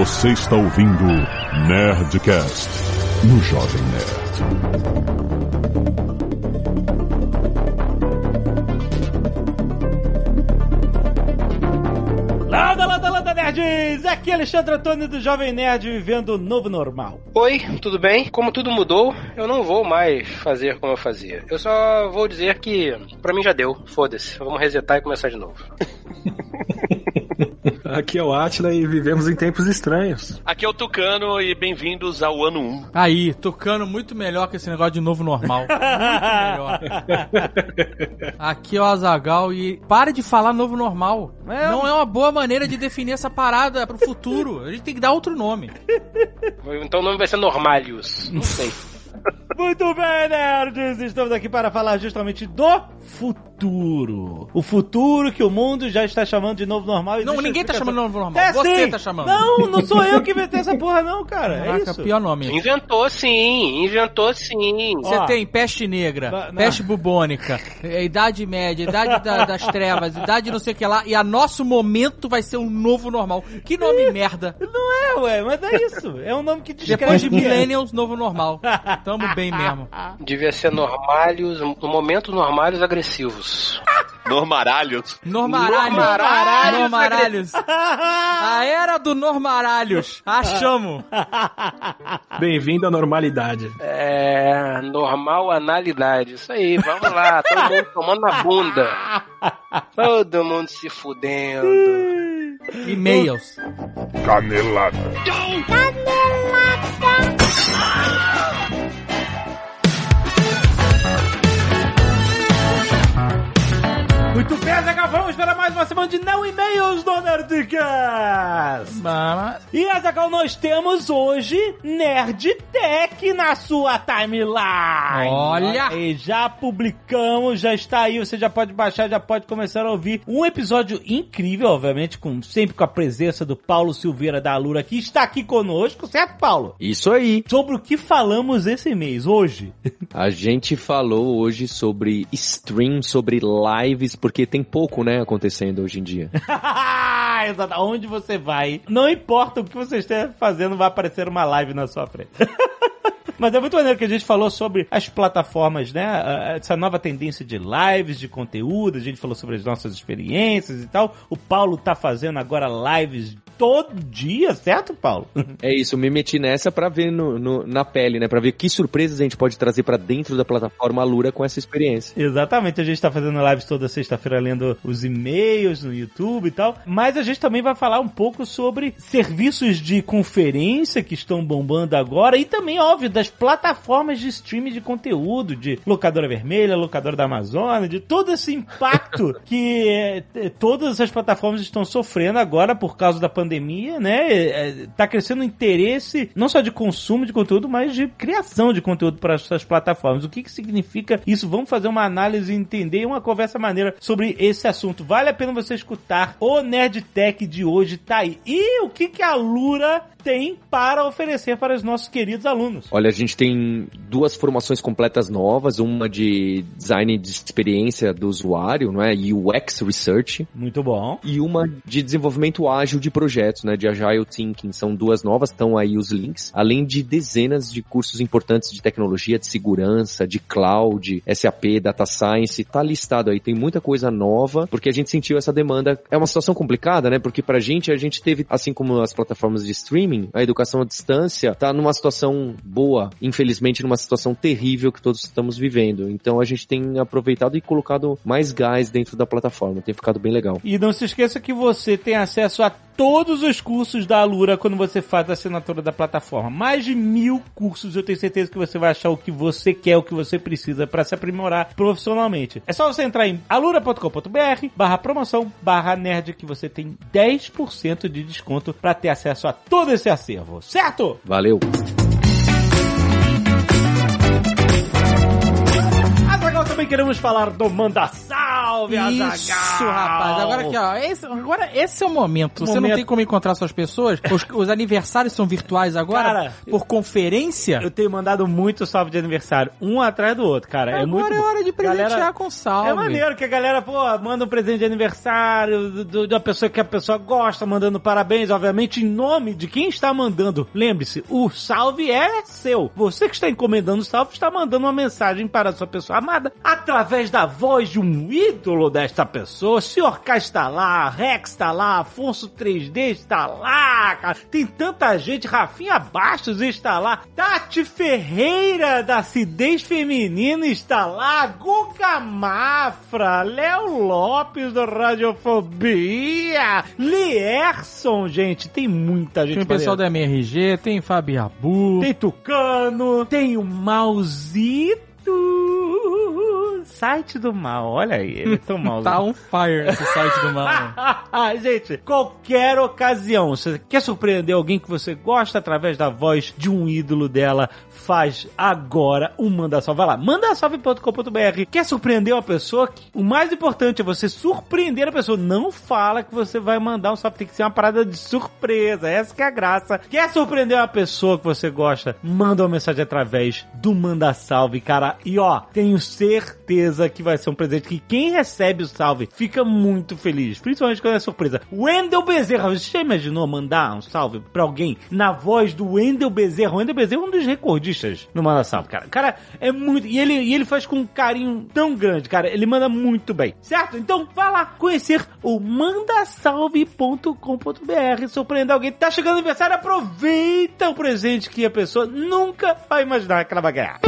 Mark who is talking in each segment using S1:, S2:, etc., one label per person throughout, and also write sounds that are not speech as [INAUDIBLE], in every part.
S1: Você está ouvindo Nerdcast no Jovem Nerd.
S2: Landa, landa, landa, nerds! Aqui é Alexandre Antônio do Jovem Nerd vivendo o novo normal.
S3: Oi, tudo bem? Como tudo mudou, eu não vou mais fazer como eu fazia. Eu só vou dizer que pra mim já deu. Foda-se. Vamos resetar e começar de novo. [LAUGHS]
S4: Aqui é o Atila e vivemos em tempos estranhos.
S5: Aqui é o Tucano e bem-vindos ao ano 1.
S6: Aí, tocando muito melhor que esse negócio de novo normal. [LAUGHS] Muito melhor. Aqui é o Azagal e pare de falar novo normal. Não é uma boa maneira de definir essa parada pro futuro. A gente tem que dar outro nome.
S3: Então o nome vai ser Normalius. Não sei.
S2: Muito bem, nerds! Estamos aqui para falar justamente do futuro. O futuro que o mundo já está chamando de novo normal.
S6: Não, ninguém tá
S2: explicação.
S6: chamando de novo normal.
S2: É,
S6: Você
S2: sim.
S6: tá chamando.
S2: Não, não sou eu que inventei essa porra, não, cara. É
S6: Caraca,
S2: isso.
S6: pior nome.
S3: Inventou sim, inventou sim.
S6: Você
S2: Ó.
S6: tem peste negra,
S2: Não,
S6: peste bubônica, é, idade média, idade da- das trevas, idade não sei o que lá, e a nosso momento vai ser um novo normal. Que nome merda.
S2: Não é, ué, mas é isso. É um nome que descreve.
S6: Depois de
S2: é.
S6: Millennials, novo normal. [LAUGHS] Tamo bem [LAUGHS] mesmo.
S3: Devia ser Normalius, no momento Normalius agressivos.
S5: Normaralhos.
S6: Normaralhos.
S3: Normaralhos.
S6: Normaralhos. A era do Normaralhos. Achamos. [LAUGHS]
S4: Bem-vindo à normalidade.
S3: É. Normal analidade. Isso aí, vamos lá. Todo mundo tomando na bunda. Todo mundo se fudendo. [LAUGHS]
S6: E-mails.
S1: Canelada.
S2: Muito bem, Azaghal, vamos para mais uma semana de não e-mails do Nerdcast. E, Azaghal, nós temos hoje Nerd Tech na sua timeline.
S6: Olha!
S2: E já publicamos, já está aí, você já pode baixar, já pode começar a ouvir. Um episódio incrível, obviamente, com sempre com a presença do Paulo Silveira da Alura, que está aqui conosco, certo, Paulo?
S7: Isso aí.
S2: Sobre o que falamos esse mês, hoje.
S7: A gente falou hoje sobre stream, sobre lives, porque tem pouco, né, acontecendo hoje em dia. [LAUGHS]
S2: Exato. Onde você vai, não importa o que você esteja fazendo, vai aparecer uma live na sua frente. [LAUGHS] Mas é muito maneiro que a gente falou sobre as plataformas, né? Ah, Essa nova tendência de lives, de conteúdo. A gente falou sobre as nossas experiências e tal. O Paulo tá fazendo agora lives todo dia, certo, Paulo? [LAUGHS]
S7: É isso, me meti nessa pra ver no, no- na pele, né, Pra ver que surpresas a gente pode trazer pra dentro da plataforma Lura com essa experiência.
S2: Exatamente, a gente tá fazendo lives toda sexta-feira lendo os e-mails no YouTube e tal. Mas a gente também vai falar um pouco sobre serviços de conferência que estão bombando agora e também, óbvio, das plataformas de streaming de conteúdo, de locadora vermelha, locadora da Amazônia, de todo esse impacto [LAUGHS] que t- todas as plataformas estão sofrendo agora por causa da pandemia, né? Eh, Tá crescendo o interesse não só de consumo de conteúdo, mas de criação de conteúdo para essas plataformas. O que que significa isso? Vamos fazer uma análise e entender uma conversa maneira sobre esse assunto. Vale a pena você escutar. O Nerd Tech de hoje tá aí. E o que que a Lura tem para oferecer para os nossos queridos alunos?
S7: Olha, a gente tem duas formações completas novas, uma de design de experiência do usuário, não é? UX Research,
S2: Muito bom.
S7: e uma de desenvolvimento ágil de projetos, né, de Agile Thinking. São duas novas, estão aí os links, além de dezenas de cursos importantes de tecnologia, de segurança, de cloud, SAP, Data Science, tá listado aí, tem muita coisa nova, porque a gente sentiu essa demanda. É uma situação complicada, né, porque pra gente, a gente teve, assim como as plataformas de streaming, a educação à distância tá numa situação boa, infelizmente numa situação terrível que todos estamos vivendo. Então a gente tem aproveitado e colocado mais gás dentro da plataforma, tem ficado bem legal.
S2: E não se esqueça que você tem acesso a todos os cursos da Alura quando você faz a assinatura da plataforma. Mais de mil cursos, eu tenho certeza que você vai achar o que você quer, o que você precisa para se aprimorar profissionalmente. É só você entrar em alura.com.br barra promoção barra nerd que você tem 10% de desconto para ter acesso a todo esse acervo, certo?
S7: Valeu!
S2: Azaghal, também queremos falar do Manda Salve!
S6: Isso,
S2: Azaghal.
S6: rapaz. Agora aqui, ó. Esse, agora esse é o momento. Você não
S2: Momento.
S6: tem como encontrar suas pessoas. Os, os aniversários são virtuais agora
S2: Cara,
S6: por conferência.
S2: Eu tenho mandado muito salve de aniversário, um atrás do outro, cara. é
S6: agora
S2: muito
S6: é
S2: bom.
S6: hora de presentear
S2: Galera-
S6: com salve.
S2: É maneiro que a galera, pô, manda um presente de aniversário do- da pessoa que a pessoa gosta, mandando parabéns, obviamente, em nome de quem está mandando. Lembre-se, o salve é seu. Você que está encomendando o salve está mandando uma mensagem para a sua pessoa amada através da voz de um ídolo desta pessoa. O Sr. K está lá, Rex está lá, Afonso 3D está lá, cara. Tem tanta gente, Rafinha Bastos está lá, Tati Ferreira da Acidez Feminina está lá, Guga Mafra, Léo Lopes do Radiofobia, Lierson, gente, tem muita gente.
S6: Tem o pessoal da MRG, tem Fabiabu.
S2: Tem Tucano, tem o Mauzito. Site do mal, olha aí, ele é tão mal.
S6: Tá on fire esse site do mal. [LAUGHS]
S2: Gente, qualquer ocasião, você quer surpreender alguém que você gosta através da voz de um ídolo dela, faz agora um Manda Salve. Vai lá, mandasalve.com.br. Quer surpreender uma pessoa? O mais importante é você surpreender a pessoa. Não fala que você vai mandar um salve, tem que ser uma parada de surpresa. Essa que é a graça. Quer surpreender uma pessoa que você gosta? Manda uma mensagem através do Manda Salve, cara. E ó, tenho certeza que vai ser um presente que quem recebe o salve fica muito feliz. Principalmente quando é surpresa. Wendel Bezerra, você já imaginou mandar um salve pra alguém na voz do Wendel Bezerra? O Wendel Bezerra é um dos recordistas no Manda Salve, cara. Cara é muito. E ele, e ele faz com um carinho tão grande, cara. Ele manda muito bem, certo? Então vá lá conhecer o mandasalve.com.br. Surpreender alguém. Tá chegando aniversário, aproveita o presente que a pessoa nunca vai imaginar que ela vai ganhar.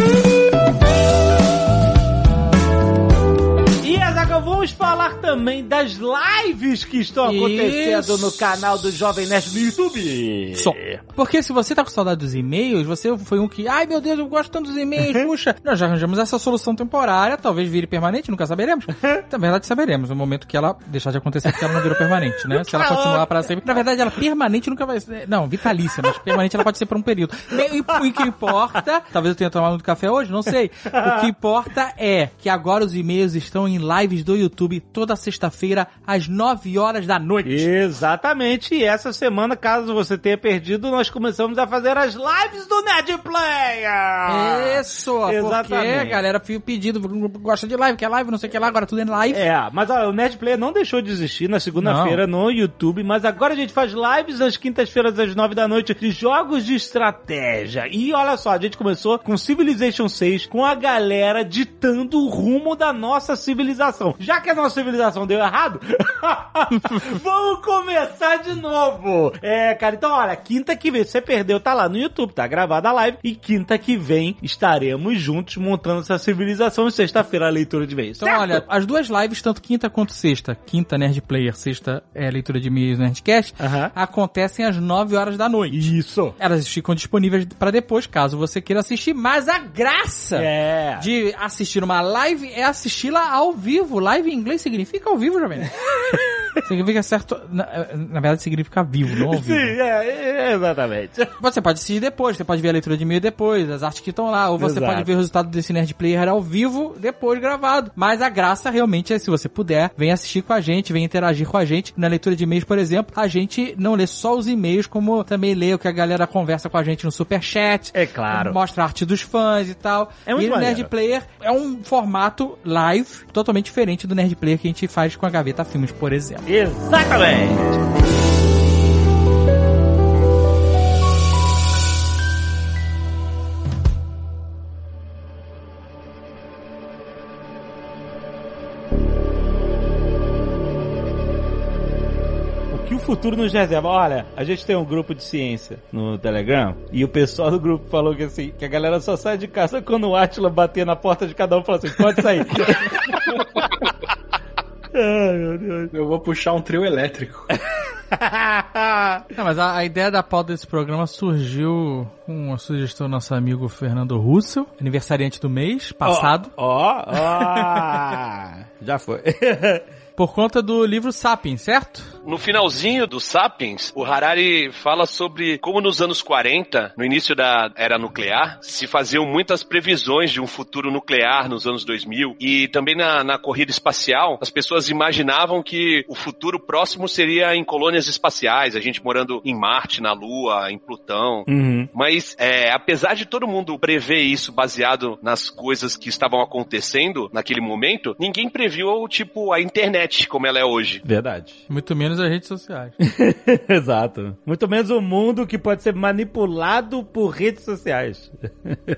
S2: E Azaghal, vamos falar também das lives que estão acontecendo
S6: Isso.
S2: no canal do Jovem Nerd no YouTube.
S6: Só. Porque se você tá com saudade dos e-mails, você foi um que, ai meu Deus, eu gosto tanto dos e-mails, puxa, nós já arranjamos essa solução temporária, talvez vire permanente, nunca saberemos. Na verdade, saberemos, no momento que ela deixar de acontecer, porque ela não virou permanente, né? Se ela [LAUGHS] continuar para sempre. Na verdade, ela permanente nunca vai ser. Não, vitalícia, mas permanente ela pode ser por um período. E o que importa, talvez eu tenha tomado muito café hoje, não sei. O que importa é que agora os e-mails estão em lives do YouTube toda sexta-feira, às 9 horas da noite.
S2: Exatamente, e essa semana, caso você tenha perdido, nós começamos a fazer as lives do Nerd Player!
S6: Isso, porque
S2: Exatamente.
S6: a galera fica pedindo, gosta de live, quer live, não sei o que lá, agora tudo é live.
S2: É, mas ó, o Nerd Player não deixou de existir na segunda-feira no YouTube, mas agora a gente faz lives às quintas-feiras às nove da noite de jogos de estratégia. E olha só, a gente começou com Civilization 6, com a galera ditando o rumo da nossa civilização. Já que a nossa civilização deu errado, [LAUGHS] vamos começar de novo. É, cara, então olha, quinta que vem, você perdeu, tá lá no YouTube, tá gravada a live, e quinta que vem estaremos juntos montando essa civilização e sexta-feira a leitura de vez.
S6: Então, olha, as duas lives, tanto quinta quanto sexta, quinta Nerd Player, sexta é leitura de e-mails no Nerdcast, acontecem às 9 horas da noite.
S2: Isso.
S6: Elas ficam disponíveis pra depois, caso você queira assistir, mas a graça
S2: É.
S6: de assistir uma live é assisti-la ao vivo. Live em inglês significa ao vivo, Jovem. [LAUGHS] Significa certo. Na, na verdade, significa vivo, não ao
S2: Sim,
S6: vivo.
S2: é, é, exatamente.
S6: Você pode assistir depois, você pode ver a leitura de e-mail depois, as artes que estão lá, ou você
S2: Exato.
S6: pode ver o resultado desse Nerd Player ao vivo, depois gravado. Mas a graça realmente é, se você puder, vem assistir com a gente, vem interagir com a gente. Na leitura de e-mails, por exemplo, a gente não lê só os e-mails, como também lê o que a galera conversa com a gente no Superchat.
S2: É claro.
S6: Mostra a arte dos fãs e tal.
S2: É muito
S6: e o. Nerd Player é um formato live, totalmente diferente do Nerd Player que a gente faz com a Gaveta Filmes, por exemplo.
S2: Exatamente. O que o futuro nos reserva? Olha, a gente tem um grupo de ciência no Telegram e o pessoal do grupo falou que assim, que a galera só sai de casa quando o Atila bater na porta de cada um e falar assim, pode sair. [LAUGHS] Ai, meu Deus.
S4: Eu vou puxar um trio elétrico. [LAUGHS]
S6: Não, mas a, a ideia da pauta desse programa surgiu com uma sugestão do nosso amigo Fernando Russell, aniversariante do mês passado,
S2: Ó, ó. [LAUGHS] Já foi.
S6: por conta do livro Sapiens, certo?
S5: No finalzinho do Sapiens, o Harari fala sobre como nos anos 40, no início da era nuclear, se faziam muitas previsões de um futuro nuclear nos anos 2000 e também na, na corrida espacial, as pessoas imaginavam que o futuro próximo seria em colônias espaciais, a gente morando em Marte, na Lua, em Plutão.
S2: Uhum.
S5: Mas, é, apesar de todo mundo prever isso baseado nas coisas que estavam acontecendo naquele momento, ninguém previu, tipo, a internet como ela é hoje.
S2: Verdade.
S6: Muito menos as redes sociais. [LAUGHS]
S2: Exato. Muito menos o mundo que pode ser manipulado por redes sociais.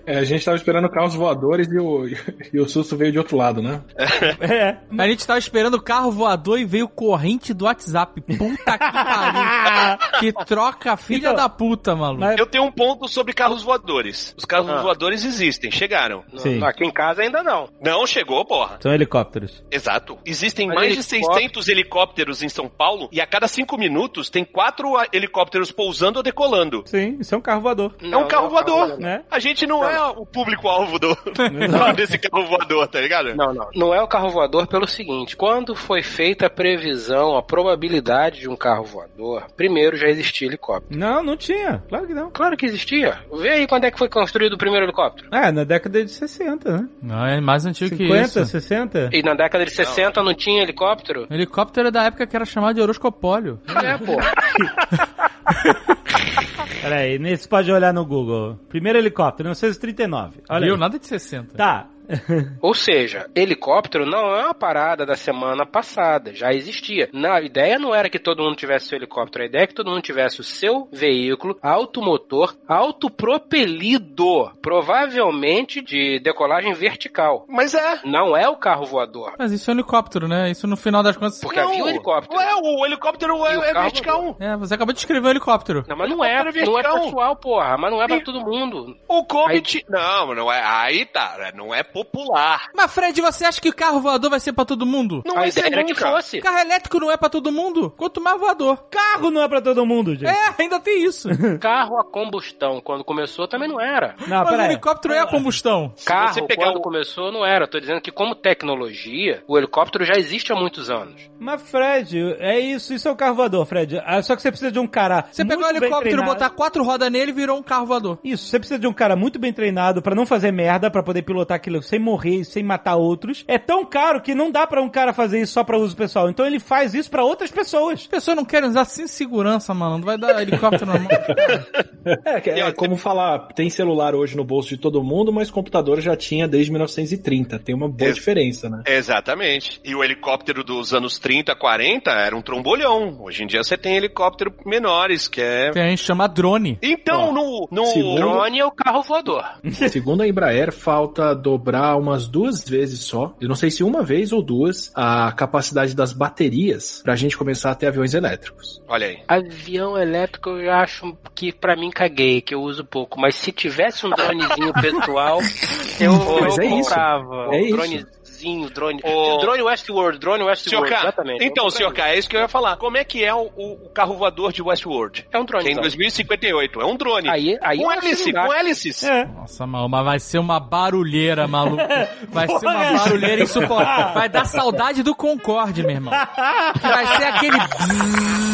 S4: É, a gente tava esperando carros voadores e o, e o susto veio de outro lado, né? [LAUGHS]
S2: É.
S6: A gente tava esperando o carro voador e veio corrente do WhatsApp. Puta que pariu. [LAUGHS] que troca filha
S2: Então,
S6: da puta, maluco.
S5: Eu tenho um ponto sobre carros voadores. Os carros
S3: Ah.
S5: voadores existem, chegaram.
S2: Sim.
S3: Aqui em casa ainda não.
S5: Não chegou, porra.
S2: São helicópteros.
S5: Exato. Existem
S3: Mas
S5: mais de
S3: helicóptero-
S5: 600 helicópteros em São Paulo e a cada cinco minutos tem quatro helicópteros pousando ou decolando.
S2: Sim, isso é um carro voador.
S5: é um carro voador.
S2: Né?
S5: A gente não, é o público-alvo do, [LAUGHS] desse carro voador, tá ligado?
S3: Não, não. Não é o carro voador pelo seguinte: quando foi feita a previsão, a probabilidade de um carro voador, primeiro já existia helicóptero.
S2: Não, não tinha. Claro que não.
S3: Claro que existia. Vê aí quando é que foi construído o primeiro helicóptero.
S2: É, na década de 60, né?
S6: Não, é mais antigo que
S2: 50,
S6: isso.
S2: 60?
S3: E na década de 60 não, tinha helicóptero?
S6: O helicóptero é da época que era chamado de horoscopólio.
S3: É, pô. [LAUGHS]
S2: Peraí, nesse pode olhar no Google. Primeiro helicóptero, 1939. Olha
S6: Viu?
S2: aí.
S6: Nada de 60.
S2: Tá.
S3: Ou seja, helicóptero não é uma parada da semana passada, já existia. Não, a ideia não era que todo mundo tivesse seu helicóptero, a ideia é que todo mundo tivesse o seu veículo automotor autopropelido, provavelmente de decolagem vertical.
S5: Mas é.
S3: Não é o carro voador.
S6: Mas isso é um helicóptero, né? Isso no final das contas.
S3: Porque havia o helicóptero.
S5: Ué, o helicóptero
S3: E o
S5: é, é
S3: carro
S5: vertical.
S6: É, você acabou de escrever um helicóptero.
S3: Não, mas não é,
S5: Helicóptero
S3: não é pessoal, porra, mas não é pra todo mundo.
S5: O Comet... Não, não é... Aí tá, não é popular.
S6: Mas, Fred, você acha que o carro voador vai ser pra todo mundo?
S5: Não
S3: A
S5: ser
S3: ideia era que fosse.
S6: Carro elétrico não é pra todo mundo? Quanto mais voador.
S2: Carro não é pra todo mundo, gente.
S6: É, ainda tem isso. [LAUGHS]
S3: Carro a combustão, quando começou, também não era.
S2: Não,
S6: Mas o helicóptero é a combustão.
S3: Carro,
S5: você pegar
S3: quando
S5: o-
S3: começou, não era. Eu tô dizendo que, como tecnologia, o helicóptero já existe há muitos anos.
S2: Mas, Fred, é isso. Isso é o carro voador, Fred. Ah, Só que você precisa de um cara.
S6: Você
S2: muito
S6: pegar o helicóptero, botar quatro rodas nele e virou um carro voador.
S2: Isso, você precisa de um cara muito bem treinado pra não fazer merda, pra poder pilotar aquilo sem morrer, sem matar outros. É tão caro que não dá pra um cara fazer isso só pra uso pessoal. Então ele faz isso pra outras pessoas.
S6: As pessoas não querem usar sem segurança, mano. Não vai dar helicóptero normal. [LAUGHS]
S4: É, que é como falar, tem celular hoje no bolso de todo mundo, mas computador já tinha desde 1930. Tem uma boa
S5: Ex-
S4: diferença, né?
S5: Exatamente. E o helicóptero dos anos 30, 40 era um trombolhão. Hoje em dia você tem helicóptero menores, que é...
S6: Tem a gente chama drone.
S5: Então,
S4: Ó,
S5: no... no...
S4: segundo-
S3: Drone é o carro voador.
S4: Segundo a Embraer, falta dobrar umas duas vezes só. Eu não sei se uma vez ou duas a capacidade das baterias pra gente começar a ter aviões elétricos.
S5: Olha aí.
S3: Avião elétrico eu já acho que pra mim caguei, que eu uso pouco. Mas se tivesse um dronezinho pessoal, eu, [LAUGHS]
S4: Mas
S3: eu
S4: é isso.
S3: comprava.
S4: É
S3: um
S4: isso.
S3: Dronezinho, drone.
S5: Ô-
S3: Drone Westworld, drone
S5: Senhor
S3: Westworld,
S5: K,
S3: exatamente.
S5: então,
S3: Eu
S5: senhor K, é isso que eu ia falar. Como é que é o, o- o carro voador de Westworld?
S3: É um drone.
S5: Que é em
S3: então.
S5: 2058. É um drone.
S3: Aí, aí
S5: com hélice, com hélices.
S2: É.
S6: Nossa, mano, mas vai ser uma barulheira, maluco. [LAUGHS] Vai ser uma
S2: é.
S6: barulheira insuportável. Vai dar saudade do Concorde, meu irmão. [LAUGHS] Vai ser aquele.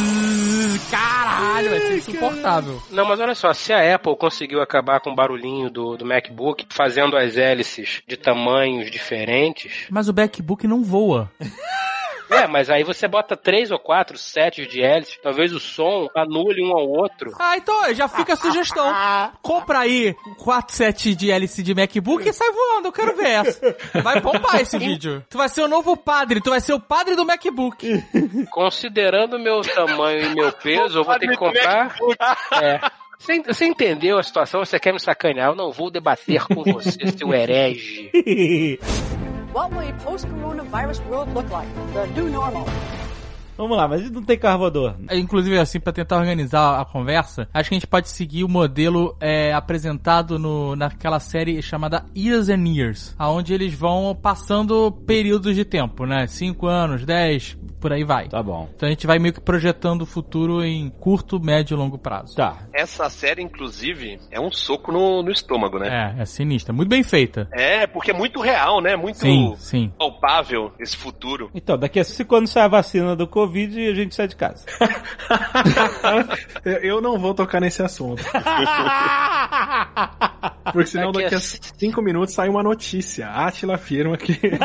S6: Caralho, vai ser insuportável.
S3: Não, mas olha só, se a Apple conseguiu acabar com o barulhinho do, do MacBook, fazendo as hélices de tamanhos diferentes,
S6: Mas o MacBook não voa. [LAUGHS]
S3: é, mas aí você bota três ou quatro sets de hélices, talvez o som anule um ao outro.
S6: Ah, então já fica a sugestão. [LAUGHS] Compra aí 4 sets de hélice de MacBook e sai voando. Eu quero ver essa. Vai pompar esse [LAUGHS] vídeo. Tu vai ser o novo padre. Tu vai ser o padre do MacBook. [LAUGHS]
S3: Considerando meu tamanho e meu peso, eu vou ter que comprar. É. Você, você entendeu a situação? Você quer me sacanear? Eu não vou debater com você, seu herege.
S8: What will a post-coronavirus world look like? The new normal.
S2: Vamos lá, mas não tem carro voador.
S6: É, Inclusive, assim, pra tentar organizar a conversa, acho que a gente pode seguir o modelo é, apresentado no, naquela série chamada Years and Years, aonde eles vão passando períodos de tempo, né? 5 anos, 10, por aí vai.
S2: Tá bom.
S6: Então a gente vai meio que projetando o futuro em curto, médio e longo prazo.
S2: Tá.
S5: Essa série, inclusive, é um soco no, no estômago, né?
S6: É, é sinistra. Muito bem feita.
S5: É. porque é muito real, né? Muito
S6: Sim, sim.
S5: palpável esse futuro.
S2: Então, daqui a cinco anos sai a vacina do Covid e a gente sai de casa. [LAUGHS]
S4: Eu- Eu não vou tocar nesse assunto. [LAUGHS] Porque senão
S3: Daqui a
S4: daqui a cinco minutos sai uma notícia. A Atila afirma que [LAUGHS] daqui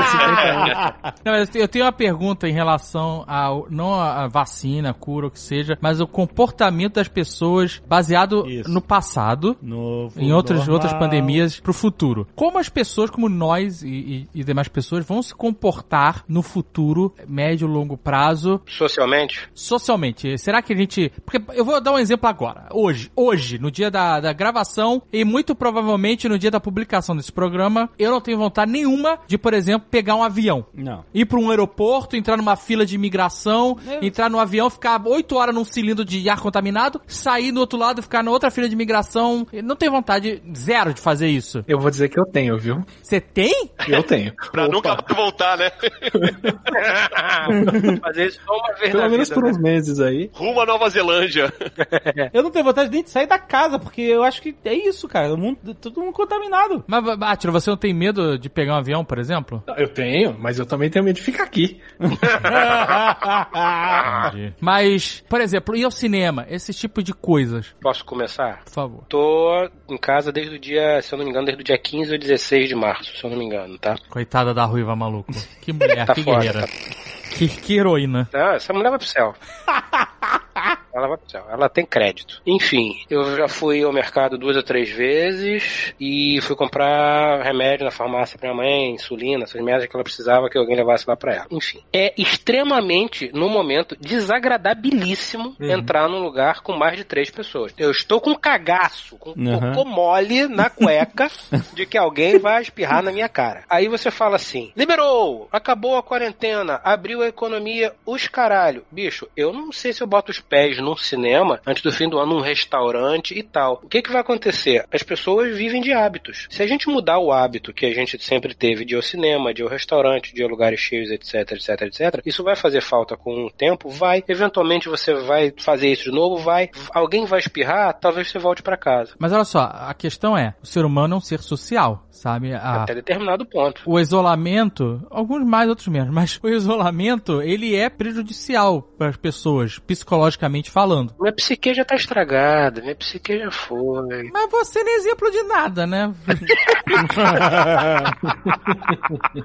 S4: a 50 anos.
S6: Não, eu tenho uma pergunta em relação ao não a vacina, a cura, o que seja, mas o comportamento das pessoas baseado
S2: Isso.
S6: no passado.
S2: Novo,
S6: Em outras,
S2: normal.
S6: outras pandemias pro futuro. Como as pessoas, como nós e, e- e demais pessoas, vão se comportar no futuro, médio, longo prazo,
S3: Socialmente,
S6: socialmente? Será que a gente. Porque eu vou dar um exemplo agora. Hoje, hoje, no dia da, da gravação e muito provavelmente no dia da publicação desse programa, eu não tenho vontade nenhuma de, por exemplo, pegar um avião.
S2: Não.
S6: Ir pra um aeroporto, entrar numa fila de imigração, entrar no avião, ficar oito horas num cilindro de ar contaminado, sair do outro lado e ficar na outra fila de imigração. Eu não tenho vontade zero de fazer isso.
S4: Eu vou dizer que eu tenho, viu?
S6: Você tem?
S4: Eu tenho. [LAUGHS]
S5: Pra nunca mais voltar, né? [LAUGHS]
S3: fazer isso só uma vez
S4: Pelo
S3: na
S4: menos
S3: vida,
S4: por
S3: né?
S4: uns meses aí.
S5: Rumo à Nova Zelândia.
S2: Eu não tenho vontade nem de sair da casa, porque eu acho que é isso, cara. O mundo, todo mundo contaminado.
S6: Mas, Atila, você não tem medo de pegar um avião, por exemplo?
S4: Eu tenho, mas eu também tenho medo de ficar aqui. [LAUGHS]
S6: Mas, por exemplo, ir ao cinema, esse tipo de coisas,
S3: Posso começar?
S6: por favor.
S3: Tô em casa desde o dia, se eu não me engano, desde o dia 15 ou 16 de março, se eu não me engano, tá?
S6: Coitada da ruiva maluco. [LAUGHS] Que mulher,
S3: Tá
S6: que guerreira. Que, que heroína.
S3: Ah, essa mulher vai pro céu. [LAUGHS] Ela vai pro céu. Ela tem crédito. Enfim, eu já fui ao mercado duas ou três vezes e fui comprar remédio na farmácia pra minha mãe, insulina, essas merdas que ela precisava que alguém levasse lá pra ela. Enfim, é extremamente, no momento, desagradabilíssimo entrar num lugar com mais de três pessoas. Eu estou com cagaço, com um
S2: Uhum.
S3: cocô mole na cueca [LAUGHS] de que alguém vai espirrar na minha cara. Aí você fala assim: liberou, acabou a quarentena, abriu a economia, os caralho. Bicho, eu não sei se eu boto os pés num cinema antes do fim do ano, num restaurante e tal. O que, que vai acontecer? As pessoas vivem de hábitos. Se a gente mudar o hábito que a gente sempre teve de ir ao cinema, de ir ao restaurante, de ir a lugares cheios, etc, etc, etc, isso vai fazer falta com o tempo? Vai. Eventualmente você vai fazer isso de novo? Vai. Alguém vai espirrar? Talvez você volte pra casa.
S6: Mas olha só, a questão é, o ser humano é um ser social, sabe? A-
S3: Até determinado ponto.
S6: o isolamento, alguns mais, outros menos, mas o isolamento, ele é prejudicial para as pessoas, psicologicamente falando.
S3: Minha psique já tá estragada, minha psique já foi.
S6: Mas você não é exemplo de nada, né? [LAUGHS]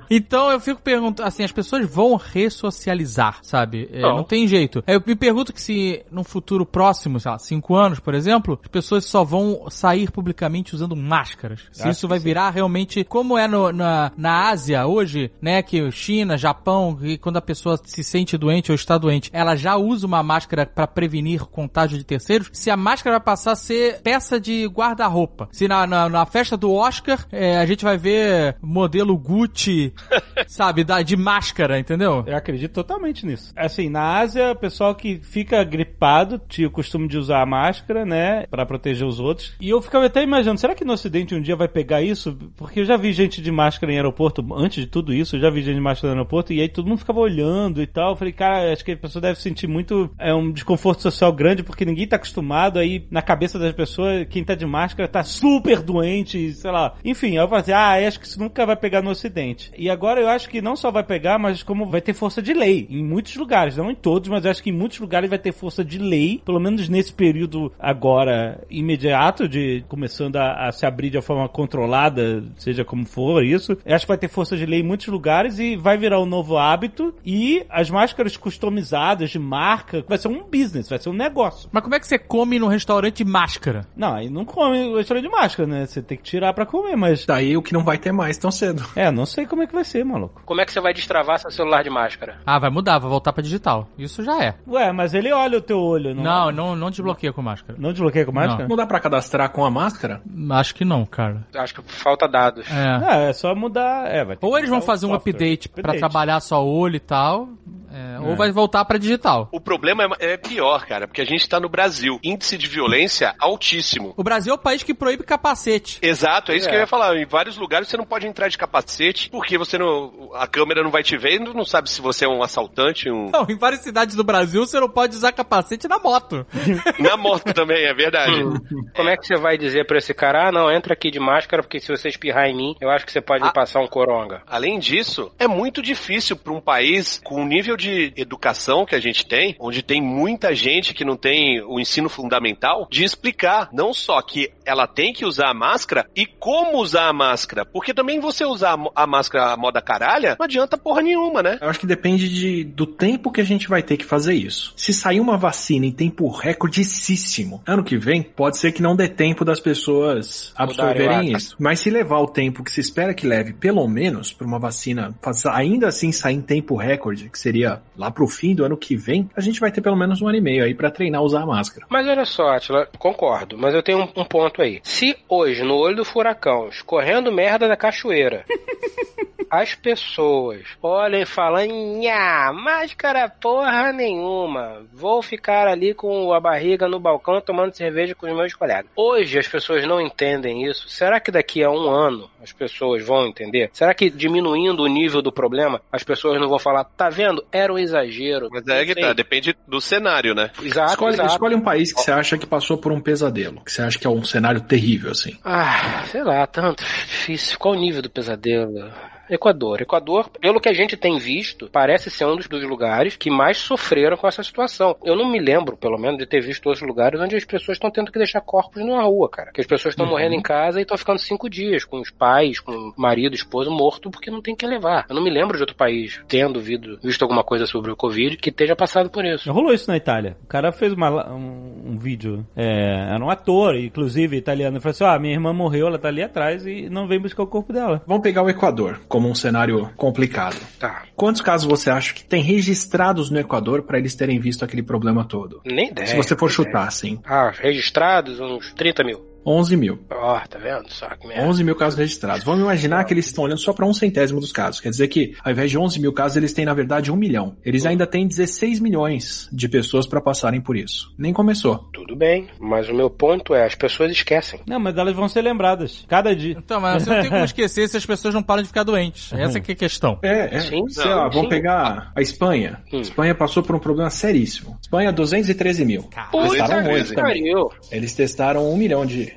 S6: então eu fico perguntando, assim, as pessoas vão ressocializar, sabe? É,
S3: Não.
S6: não tem jeito. Eu me pergunto que se num futuro próximo, sei lá, cinco anos, por exemplo, as pessoas só vão sair publicamente usando máscaras. Se
S2: Acho
S6: isso
S2: que
S6: vai
S2: sim.
S6: virar realmente como é no- na, na Ásia hoje, né? Que China, Japão, e quando a pessoa se sente doente ou está doente, ela já usa uma máscara para prevenir contágio de terceiros. Se a máscara vai passar a ser peça de guarda-roupa. Se na, na, na festa do Oscar é, a gente vai ver modelo Gucci, [LAUGHS] sabe, da, de máscara, entendeu?
S2: Eu acredito totalmente nisso. Assim, na Ásia, o pessoal que fica gripado tinha o costume de usar a máscara, né? Pra proteger os outros. E eu ficava até imaginando, será que no Ocidente um dia vai pegar isso? Porque eu já vi gente de máscara em aeroporto, antes de tudo isso, eu já vi gente de máscara no aeroporto, e aí todo mundo ficava olhando e tal. Eu falei, cara, acho que a pessoa deve sentir muito é, um desconforto social grande, porque ninguém tá acostumado aí, na cabeça das pessoas, quem tá de máscara tá super doente, sei lá. Enfim, eu falei assim, ah, acho que isso nunca vai pegar no Ocidente. E agora eu acho que não só vai pegar, mas como vai ter força de lei em muitos lugares, não em todos, mas acho que em muitos lugares vai ter força de lei, pelo menos nesse período agora imediato de começando a, a se abrir de uma forma controlada, seja como for isso. Eu acho que vai ter força de lei em muitos lugares e vai virar um novo hábito e as máscaras customizadas de marca vai ser um business, vai ser um negócio.
S6: Mas como é que você come num restaurante de máscara?
S2: Não, aí não come o restaurante de máscara, né? Você tem que tirar pra comer, mas
S4: Daí o que não vai ter mais tão cedo.
S2: é, não sei como é que vai ser, maluco.
S3: Como é que você vai destravar seu celular de máscara?
S6: Ah, vai mudar, vai voltar pra digital. Isso já é.
S2: Ué, mas ele olha o teu olho, não?
S6: Não, não, não desbloqueia com máscara.
S2: Não desbloqueia com máscara?
S4: Não dá pra cadastrar com a máscara?
S6: Acho que não, cara.
S3: Acho que falta dados.
S6: É.
S2: Não, é só mudar. É, vai ter
S6: Ou eles vão fazer um
S2: software.
S6: update pra
S2: Update.
S6: trabalhar só o olho e tal. É, ou vai voltar pra digital.
S5: O problema é, é pior, cara, porque a gente tá no Brasil. Índice de violência altíssimo.
S6: O Brasil é o país que proíbe capacete.
S5: Exato, é isso
S3: É.
S5: que eu ia falar. Em vários lugares você não pode entrar de capacete porque você não. A câmera não vai te ver e não sabe se você é um assaltante, um.
S6: Não, em várias cidades do Brasil você não pode usar capacete na moto. [LAUGHS]
S5: Na moto também, é verdade. [LAUGHS]
S3: Como é que você vai dizer pra esse cara, ah, não, entra aqui de máscara, porque se você espirrar em mim, eu acho que você pode me
S5: Ah.
S3: passar um coronga.
S5: Além disso, é muito difícil para um país com o nível de educação que a gente tem, onde tem muita gente que não tem o ensino fundamental, de explicar não só que ela tem que usar a máscara e como usar a máscara. Porque também você usar a máscara à moda caralha, não adianta porra nenhuma, né?
S4: Eu acho que depende de, do tempo que a gente vai ter que fazer isso. Se sair uma vacina em tempo recordicíssimo, ano que vem, pode ser que não dê tempo das pessoas absorverem isso. Mas se levar o tempo que se espera que leve, pelo menos, para uma vacina ainda assim sair em tempo recorde, que seria lá pro fim do ano que vem, a gente vai ter pelo menos um ano e meio aí para treinar a usar a máscara.
S3: Mas olha só, Atila, concordo, mas eu tenho um, um ponto aí. Se hoje, no olho do furacão, escorrendo merda da cachoeira, [LAUGHS] as pessoas olham e falam, nha, máscara porra nenhuma, vou ficar ali com a barriga no balcão tomando cerveja com os meus colegas. Hoje as pessoas não entendem isso. Será que daqui a um ano as pessoas vão entender? Será que diminuindo o nível do problema, as pessoas não vão falar, tá vendo? Era um exagero.
S5: Mas é que tá, depende do cenário, né?
S3: Exato,
S4: Escolhe,
S3: exato.
S4: escolhe um país que você acha que passou por um pesadelo, que você acha que é um cenário terrível, assim.
S3: Ah, sei lá, tanto difícil. Qual o nível do pesadelo? Equador. Equador, pelo que a gente tem visto, parece ser um dos, dos lugares que mais sofreram com essa situação. Eu não me lembro, pelo menos, de ter visto outros lugares onde as pessoas estão tendo que deixar corpos na rua, cara. Que as pessoas estão morrendo em casa e estão ficando cinco dias com os pais, com o marido, esposo morto, porque não tem que levar. Eu não me lembro de outro país tendo visto, visto alguma coisa sobre o Covid que esteja passado por isso.
S2: Rolou isso na Itália. O cara fez uma- um, um vídeo. É, era um ator, inclusive italiano. Ele falou assim: Ah, minha irmã morreu, ela tá ali atrás e não vem buscar o corpo dela.
S4: Vamos pegar o Equador como um cenário complicado.
S3: Tá.
S4: Quantos casos você acha que tem registrados no Equador para eles terem visto aquele problema todo?
S3: Nem ideia.
S4: Se você for chutar,
S3: ideia.
S4: assim.
S3: Ah, registrados uns 30 mil.
S4: 11 mil.
S3: Ó, tá vendo? Só que merda.
S4: 11 mil casos registrados. Vamos imaginar que eles estão olhando só para um centésimo dos casos. Quer dizer que, ao invés de 11 mil casos, eles têm, na verdade, um milhão. Eles ainda têm 16 milhões de pessoas para passarem por isso. Nem começou.
S3: Tudo bem, mas o meu ponto é, as pessoas esquecem.
S2: Não, mas elas vão ser lembradas. Cada dia.
S6: Então, mas você não tem como esquecer se as pessoas não param de ficar doentes. Essa que é a questão.
S4: É, é.
S3: Sim,
S4: Sei
S3: não,
S4: lá, vamos pegar a Espanha.
S3: Hum.
S4: Espanha passou por um problema seríssimo. Espanha, 213 mil. Testaram
S3: Puta
S4: muito também.
S3: pariu.
S4: Eles testaram um milhão de,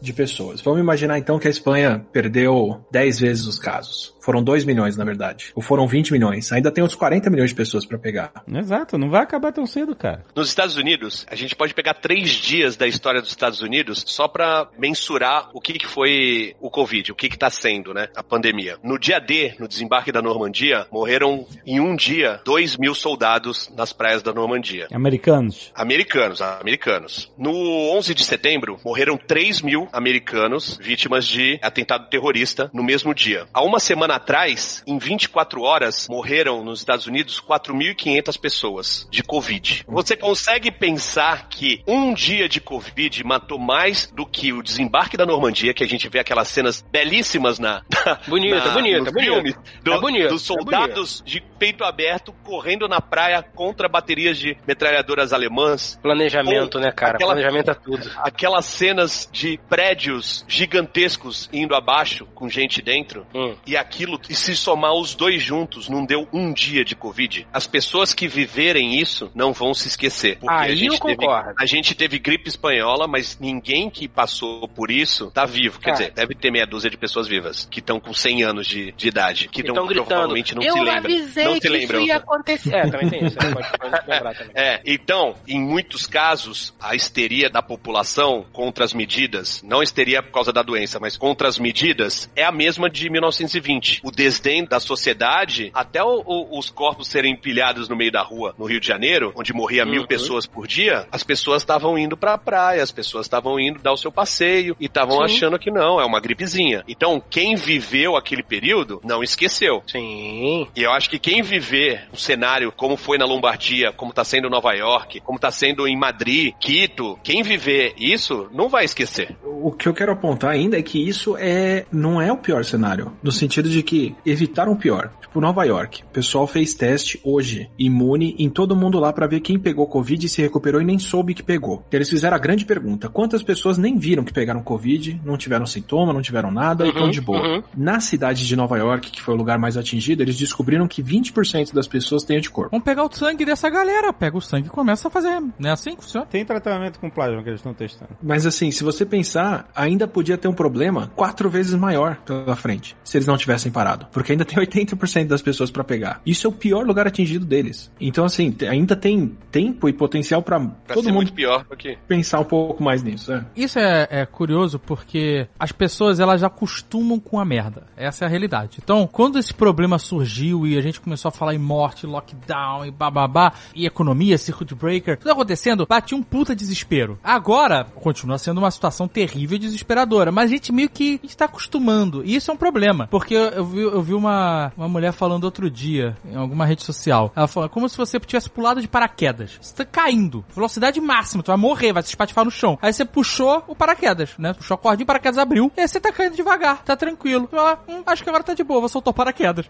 S4: de pessoas. Vamos imaginar então que a Espanha perdeu 10 vezes os casos. Foram 2 milhões, na verdade. Ou foram 20 milhões. Ainda tem uns 40 milhões de pessoas para pegar.
S2: Exato, não vai acabar tão cedo, cara.
S5: Nos Estados Unidos, a gente pode pegar três dias da história dos Estados Unidos só pra mensurar o que, que foi o Covid, o que que tá sendo, né? A pandemia. No dia D, no desembarque da Normandia, morreram em um dia 2 mil soldados nas praias da Normandia.
S2: Americanos.
S5: Americanos, americanos. No 11 de setembro, morreram 3 mil americanos vítimas de atentado terrorista no mesmo dia. Há uma semana atrás, em 24 horas, morreram nos Estados Unidos 4.500 pessoas de Covid. Você consegue pensar que um dia de Covid matou mais do que o desembarque da Normandia, que a gente vê aquelas cenas belíssimas na.
S3: Bonita, [LAUGHS]
S5: na-
S3: bonita, bonita.
S5: filmes, do-
S3: É bonito,
S5: dos
S3: é
S5: soldados de peito aberto correndo na praia contra baterias de metralhadoras alemãs.
S3: Planejamento,
S5: Pô,
S3: né, cara?
S5: aquela-
S3: Planejamento é tudo.
S5: Aquelas cenas de prédios gigantescos indo abaixo com gente dentro.
S3: Hum.
S5: E aquilo, e se somar os dois juntos, não deu um dia de Covid. As pessoas que viverem isso não vão se esquecer. Porque
S3: Aí
S5: a gente
S3: eu
S5: teve,
S3: concordo.
S5: a gente teve gripe espanhola, mas ninguém que passou por isso tá vivo. Quer
S3: É.
S5: dizer, deve ter meia dúzia de pessoas vivas que estão com 100 anos de, de idade. Que
S3: estão
S5: provavelmente não
S3: eu
S5: se lembram. Não
S3: que
S5: se lembram.
S3: isso ia acontecer. É, também tem isso. né? Pode, pode [LAUGHS] lembrar também.
S5: É, então, em muitos casos, a histeria da população contra as medidas, não histeria por causa da doença, mas contra as medidas, é a mesma de 1920. O desdém da sociedade, até o- o- os corpos serem empilhados no meio da rua, no Rio de Janeiro, onde morria mil
S3: Uhum.
S5: pessoas por dia, as pessoas estavam indo pra praia, as pessoas estavam indo dar o seu passeio e estavam achando que não, é uma gripezinha. Então, quem viveu aquele período não esqueceu.
S3: Sim.
S5: E eu acho que quem viver um cenário como foi na Lombardia, como tá sendo em Nova York, como tá sendo em Madrid, Quito, quem viver isso não vai esquecer.
S4: O O que eu quero apontar ainda é que isso é não é o pior cenário, no sentido de que evitaram o pior. Tipo, Nova York, o pessoal fez teste hoje, imune em todo mundo lá pra ver quem pegou Covid e se recuperou e nem soube que pegou. Eles fizeram a grande pergunta: quantas pessoas nem viram que pegaram Covid, não tiveram sintoma, não tiveram nada e estão de boa?
S3: uhum.
S4: Na cidade de Nova York, que foi o lugar mais atingido, eles descobriram que 20% das pessoas têm anticorpo.
S6: Vamos pegar o sangue dessa galera. Pega o sangue e começa a fazer. Não é assim que funciona?
S2: Tem tratamento com plasma que eles estão testando.
S4: Mas assim, se você pensar, ainda podia ter um problema quatro vezes maior pela frente, se eles não tivessem parado. Porque ainda tem 80% das pessoas pra pegar. Isso é o pior lugar atingido deles. Então, assim, ainda tem tempo e potencial pra
S5: Pra
S4: todo
S5: ser
S4: mundo
S5: muito pior do que.
S4: pensar um pouco mais nisso. É.
S6: Isso é, é curioso porque as pessoas elas já acostumam com a merda. Essa é a realidade. Então, quando esse problema surgiu e a gente começou a falar em morte, lockdown e bababá, e economia, circuit breaker, tudo acontecendo, batia um puta desespero. Agora, continua sendo uma situação terrível e desesperadora, mas a gente meio que está acostumando. E isso é um problema. Porque eu, eu vi, eu vi uma, uma mulher falando outro dia em alguma rede social. Ela falou, como se você tivesse pulado de paraquedas. Você tá caindo, velocidade máxima, tu vai morrer, vai se espatifar no chão. Aí você puxou o paraquedas, né? Puxou a cordinha, o paraquedas abriu, e aí você tá caindo devagar, tá tranquilo. Você fala, hum, acho que agora tá de boa, vou soltar o paraquedas.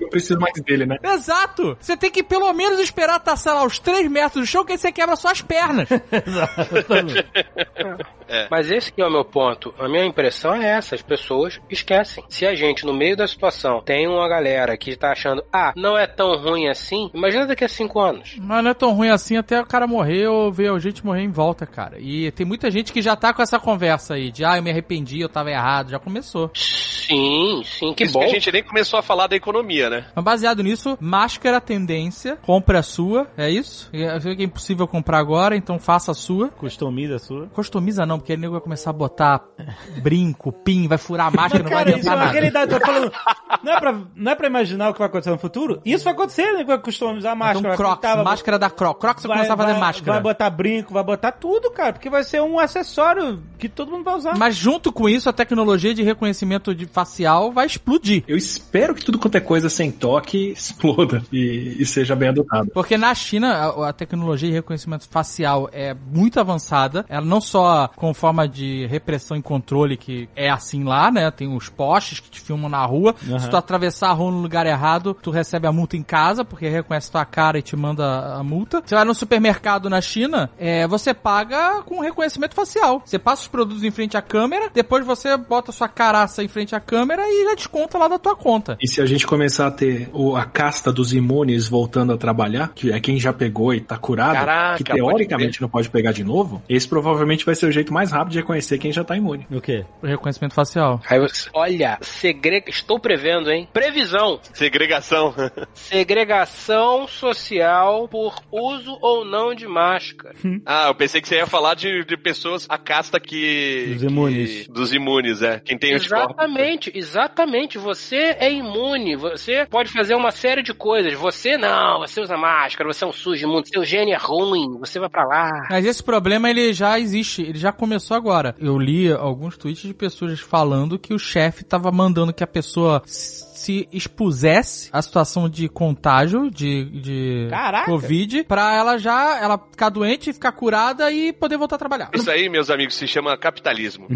S4: Eu preciso mais dele, né? [LAUGHS]
S6: Exato! Você tem que pelo menos esperar tá, sei lá, uns 3 metros do chão, que aí você quebra suas pernas. [LAUGHS]
S3: Mas esse é o meu ponto. A minha impressão é essa: as pessoas esquecem. Se a gente, no meio da situação, tem uma galera que tá achando, ah, não é tão ruim assim, imagina daqui a cinco anos.
S6: Mas não é tão ruim assim até o cara morrer ou ver a gente morrer em volta, cara. E tem muita gente que já tá com essa conversa aí de, ah, eu me arrependi, eu tava errado, já começou.
S3: Sim, sim, que
S5: Isso
S3: bom.
S5: que a gente nem começou a falar da economia, né?
S6: Mas baseado nisso, máscara é tendência, compre a sua, é isso? Eu sei que é impossível comprar agora, então faça a sua.
S2: Customiza a sua.
S6: Customiza não, porque aí o nego vai começar a botar brinco, pin, vai furar a máscara, não vai
S2: Cara, isso é
S6: adiantar
S2: uma
S6: nada.
S2: realidade. Tô falando, não, é pra, não é pra imaginar o que vai acontecer no futuro? Isso vai acontecer, né? Vai customizar a máscara.
S6: Então,
S2: vai
S6: Crocs,
S2: vai-
S6: máscara da Crocs. Crocs você
S2: vai,
S6: começar a fazer
S2: vai-
S6: máscara.
S2: Vai botar brinco, vai botar tudo, cara. Porque vai ser um acessório que todo mundo vai usar.
S6: Mas junto com isso, a tecnologia de reconhecimento de facial vai explodir.
S4: Eu espero que tudo quanto é coisa sem toque exploda e, e seja bem adotado.
S6: Porque na China, a, a tecnologia de reconhecimento facial é muito avançada. Ela não só com forma de repressão e controle, que é assim lá, né? Tem os postes que te filmam na rua. Se tu atravessar a rua no lugar errado, tu recebe a multa em casa, porque reconhece tua cara e te manda a multa. Você vai no supermercado na China, é, você paga com reconhecimento facial. Você passa os produtos em frente à câmera, depois você bota sua caraça em frente à câmera e já desconta lá da tua conta.
S4: E se a gente começar a ter o, a casta dos imunes voltando a trabalhar, que é quem já pegou e tá curado,
S5: Caraca,
S4: que
S5: pode
S4: teoricamente não pode pegar de novo, esse provavelmente vai ser o jeito mais rápido de reconhecer quem já tá imune.
S2: O quê?
S6: O reconhecimento facial.
S3: Aí você, olha, segrega, estou prevendo, hein? Previsão.
S5: Segregação. [LAUGHS]
S3: Segregação social por uso ou não de máscara.
S5: ah, eu pensei que você ia falar de, de pessoas, a casta que.
S2: Dos imunes.
S5: que- dos imunes, é. Quem tem.
S3: Exatamente, exatamente. Você é imune. Você pode fazer uma série de coisas. Você não, você usa máscara, você é um sujo imundo, seu gene é ruim, você vai pra lá.
S6: Mas esse problema ele já existe, ele já começou agora. Eu li alguns tweets de pessoas falando que o chefe tava mandando que a pessoa se expusesse à situação de contágio de, de
S2: Caraca!
S6: Covid pra ela já ela ficar doente, ficar curada e poder voltar a trabalhar.
S5: Isso aí, meus amigos, se chama capitalismo.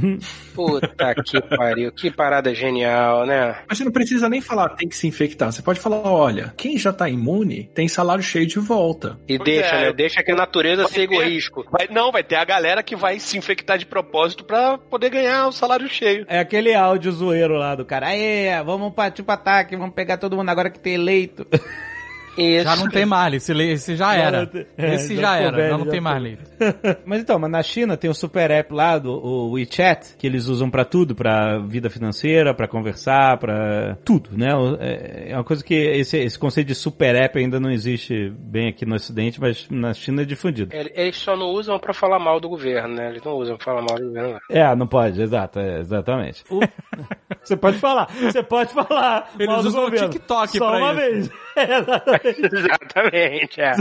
S3: Puta que pariu, que parada genial, né?
S4: Mas você não precisa nem falar tem que se infectar. Você pode falar, olha, quem já tá imune tem salário cheio de volta.
S3: E
S5: Pois
S3: deixa,
S5: é.
S3: né? Deixa que a natureza siga o risco.
S5: Vai, não, vai ter a galera que vai se infectar de propósito pra poder ganhar o salário cheio.
S2: É aquele áudio zoeiro lá do cara. Aê, vamos partir ataque, vamos pegar todo mundo agora que tem eleito. [LAUGHS]
S3: Isso.
S6: Já não tem mais, esse, esse já era.
S2: É,
S6: esse
S2: já
S6: já era,
S2: velho,
S6: já não
S2: já
S6: tem mais [LAUGHS]
S2: mas então, mas na China tem o super app lá do o WeChat, que eles usam pra tudo, pra vida financeira, pra conversar, pra tudo, né? É é uma coisa que esse, esse conceito de super app ainda não existe bem aqui no ocidente, mas na China é difundido.
S3: Ele- Eles só não usam pra falar mal do governo, né? Eles não usam pra falar mal do governo. não.
S2: É, não pode, exato, é, exatamente. O- [LAUGHS] Você pode falar, você pode falar.
S6: Eles
S2: mal do
S6: usam o
S2: governo.
S6: TikTok
S2: Só
S6: pra
S2: uma
S6: isso.
S2: vez. [LAUGHS] É, exatamente.
S3: Exatamente, é.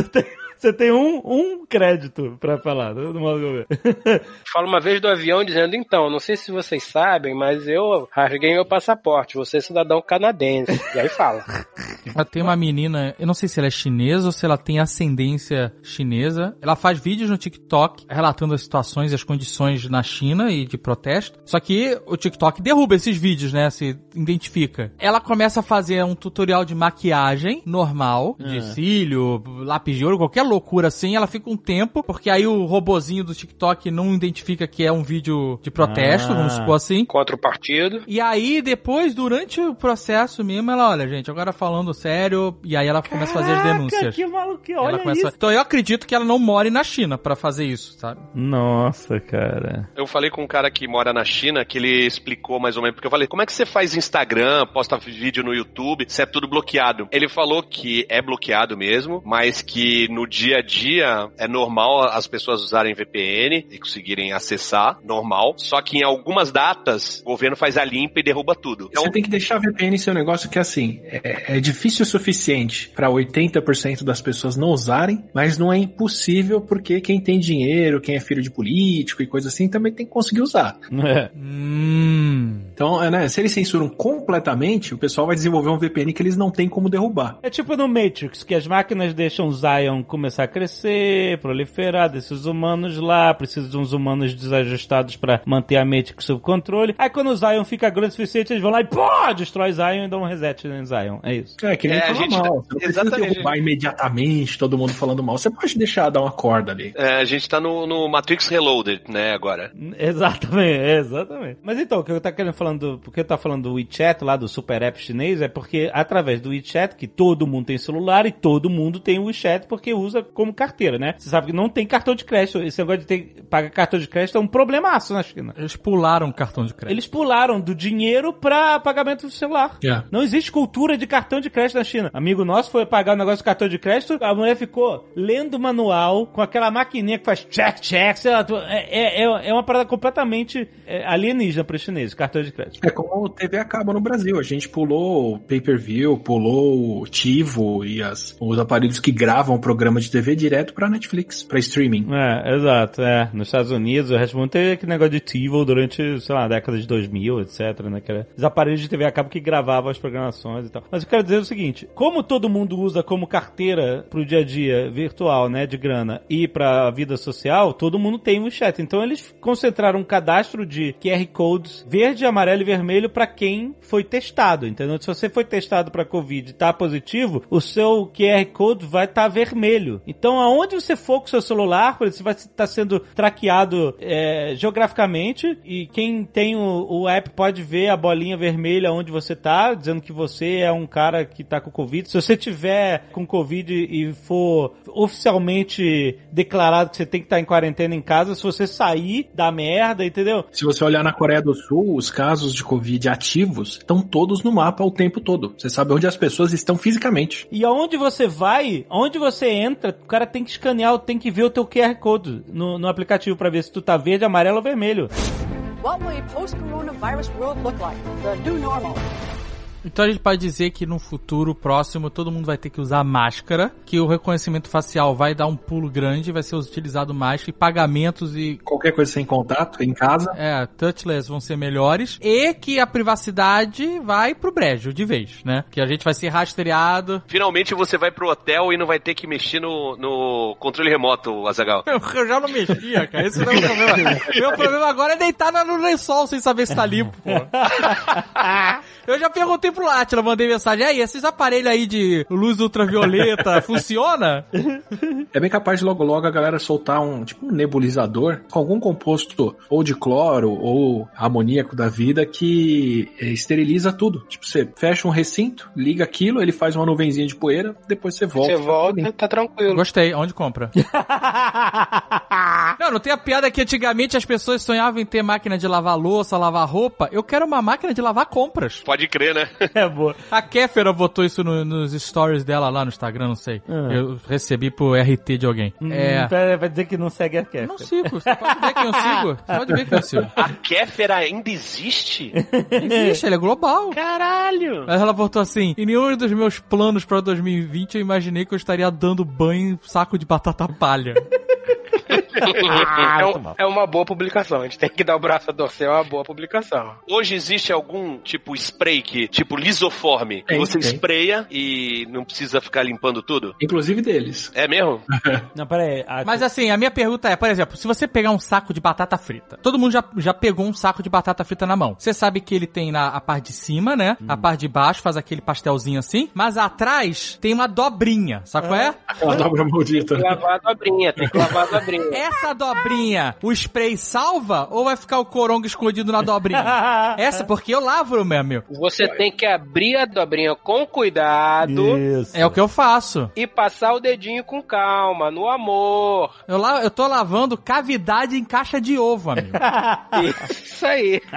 S2: Você tem um, um crédito pra falar do modo governo. [LAUGHS]
S3: Fala uma vez do avião dizendo, então, não sei se vocês sabem, mas eu rasguei meu passaporte, você é cidadão canadense. E aí fala. [LAUGHS]
S6: Ela tem uma menina, eu não sei se ela é chinesa ou se ela tem ascendência chinesa. Ela faz vídeos no TikTok relatando as situações e as condições na China e de protesto. Só que o TikTok derruba esses vídeos, né? Se identifica. Ela começa a fazer um tutorial de maquiagem normal, de cílio, lápis de ouro, qualquer loucura assim. Ela fica um tempo, porque aí o robozinho do TikTok não identifica que é um vídeo de protesto,
S2: Ah.
S6: vamos supor assim.
S3: Contra o partido.
S6: E aí, depois, durante o processo mesmo, ela, olha, gente, agora falando sério, e aí ela começa a fazer as
S2: Caraca,
S6: denúncias.
S2: que maluco, olha
S6: começa-
S2: isso.
S6: Então eu acredito que ela não more na China pra fazer isso, sabe?
S2: Nossa, cara.
S5: Eu falei com um cara que mora na China, que ele explicou mais ou menos, porque eu falei, como é que você faz Instagram, posta vídeo no YouTube, se é tudo bloqueado? Ele falou que é bloqueado mesmo, mas que no dia a dia é normal as pessoas usarem VPN e conseguirem acessar, normal, só que em algumas datas o governo faz a limpa e derruba tudo. Então,
S4: Você tem que deixar a VPN ser um negócio que, assim, é, é difícil o suficiente para 80% das pessoas não usarem, mas não é impossível porque quem tem dinheiro, quem é filho de político e coisa assim, também tem que conseguir usar.
S2: É.
S6: Hum.
S4: Então, é, né, se eles censuram completamente, o pessoal vai desenvolver um VPN que eles não têm como derrubar.
S2: É tipo no Matrix, que as máquinas deixam o Zion começar a crescer, proliferar, desses humanos lá, precisa de uns humanos desajustados pra manter a Matrix sob controle. Aí quando o Zion fica grande o suficiente, eles vão lá e pô, destrói Zion e dão um reset em Zion. É isso.
S4: É, que nem
S5: É, a
S4: falar
S5: gente-
S4: mal. Você não precisa derrubar imediatamente todo mundo falando mal. Você pode deixar dar uma corda ali.
S5: é, a gente tá no, no Matrix Reloaded, né, agora.
S2: Exatamente, exatamente. Mas então, o que eu tá querendo falando, porque eu tá falando do WeChat lá, do super app chinês, é porque através do WeChat, que todo mundo tem celular e todo mundo tem o WeChat porque usa como carteira, né? Você sabe que não tem cartão de crédito. Esse negócio de ter, pagar cartão de crédito é um problemaço na China.
S6: Eles pularam cartão de crédito.
S2: Eles pularam do dinheiro pra pagamento do celular.
S4: É.
S2: Não existe cultura de cartão de crédito na China. Amigo nosso foi pagar o negócio do cartão de crédito, a mulher ficou lendo o manual com aquela maquininha que faz check, check, sei lá. tu- É, é, é uma parada completamente é, alienígena para os chineses, cartão de crédito.
S4: É como o TV a cabo no Brasil. A gente pulou o pay-per-view, pulou o Tivo e as, os aparelhos que gravam o programa de TV direto pra Netflix, pra streaming.
S2: É, exato, é. Nos Estados Unidos, o resto do mundo teve aquele negócio de TiVo durante, sei lá, década de 2000, etc, né? Era os aparelhos de TV a cabo que gravavam as programações e tal. Mas eu quero dizer o seguinte, como todo mundo usa como carteira pro dia a dia virtual, né, de grana, e pra vida social, todo mundo tem o chat. Então eles concentraram um cadastro de QR Codes verde, amarelo e vermelho pra quem foi testado, entendeu? Se você foi testado pra Covid e tá positivo, o seu QR Code vai estar vermelho. Então, aonde você for com o seu celular, você vai estar sendo traqueado é, geograficamente e quem tem o, o app pode ver a bolinha vermelha onde você tá, dizendo que você é um cara que tá com Covid. Se você tiver com Covid e for oficialmente declarado que você tem que estar em quarentena em casa, se você sair da merda, entendeu?
S4: Se você olhar na Coreia do Sul, os casos de Covid ativos estão todos no mapa o tempo todo. Você sabe onde as pessoas estão fisicamente.
S2: E aonde você vai, aonde você entra, o cara tem que escanear, tem que ver o teu QR Code no, no aplicativo pra ver se tu tá verde, amarelo ou vermelho.
S8: What will a post-coronavirus world look like? The new normal.
S6: Então a gente pode dizer que no futuro próximo todo mundo vai ter que usar máscara, que o reconhecimento facial vai dar um pulo grande, vai ser utilizado mais, e pagamentos e
S4: Qualquer coisa sem contato, em casa.
S6: é, touchless vão ser melhores e que a privacidade vai pro brejo de vez, né? Que a gente vai ser rastreado.
S5: Finalmente você vai pro hotel e não vai ter que mexer no, no controle remoto, Azagal.
S6: Eu, [LAUGHS] eu já não mexia, cara. Esse não é o problema. Meu problema agora é deitar no lençol sem saber se tá limpo, pô. [LAUGHS] Eu já perguntei pro Atila, mandei mensagem. Aí, esses aparelhos aí de luz ultravioleta [LAUGHS] funciona?
S4: É bem capaz de logo logo a galera soltar um tipo um nebulizador com algum composto ou de cloro ou amoníaco da vida que eh, esteriliza tudo. Tipo, você fecha um recinto, liga aquilo, ele faz uma nuvenzinha de poeira, depois você volta.
S3: Você volta, tá tranquilo.
S6: Gostei. Onde compra? [LAUGHS] não, não tem a piada que antigamente as pessoas sonhavam em ter máquina de lavar louça, lavar roupa. Eu quero uma máquina de lavar compras.
S5: Pode crer, né? [LAUGHS]
S2: É boa.
S6: A Kéfera botou isso no- nos stories dela lá no Instagram, não sei.
S2: Ah.
S6: Eu recebi por RT de alguém. É.
S2: Hum, pera, vai dizer que não segue a Kéfera.
S6: Não sigo, você pode ver quem eu sigo. Você [LAUGHS] pode ver quem eu sigo.
S5: A Kéfera ainda existe?
S6: Existe, ele é global.
S5: Caralho!
S6: Mas ela botou assim: em nenhum dos meus planos pra 2020 eu imaginei que eu estaria dando banho em saco de batata palha. [LAUGHS] [LAUGHS]
S3: é, um- é uma boa publicação. A gente tem que dar o braço a torcer, é uma boa publicação.
S5: Hoje existe algum tipo spray que, tipo lisoforme, que
S4: Tem,
S5: você
S4: tem.
S5: espreia e não precisa ficar limpando tudo?
S4: Inclusive deles.
S5: É mesmo? [LAUGHS]
S2: Não, pera aí. A-
S6: Mas assim, a minha pergunta é, por exemplo, se você pegar um saco de batata frita, todo mundo já, já pegou um saco de batata frita na mão. Você sabe que ele tem na a parte de cima, né? A parte de baixo faz aquele pastelzinho assim, mas atrás tem uma dobrinha, sabe qual é?
S4: Aquela dobra maldita.
S3: Tem que lavar a dobrinha, tem que lavar a dobrinha. [LAUGHS]
S6: Essa dobrinha, o spray salva ou vai ficar o corongo escondido na dobrinha? [LAUGHS] Essa, porque eu lavo, meu amigo.
S3: Você tem que abrir a dobrinha com cuidado
S2: Isso.
S6: É o que eu faço.
S3: e passar o dedinho com calma, no amor.
S6: Eu, la eu tô lavando cavidade em caixa de ovo, amigo. [LAUGHS]
S3: Isso aí. [LAUGHS]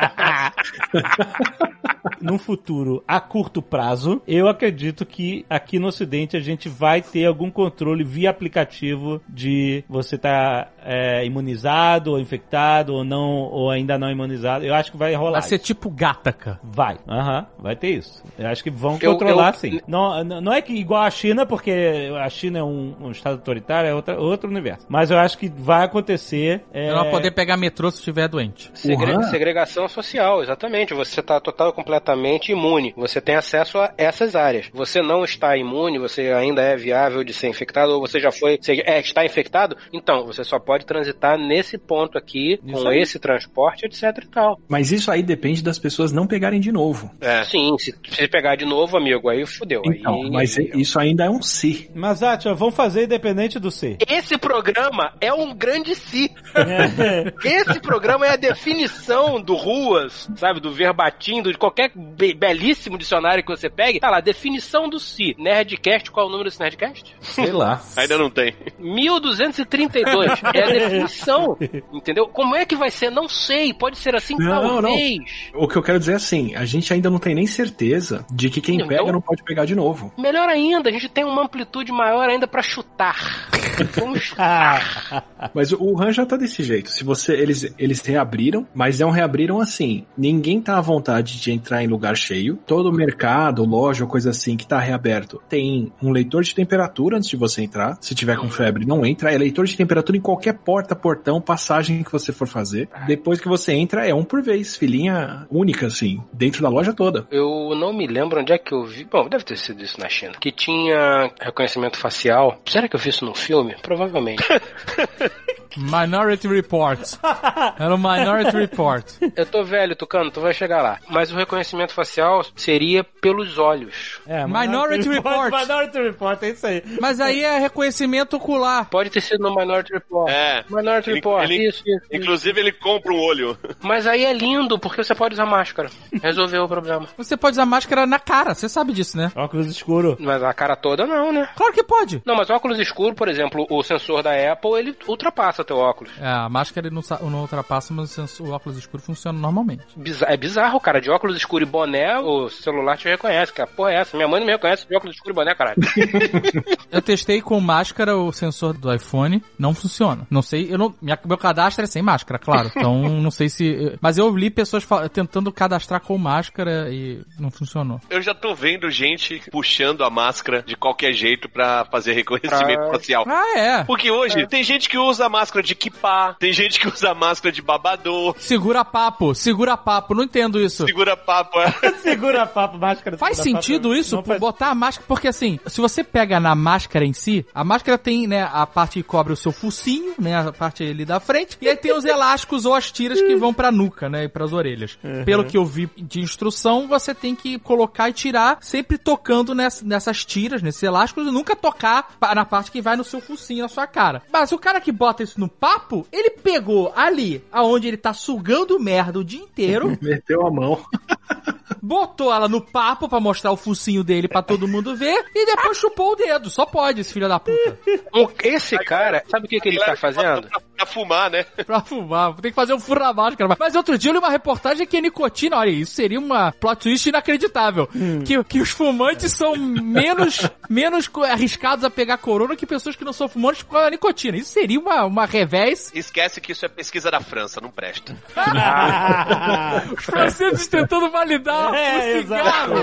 S2: Num futuro a curto prazo, eu acredito que aqui no Ocidente a gente vai ter algum controle via aplicativo de você tá é, imunizado ou infectado ou não ou ainda não imunizado. Eu acho que vai rolar.
S6: Vai ser
S2: isso.
S6: tipo Gataca.
S2: Vai, aham, vai ter isso. Eu acho que vão
S3: Eu-
S2: controlar
S3: eu-
S2: sim. Não, não é que igual a China, porque a China é um, um estado autoritário, é outra, outro universo. Mas eu acho que vai acontecer. É...
S6: Vou poder pegar metrô se estiver doente.
S3: Segre-
S4: Uhum.
S3: Segregação social, exatamente. Você está total e completamente imune. Você tem acesso a essas áreas. Você não está imune, você ainda é viável de ser infectado, ou você já foi, você é, está infectado, então você só pode transitar nesse ponto aqui,
S2: Isso
S3: com
S2: aí.
S3: esse transporte, etc e tal.
S4: Mas isso aí depende das pessoas não pegarem de novo.
S5: É.
S3: Sim, se, se pegar de novo, amigo, aí fudeu.
S4: Então,
S3: aí,
S4: mas isso ainda é um se.
S2: Mas, Atia, vamos fazer independente do C.
S3: Esse programa é um grande si. [LAUGHS] Esse programa é a definição do Ruas, sabe? Do verbatim, do- de qualquer be- belíssimo dicionário que você pegue. Tá lá, definição do si. Nerdcast, qual é o número desse Nerdcast?
S4: Sei lá.
S5: Ainda não tem.
S3: 1232. É a definição. Entendeu? Como é que vai ser? Não sei. Pode ser assim,
S4: Não,
S3: talvez.
S4: O que eu quero dizer é assim, a gente ainda não tem nem certeza de que quem
S3: Então-
S4: pega não pode pegar de novo.
S3: Melhor ainda, a gente tem uma amplitude maior ainda pra chutar. Vamos chutar. [LAUGHS]
S4: Mas o Wuhan já tá desse jeito. Se você eles eles reabriram, mas é um reabriram assim. Ninguém tá à vontade de entrar em lugar cheio. Todo mercado, loja ou coisa assim que tá reaberto, tem um leitor de temperatura antes de você entrar. Se tiver com febre, não entra. É leitor de temperatura em qualquer porta, portão, passagem que você for fazer. Depois que você entra, é um por vez, filinha única assim, dentro da loja toda.
S3: Eu não me lembro onde é que eu vi. Bom, deve ter sido isso na China. Que tinha reconhecimento facial. Será que eu vi isso num filme? Provavelmente. [LAUGHS]
S6: Minority Report. [LAUGHS] Era o Minority Report.
S3: eu tô velho, Tucano, tu vai chegar lá. Mas o reconhecimento facial seria pelos olhos.
S2: É,
S6: Minority Report.
S2: Minority Report, é isso aí.
S6: Mas aí é reconhecimento ocular.
S3: Pode ter sido no Minority Report.
S5: É.
S3: Minority
S5: Ele-
S3: Report,
S5: ele-
S3: isso, isso, isso.
S5: Inclusive ele compra um olho.
S3: Mas aí é lindo, porque você pode usar máscara. Resolveu o problema.
S6: Você pode usar máscara na cara, você sabe disso, né?
S2: Óculos escuro.
S3: Mas a cara toda não, né?
S6: Claro que pode.
S3: Não, mas óculos escuro, por exemplo, o sensor da Apple, ele ultrapassa teu óculos.
S6: É, a máscara ele não, não ultrapassa, mas o óculos escuro funciona normalmente.
S3: Biza- é bizarro, cara. De óculos escuro e boné, o celular te reconhece. Que porra é essa? Minha mãe não me reconhece de óculos escuro e boné, caralho. [LAUGHS]
S6: Eu testei com máscara o sensor do iPhone, não funciona. Não sei, eu não, minha- meu cadastro é sem máscara, claro. Então [LAUGHS] não sei se. Mas eu li pessoas tentando cadastrar com máscara e não funcionou.
S5: Eu já tô vendo gente puxando a máscara de qualquer jeito pra fazer reconhecimento
S3: Ah.
S5: facial.
S6: Ah, é.
S5: Porque hoje tem gente que usa máscara de kipá, tem gente que usa máscara de babador,
S6: Segura papo, segura papo, não entendo isso.
S5: segura papo. é. [LAUGHS]
S2: Segura papo, máscara.
S6: Faz sentido
S2: papo.
S6: isso,
S2: faz-
S6: botar a máscara, porque assim, se você pega na máscara em si, a máscara tem, né, a parte que cobre o seu focinho, né, a parte ali da frente, e aí tem os elásticos ou as tiras que vão pra nuca, né, e pras orelhas. Pelo que eu vi de instrução, você tem que colocar e tirar, sempre tocando ness- nessas tiras, nesses elásticos, e nunca tocar na parte que vai no seu focinho, na sua cara. Mas o cara que bota isso no papo, ele pegou ali, aonde ele tá sugando merda o dia inteiro, [LAUGHS]
S4: Meteu a mão.
S6: botou ela no papo pra mostrar o focinho dele pra todo mundo ver e depois chupou o dedo. Só pode, esse filho da puta.
S3: Esse cara, sabe o que, que ele tá fazendo?
S5: Pra fumar, né? [LAUGHS]
S6: pra fumar. Tem que fazer um furo na máscara. Mas outro dia eu li uma reportagem que a nicotina, olha, isso seria uma plot twist inacreditável. Que, que os fumantes são menos, [LAUGHS] menos arriscados a pegar corona que pessoas que não são fumantes por causa da nicotina. Isso seria uma, uma revés.
S5: Esquece que isso é pesquisa da França, não presta. [LAUGHS]
S6: Os franceses tentando validar
S2: É,
S6: o cigarro.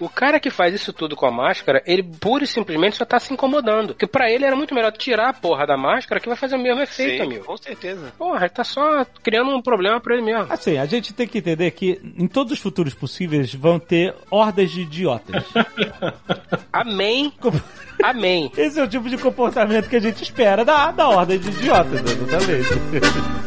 S3: O cara que faz isso tudo com a máscara, ele pura e simplesmente só tá se incomodando. Porque pra ele era muito melhor tirar a porra da máscara que vai fazer o mesmo efeito, amigo.
S5: com certeza.
S3: Porra, ele tá só criando um problema pra ele mesmo.
S2: Assim, a gente tem que entender que em todos os futuros possíveis vão ter hordas de idiotas. [LAUGHS]
S3: Amém. Amém.
S2: Esse é o tipo de comportamento que a gente espera da, da horda de idiotas, exatamente.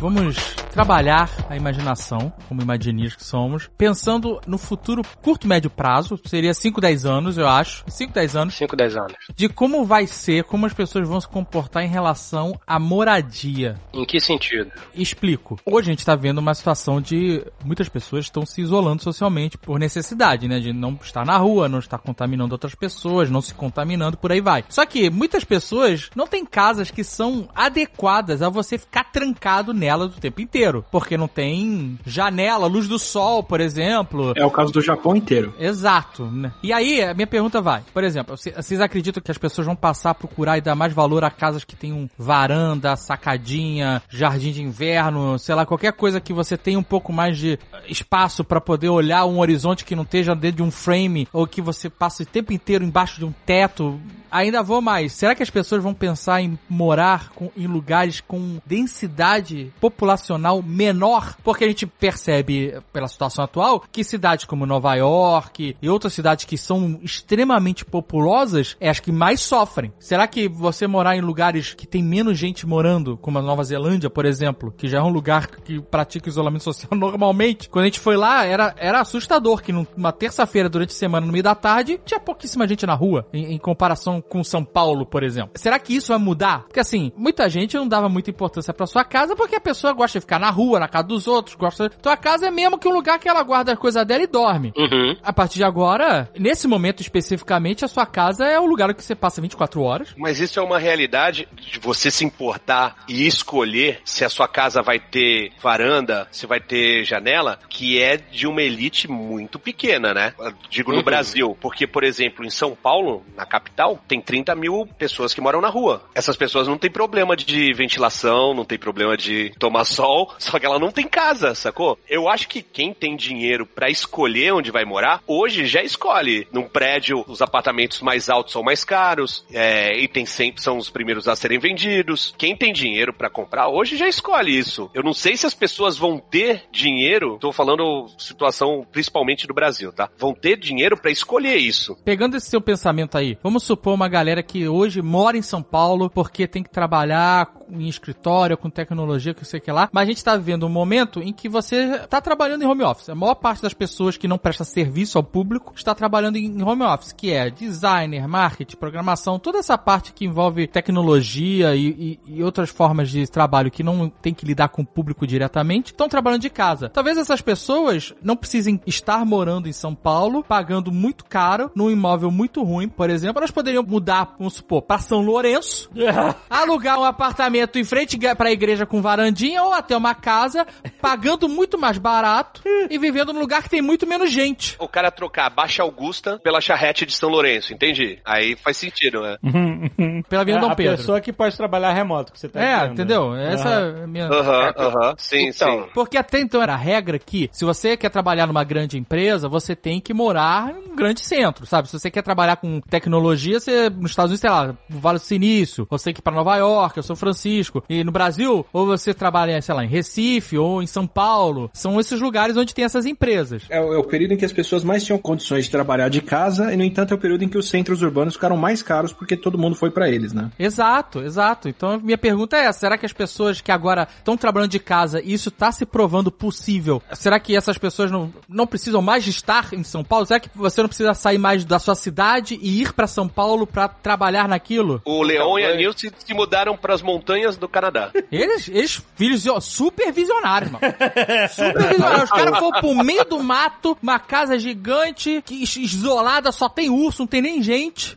S6: Vamos trabalhar a imaginação, como imaginistas que somos, pensando no futuro curto, médio prazo, seria 5, 10 anos, eu acho, 5, 10 anos,
S3: 5, 10 anos.
S6: de como vai ser, como as pessoas vão se comportar em relação à moradia.
S3: Em que sentido?
S6: Explico. Hoje a gente tá vendo uma situação de muitas pessoas estão se isolando socialmente por necessidade, né? De não estar na rua, não estar contaminando outras pessoas, não se contaminando, por aí vai. Só que muitas pessoas não têm casas que são adequadas a você ficar trancado nela do tempo inteiro. Porque não tem janela, luz do sol, por exemplo.
S4: É o caso do Japão inteiro.
S6: Exato, né? E aí, a minha pergunta vai. Por exemplo, cê- vocês acreditam que as pessoas vão passar a procurar e dar mais valor a casas que tem um varanda, sacadinha, jardim de inverno, sei lá, qualquer coisa que você tenha um pouco mais de espaço pra poder olhar um horizonte que não esteja dentro de um frame ou que você passe o tempo inteiro embaixo de um teto? Ainda vou mais. Será que as pessoas vão pensar em morar com- em lugares com densidade populacional menor? Porque a gente percebe, pela situação atual, que cidades como Nova York e outras cidades que são extremamente populosas é as que mais sofrem. Será que você morar em lugares que tem menos gente morando, como a Nova Zelândia, por exemplo, que já é um lugar que pratica isolamento [LAUGHS] social normalmente, quando a gente foi lá, era, era assustador que numa terça-feira, durante a semana, no meio da tarde, tinha pouquíssima gente na rua, em, em comparação com São Paulo, por exemplo. Será que isso vai mudar? Porque assim, muita gente não dava muita importância pra sua casa porque a pessoa gosta de ficar na rua, na casa dos outros, gosta. Tua casa é mesmo que um lugar que ela guarda as coisas dela e dorme.
S3: Uhum.
S6: A partir de agora, nesse momento especificamente, a sua casa é o lugar que você passa 24 horas.
S5: Mas isso é uma realidade de você se importar e escolher se a sua casa vai ter varanda, se vai ter janela, que é de uma elite muito pequena, né? Eu Digo no
S3: Uhum.
S5: Brasil. Porque, por exemplo, em São Paulo, na capital, tem 30 mil pessoas que moram na rua. Essas pessoas não têm problema de ventilação, não tem problema de tomar [LAUGHS] sol, só que ela não tem casa, sacou? Eu acho que quem tem dinheiro pra escolher onde vai morar, hoje já escolhe. Num prédio, os apartamentos mais altos são mais caros, é, e tem sempre são os primeiros a serem vendidos. Quem tem dinheiro pra comprar hoje já escolhe isso. Eu não sei se as pessoas vão ter dinheiro, tô falando situação principalmente do Brasil, tá? Vão ter dinheiro pra escolher isso.
S6: Pegando esse seu pensamento aí, vamos supor uma galera que hoje mora em São Paulo porque tem que trabalhar em escritório, com tecnologia, que sei que lá, mas a gente tá vivendo um momento em que você tá trabalhando em home office. A maior parte das pessoas que não presta serviço ao público está trabalhando em home office, que é designer, marketing, programação, toda essa parte que envolve tecnologia e, e- e outras formas de trabalho que não tem que lidar com o público diretamente, estão trabalhando de casa. Talvez essas pessoas não precisem estar morando em São Paulo, pagando muito caro, num imóvel muito ruim, por exemplo, elas poderiam mudar, vamos supor, para São Lourenço, [LAUGHS] alugar um apartamento em frente para a igreja com varandinha ou até uma casa, pagando muito mais barato e vivendo num lugar que tem muito menos gente.
S5: O cara trocar Baixa Augusta pela charrete de São Lourenço, entendi? Aí faz sentido, né? [LAUGHS]
S6: Pela Avenida Dom
S2: a
S6: Pedro.
S2: pessoa que pode trabalhar remoto, que você tá
S6: É,
S2: dizendo.
S6: entendeu? Essa é a minha...
S5: Aham, aham. Sim,
S3: Então,
S5: sim.
S6: Porque até então era a regra que, se você quer trabalhar numa grande empresa, você tem que morar em um grande centro, sabe? Se você quer trabalhar com tecnologia, você, nos Estados Unidos, sei lá, Vale do Silício, você tem que ir pra Nova York, ou São Francisco. E no Brasil, ou você trabalha, sei lá, em Recife, ou em São Paulo. São esses lugares onde tem essas empresas.
S4: É, o- é o período em que as pessoas mais tinham condições de trabalhar de casa, e no entanto é o período em que os centros urbanos ficaram mais caros porque todo mundo foi pra eles, né?
S6: Exato, exato. Então, minha pergunta é essa. Será que as pessoas que agora estão trabalhando de casa e isso tá se provando possível, será que essas pessoas não, não precisam mais estar em São Paulo? Será que você não precisa sair mais da sua cidade e ir pra São Paulo pra trabalhar naquilo.
S5: O Leon e a
S3: foi.
S5: Nilce se mudaram pras montanhas do Canadá.
S6: Eles, eles filhos ó, super visionários, mano. [LAUGHS] Super visionários. Os caras foram pro meio do mato, uma casa gigante, isolada, só tem urso, não tem nem gente.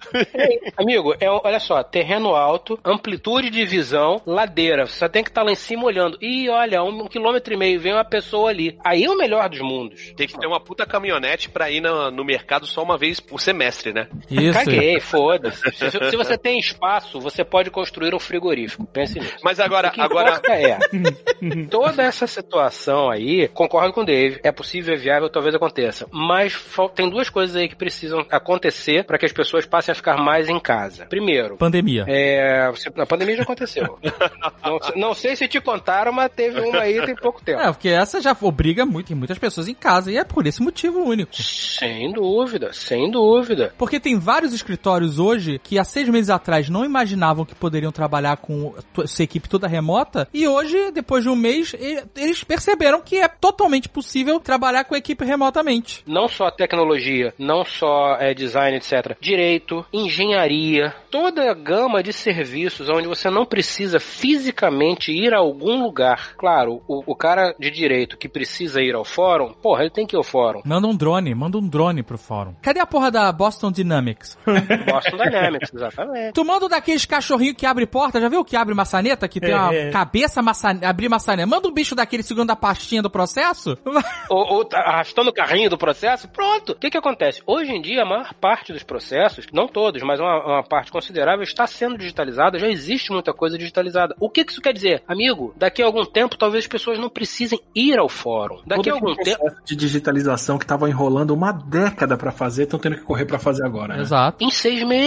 S3: Amigo, é, olha só, terreno alto, amplitude de visão, ladeira. Você só tem que estar lá em cima olhando. E olha, um, um quilômetro e meio, vem uma pessoa ali. Aí é o melhor dos mundos.
S5: Tem que ter uma puta caminhonete pra ir no, no mercado só uma vez por semestre, né?
S6: Isso.
S3: Caguei, foda-se. Se, se você tem espaço, você pode construir um frigorífico. Pense nisso.
S5: Mas agora,
S3: O que
S5: agora,
S3: é, [LAUGHS] toda essa situação aí, concordo com o Dave, é possível, é viável, talvez aconteça. Mas tem duas coisas aí que precisam acontecer para que as pessoas passem a ficar mais em casa. Primeiro,
S6: Pandemia.
S3: é, você- a pandemia já aconteceu. [LAUGHS] não, não sei se te contaram, mas teve uma aí tem pouco tempo.
S6: É, porque essa já obriga muito, tem muitas pessoas em casa, e é por esse motivo único.
S3: Sem dúvida, sem dúvida.
S6: Porque tem vários escritórios hoje que há seis meses atrás não imaginavam que poderiam trabalhar com sua equipe toda remota, e hoje, depois de um mês, eles perceberam que é totalmente possível trabalhar com a equipe remotamente.
S3: Não só tecnologia, não só é, design, etc. Direito, engenharia, toda a gama de serviços onde você não precisa fisicamente ir a algum lugar. Claro, o, o cara de direito que precisa ir ao fórum, porra, ele tem que ir ao fórum.
S6: Manda um drone, manda um drone pro fórum. Cadê a porra da Boston Dynamics? [LAUGHS] [LAUGHS]
S3: Boston Dynamics, exatamente.
S6: Tu manda um daqueles cachorrinhos que abre porta, já viu que abre maçaneta? Que tem uma
S2: É.
S6: cabeça maçaneta, abrir maçaneta. Manda um bicho daquele segurando a pastinha do processo.
S3: ou, ou tá arrastando o carrinho do processo, pronto. O que que acontece? Hoje em dia, a maior parte dos processos, não todos, mas uma, uma parte considerável, está sendo digitalizada, já existe muita coisa digitalizada. O que que isso quer dizer? Amigo, daqui a algum tempo, talvez as pessoas não precisem ir ao fórum. Daqui a
S4: Todo
S3: algum
S4: aquele
S3: tempo...
S4: processo de digitalização que tava enrolando uma década pra fazer, estão tendo que correr pra fazer agora, né?
S6: Exato.
S3: Em seis meses.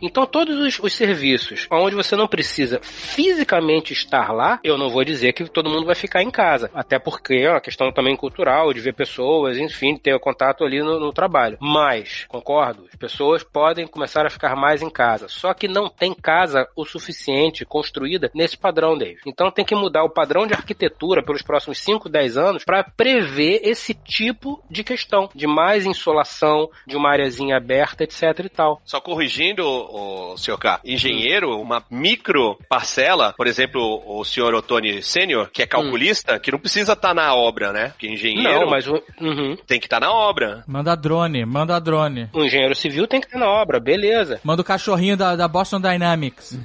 S3: Então, todos os, os serviços onde você não precisa fisicamente estar lá, eu não vou dizer que todo mundo vai ficar em casa. Até porque é uma questão também cultural, de ver pessoas, enfim, ter contato ali no, no trabalho. Mas, concordo, as pessoas podem começar a ficar mais em casa. Só que não tem casa o suficiente construída nesse padrão, Dave. Então, tem que mudar o padrão de arquitetura pelos próximos 5, 10 anos para prever esse tipo de questão, de mais insolação, de uma areazinha aberta, etc e tal.
S5: Corrigindo, o, senhor K, engenheiro, uma micro parcela, por exemplo, o senhor Otoni Sênior, que é calculista, que não precisa estar na obra, né? Porque engenheiro
S3: Não, mas o, uhum.
S5: tem que estar na obra.
S6: Manda drone, manda drone.
S3: o engenheiro civil tem que estar na obra, beleza.
S6: Manda o cachorrinho da, da Boston Dynamics.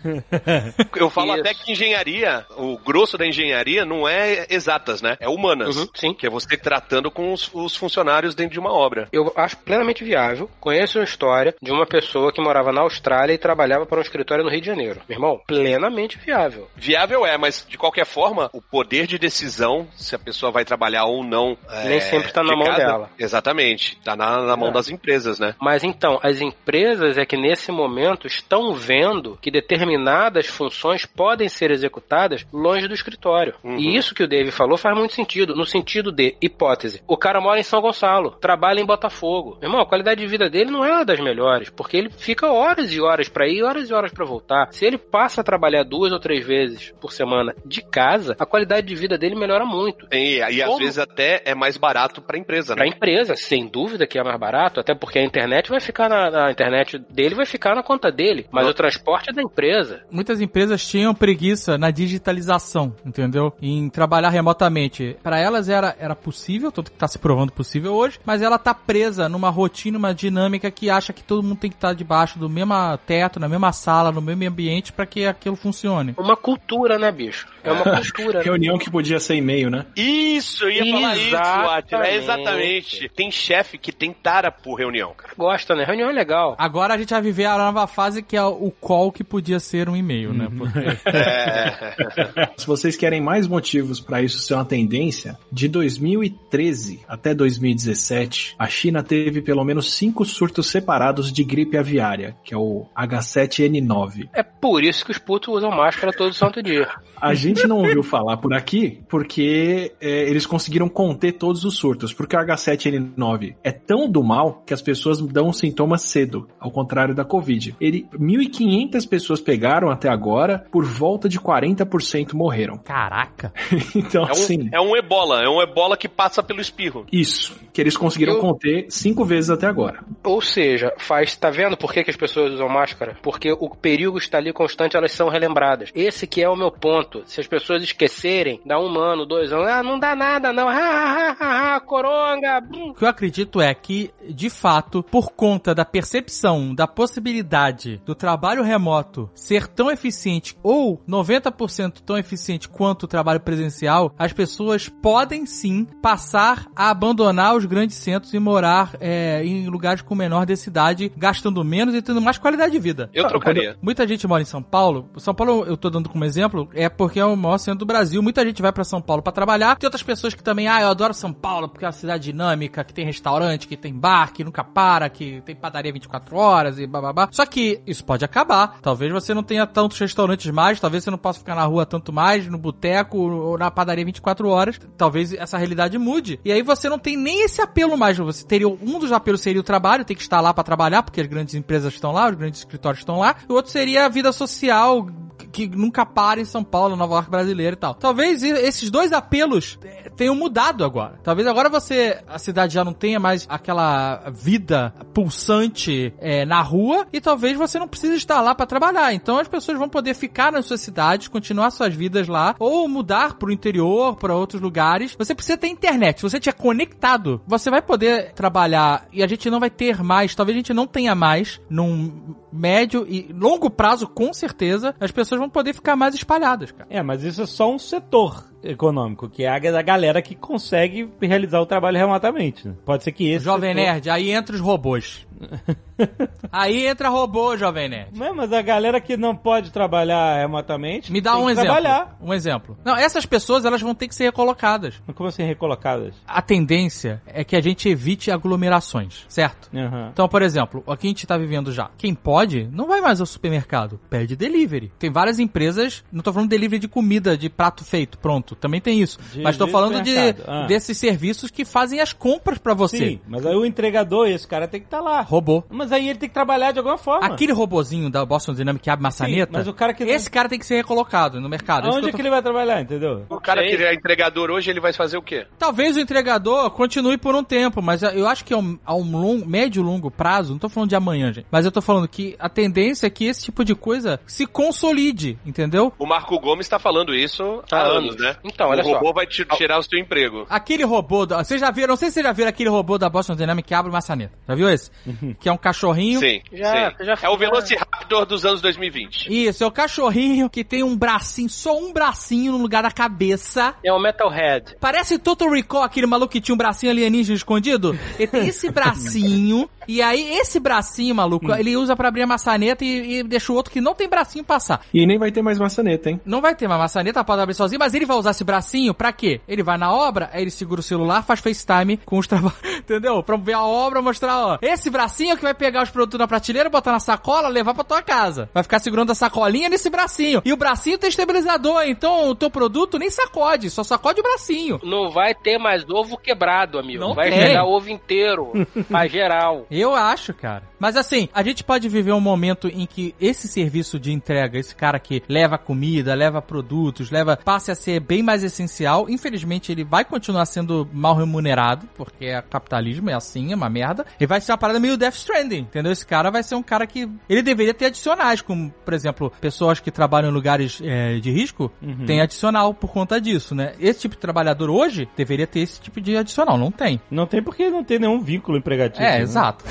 S6: [LAUGHS]
S5: Eu falo
S3: Isso.
S5: até que engenharia, o grosso da engenharia não é exatas, né? É humanas.
S3: Uhum, sim.
S5: Que é você tratando com os, os funcionários dentro de uma obra.
S3: Eu acho plenamente viável. Conheço uma história de uma pessoa que morava na Austrália e trabalhava para um escritório no Rio de Janeiro. Meu irmão, plenamente viável.
S5: Viável é, mas de qualquer forma, o poder de decisão, se a pessoa vai trabalhar ou não.
S3: Nem
S5: é,
S3: sempre tá na
S5: de
S3: mão
S5: casa,
S3: dela.
S5: Exatamente. Tá na, na mão
S3: É.
S5: das empresas, né?
S3: Mas então, as empresas é que nesse momento estão vendo que determinadas funções podem ser executadas longe do escritório.
S5: Uhum.
S3: E isso que o Dave falou faz muito sentido, no sentido de, hipótese, o cara mora em São Gonçalo, trabalha em Botafogo. Meu irmão, a qualidade de vida dele não é uma das melhores, porque ele fica horas e horas pra ir, horas e horas pra voltar. Se ele passa a trabalhar duas ou três vezes por semana de casa, a qualidade de vida dele melhora muito.
S5: E, e às
S3: Como?
S5: vezes até é mais barato pra empresa,
S3: Pra
S5: né?
S3: empresa, sem dúvida que é mais barato, até porque a internet vai ficar na, na internet dele, vai ficar na conta dele. Mas o transporte é da empresa.
S6: Muitas empresas tinham preguiça na digitalização, entendeu? Em trabalhar remotamente. Para elas era, era possível, tanto que tá se provando possível hoje, mas ela tá presa numa rotina, uma dinâmica que acha que todo mundo tem que estar debaixo do mesmo teto, na mesma sala, no mesmo ambiente para que aquilo funcione.
S3: Uma cultura, né, bicho? É uma cultura. né?
S4: Reunião que podia ser e-mail, né?
S5: Isso, eu ia falar isso, Atila. É
S3: Exatamente.
S5: exatamente. Tem chefe que tem tara por reunião.
S3: Gosta, né? Reunião é legal.
S6: Agora a gente vai viver a nova fase que é o call que podia ser um e-mail, né? Porque [LAUGHS]
S5: É.
S4: Se vocês querem mais motivos para isso ser uma tendência, de 2013 até 2017, a China teve pelo menos cinco surtos separados de gripe aviária, que é o H7N9.
S3: É por isso que os putos usam máscara todo santo dia.
S4: A gente não ouviu falar por aqui porque é, eles conseguiram conter todos os surtos, porque o H7N9 é tão do mal que as pessoas dão sintomas cedo, ao contrário da Covid. Ele 1.500 pessoas pegaram até agora, por volta de 40% morreram.
S6: Caraca. [LAUGHS]
S4: Então,
S5: É
S4: assim,
S5: um, é um ebola, é um ebola que passa pelo espirro.
S4: isso, que eles conseguiram
S3: Eu-
S4: conter cinco vezes até agora.
S3: Ou seja, faz, tá vendo por por que, que as pessoas usam máscara? Porque o perigo está ali constante, elas são relembradas. Esse que é o meu ponto. Se as pessoas esquecerem, dá um ano, dois anos, ah, não dá nada, não, ah, ah, ah, ah coronga.
S6: O que eu acredito é que, de fato, por conta da percepção, da possibilidade do trabalho remoto ser tão eficiente ou 90% tão eficiente quanto o trabalho presencial, as pessoas podem sim passar a abandonar os grandes centros e morar é, em lugares com menor densidade, gastando menos e tendo mais qualidade de vida.
S5: Eu trocaria.
S6: Muita gente mora em São Paulo. São Paulo, eu tô dando como exemplo, é porque é o maior centro do Brasil. Muita gente vai para São Paulo para trabalhar. Tem outras pessoas que também, ah, eu adoro São Paulo porque é uma cidade dinâmica, que tem restaurante, que tem bar, que nunca para, que tem padaria 24 horas e bababá. Só que isso pode acabar. Talvez você não tenha tantos restaurantes mais, talvez você não possa ficar na rua tanto mais, no boteco ou na padaria 24 horas. Talvez essa realidade mude. E aí você não tem nem esse apelo mais. Você teria um dos apelos seria o trabalho, tem que estar lá para trabalhar, porque as grandes empresas estão lá, os grandes escritórios estão lá. O outro seria a vida social, que nunca para em São Paulo, Nova York brasileira e tal. Talvez esses dois apelos eh, tenham mudado agora. Talvez agora você, a cidade já não tenha mais aquela vida pulsante é, na rua e talvez você não precise estar lá para trabalhar. Então as pessoas vão poder ficar nas suas cidades, continuar suas vidas lá ou mudar pro interior, para outros lugares. Você precisa ter internet. Se você tiver conectado, você vai poder trabalhar e a gente não vai ter mais, talvez a gente não tenha mais num médio e longo prazo, com certeza, as pessoas vão poder ficar mais espalhadas, cara.
S2: É, mas isso é só um setor econômico, que é a galera que consegue realizar o trabalho remotamente. Pode ser que esse.
S6: Jovem
S2: setor...
S6: Nerd, aí entra os robôs. [LAUGHS] aí entra robô, Jovem Nerd.
S2: Não, mas a galera que não pode trabalhar remotamente.
S6: Me dá um exemplo.
S2: Trabalhar.
S6: Um exemplo. Não, essas pessoas elas vão ter que ser recolocadas.
S2: Mas como assim recolocadas?
S6: A tendência é que a gente evite aglomerações, certo?
S2: Uhum.
S6: Então, por exemplo, aqui a gente tá vivendo já. Quem pode, não vai mais ao supermercado. Pede delivery. Tem várias empresas, não tô falando de delivery de comida, de prato feito, pronto também tem isso. De, mas estou falando de, ah. desses serviços que fazem as compras para você. Sim,
S2: mas aí o entregador, esse cara tem que estar tá lá.
S6: Robô.
S2: Mas aí ele tem que trabalhar de alguma forma.
S6: Aquele robozinho da Boston Dynamics que abre maçaneta, Sim,
S2: mas o cara que
S6: esse cara tem que ser recolocado no mercado.
S2: Onde que, tô... que, ele vai trabalhar, entendeu?
S5: O cara que é entregador hoje, ele vai fazer o quê?
S6: Talvez o entregador continue por um tempo, mas eu acho que a um, a um long, médio longo prazo, não tô falando de amanhã, gente, mas eu tô falando que a tendência é que esse tipo de coisa se consolide, entendeu?
S5: O Marco Gomes tá falando isso há anos, né?
S3: Então, olha
S5: o robô só. vai te tirar o seu emprego.
S6: Aquele robô, da, vocês já viram, não sei se vocês já viram aquele robô da Boston Dynamics que abre maçaneta. Já viu esse?
S5: Uhum.
S6: que é um cachorrinho.
S5: Sim, já, sim. já É o Velociraptor dos anos 2020.
S6: Isso, é o cachorrinho que tem um bracinho, só um bracinho no lugar da cabeça.
S3: É o Metalhead.
S6: Parece Total Recall, aquele maluco que tinha um bracinho alienígena escondido. Ele tem esse [LAUGHS] bracinho e aí, esse bracinho, maluco, hum. ele usa para abrir a maçaneta e, e, deixa o outro que não tem bracinho passar.
S4: E nem vai ter mais maçaneta, hein?
S6: Não vai ter mais maçaneta, pode abrir sozinho, mas ele vai usar esse bracinho pra quê? Ele vai na obra, aí ele segura o celular, faz FaceTime com os trabalhos, [LAUGHS] entendeu? Pra ver a obra, mostrar, ó, esse bracinho que vai pegar os produtos na prateleira, botar na sacola, levar pra tua casa. Vai ficar segurando a sacolinha nesse bracinho. E o bracinho tem estabilizador, então o teu produto nem sacode, só sacode o bracinho.
S3: Não vai ter mais ovo quebrado, amigo. Não vai tem. chegar ovo inteiro, pra geral. [LAUGHS]
S6: Eu acho, cara. Mas assim, a gente pode viver um momento em que esse serviço de entrega, esse cara que leva comida, leva produtos, leva, passe a ser bem mais essencial. Infelizmente, ele vai continuar sendo mal remunerado, porque é capitalismo, é assim, é uma merda. E vai ser uma parada meio Death Stranding, entendeu? Esse cara vai ser um cara que. Ele deveria ter adicionais, como, por exemplo, pessoas que trabalham em lugares é, de risco, uhum. tem adicional por conta disso, né? Esse tipo de trabalhador hoje deveria ter esse tipo de adicional, não tem.
S2: Não tem porque não tem nenhum vínculo empregatício.
S6: É, né? exato.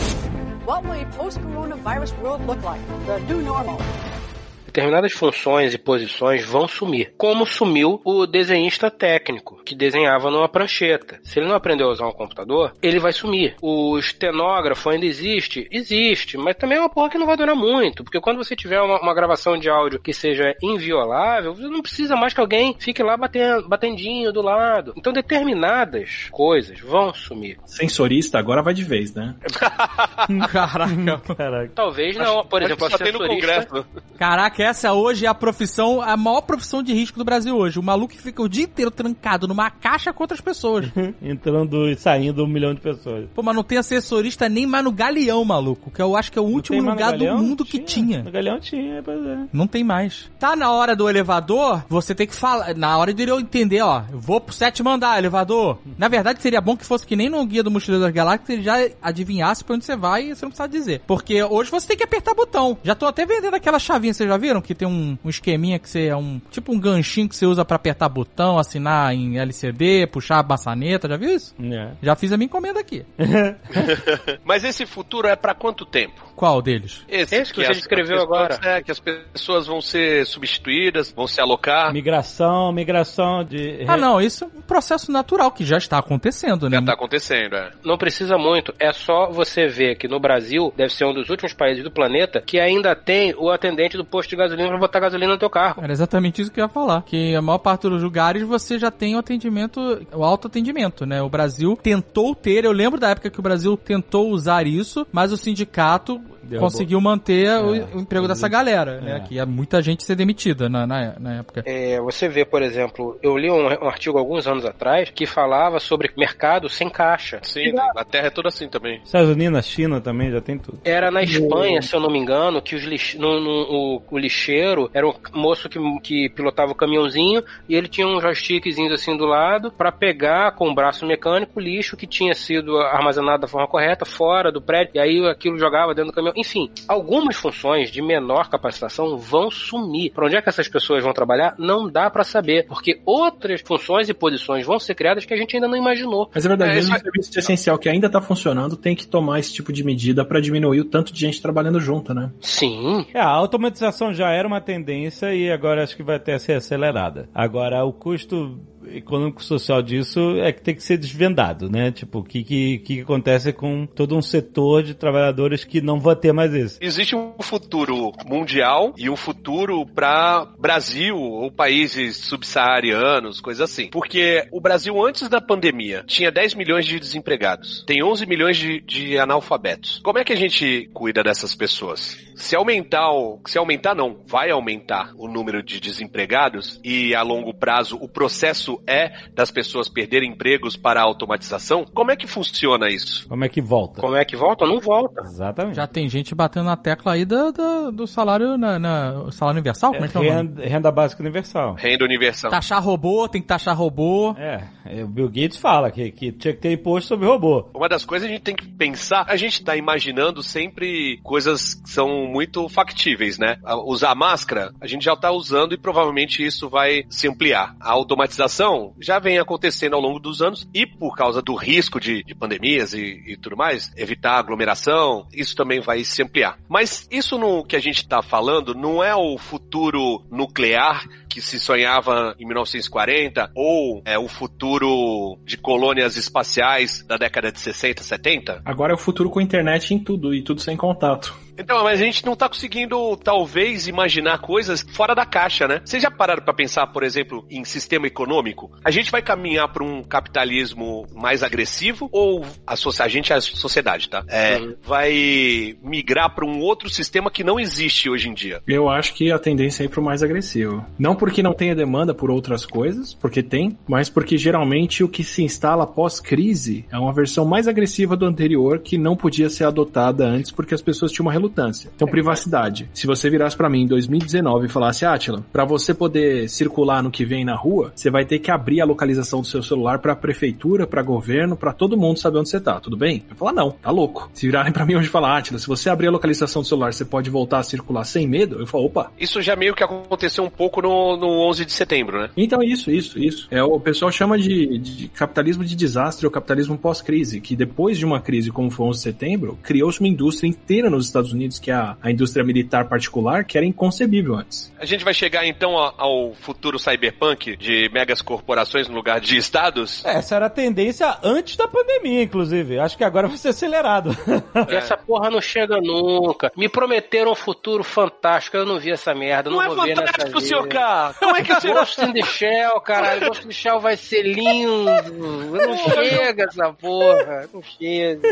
S8: What will a post-coronavirus world look like? The new normal.
S3: Determinadas funções e posições vão sumir. Como sumiu o desenhista técnico, que desenhava numa prancheta. Se ele não aprendeu a usar um computador, ele vai sumir. O estenógrafo ainda existe? Existe, mas também é uma porra que não vai durar muito, porque quando você tiver uma, uma gravação de áudio que seja inviolável, você não precisa mais que alguém fique lá batendo, batendinho do lado. Então determinadas coisas vão sumir.
S4: Sensorista agora vai de vez, né?
S6: Caraca. [LAUGHS] Caraca.
S3: Talvez não. Por exemplo, a sensorista...
S6: Caraca, que essa hoje é a profissão, a maior profissão de risco do Brasil hoje. O maluco que fica o dia inteiro trancado numa caixa com outras pessoas. [LAUGHS]
S2: Entrando e saindo um milhão de pessoas.
S6: Pô, mas não tem assessorista nem mais no Galeão, maluco. Que eu acho que é o último lugar do mundo que tinha.
S2: No Galeão tinha, pois é.
S6: Não tem mais. Tá na hora do elevador, você tem que falar. Na hora de eu entender, ó, eu vou pro sétimo andar, elevador. Na verdade, seria bom que fosse que nem no Guia do Mochileiro das Galáxias, ele já adivinhasse pra onde você vai e você não precisa dizer. Porque hoje você tem que apertar botão. Já tô até vendendo aquela chavinha, vocês já viram? Que tem um, um esqueminha que você é um. Tipo um ganchinho que você usa pra apertar botão, assinar em LCD, puxar a maçaneta, já viu isso?
S2: É.
S6: Já fiz a minha encomenda aqui. [LAUGHS]
S5: Mas esse futuro é pra quanto tempo?
S6: Qual deles?
S5: Esse,
S3: Esse que você
S5: as-
S3: descreveu
S5: as pessoas-
S3: agora.
S5: É, que as pessoas vão ser substituídas, vão se alocar.
S2: Migração, migração de.
S6: Ah, não, isso é um processo natural que já está acontecendo, né?
S5: Já tá acontecendo, é.
S3: Não precisa muito, é só você ver que no Brasil deve ser um dos últimos países do planeta que ainda tem o atendente do posto de gasolina pra botar gasolina no teu carro.
S6: Era exatamente isso que eu ia falar. Que a maior parte dos lugares você já tem o atendimento, o autoatendimento, né? O Brasil tentou ter, eu lembro da época que o Brasil tentou usar isso, mas o sindicato
S2: Derrubou.
S6: conseguiu manter o,
S2: É.
S6: o emprego dessa galera, né?
S2: É.
S6: Que ia muita gente ser demitida na, na, na época.
S3: É, você vê, por exemplo, eu li um, um artigo alguns anos atrás que falava sobre mercado sem caixa.
S5: Sim, na Inglaterra é tudo assim também.
S2: Estados Unidos, na China também já tem tudo.
S3: Era na Espanha, se eu não me engano, que os lix... no, no- o, o lixeiro era um moço que, que pilotava o caminhãozinho e ele tinha um joystickzinho assim do lado pra pegar com o braço mecânico o lixo que tinha sido armazenado da forma correta fora do prédio e aí aquilo jogava dentro do caminhão. Enfim, algumas funções de menor capacitação vão sumir. Pra onde é que essas pessoas vão trabalhar? Não dá pra saber, porque outras funções e posições vão ser criadas que a gente ainda não imaginou.
S4: Mas é verdade,
S5: É,
S4: mesmo
S5: isso
S4: um serviço de essencial que ainda tá funcionando, tem que tomar esse tipo de medida pra diminuir o tanto de gente trabalhando junto, né?
S3: Sim,
S2: É, a automatização já era uma tendência e agora acho que vai ter a ser acelerada. Agora, o custo econômico-social disso é que tem que ser desvendado, né? Tipo, o que, que, que acontece com todo um setor de trabalhadores que não vai ter mais isso.
S5: Existe um futuro mundial e um futuro para Brasil ou países subsaarianos, coisas assim. Porque o Brasil, antes da pandemia, tinha 10 milhões de desempregados. Tem 11 milhões de, de analfabetos. Como é que a gente cuida dessas pessoas? Se aumentar, se aumentar não, vai aumentar o número de desempregados e a longo prazo o processo é das pessoas perderem empregos para a automatização, como é que funciona isso?
S2: Como é que volta?
S3: como é que volta? Não volta.
S2: Exatamente.
S6: Já tem gente batendo na tecla aí do, do, do salário na, na- salário universal? Como é que é o nome?
S2: renda, renda básica universal.
S5: Renda universal.
S6: Taxar robô, tem que taxar robô.
S2: É, é, o Bill Gates fala que, que tinha que ter imposto sobre robô.
S5: Uma das coisas a gente tem que pensar, a gente tá imaginando sempre coisas que são muito factíveis, né? A- Usar máscara, a gente já tá usando e provavelmente isso vai se ampliar. A automatização já vem acontecendo ao longo dos anos e por causa do risco de, de pandemias e, e tudo mais, evitar aglomeração, isso também vai se ampliar. Mas isso no que a gente tá falando não é o futuro nuclear que se sonhava em 1940 ou é o futuro de colônias espaciais da década de 60, 70?
S4: Agora é o futuro com internet em tudo e tudo sem contato.
S5: Então, mas a gente não tá conseguindo, talvez, imaginar coisas fora da caixa, né? Vocês já pararam pra pensar, por exemplo, em sistema econômico? A gente vai caminhar pra um capitalismo mais agressivo ou a, a gente é a sociedade, tá? É, vai migrar pra um outro sistema que não existe hoje em dia?
S4: Eu acho que a tendência é ir pro mais agressivo. Não porque não tenha demanda por outras coisas, porque tem, mas porque geralmente o que se instala pós-crise é uma versão mais agressiva do anterior que não podia ser adotada antes porque as pessoas tinham uma relutância. Então, privacidade. Se você virasse pra mim em 2019 e falasse, Atila, pra você poder circular no que vem na rua, você vai ter que abrir a localização do seu celular pra prefeitura, pra governo, pra todo mundo saber onde você tá, tudo bem? Eu falar, não, tá louco. Se virarem pra mim hoje e falar, Atila, se você abrir a localização do celular, você pode voltar a circular sem medo, eu falo, opa,
S5: Isso já meio que aconteceu um pouco no, no 11 de setembro, né?
S4: então, isso, isso, isso. É, o pessoal chama de, de capitalismo de desastre ou capitalismo pós-crise, que depois de uma crise como foi o 11 de setembro, criou-se uma indústria inteira nos Estados Unidos, que é a, a indústria militar particular, que era inconcebível antes.
S5: A gente vai chegar então ao futuro cyberpunk de megas corporações no lugar de estados?
S2: Essa era a tendência antes da pandemia, inclusive. Acho que agora vai ser acelerado.
S3: E [LAUGHS] essa porra não chega nunca. Me prometeram um futuro fantástico, eu não vi essa merda, não,
S5: Não é
S3: vou ver nessa
S5: fantástico, K! porra! Como é que [LAUGHS] você...
S3: Ghost in the Shell, caralho. Ghost in the Shell vai ser lindo. Não chega essa porra. Não chega.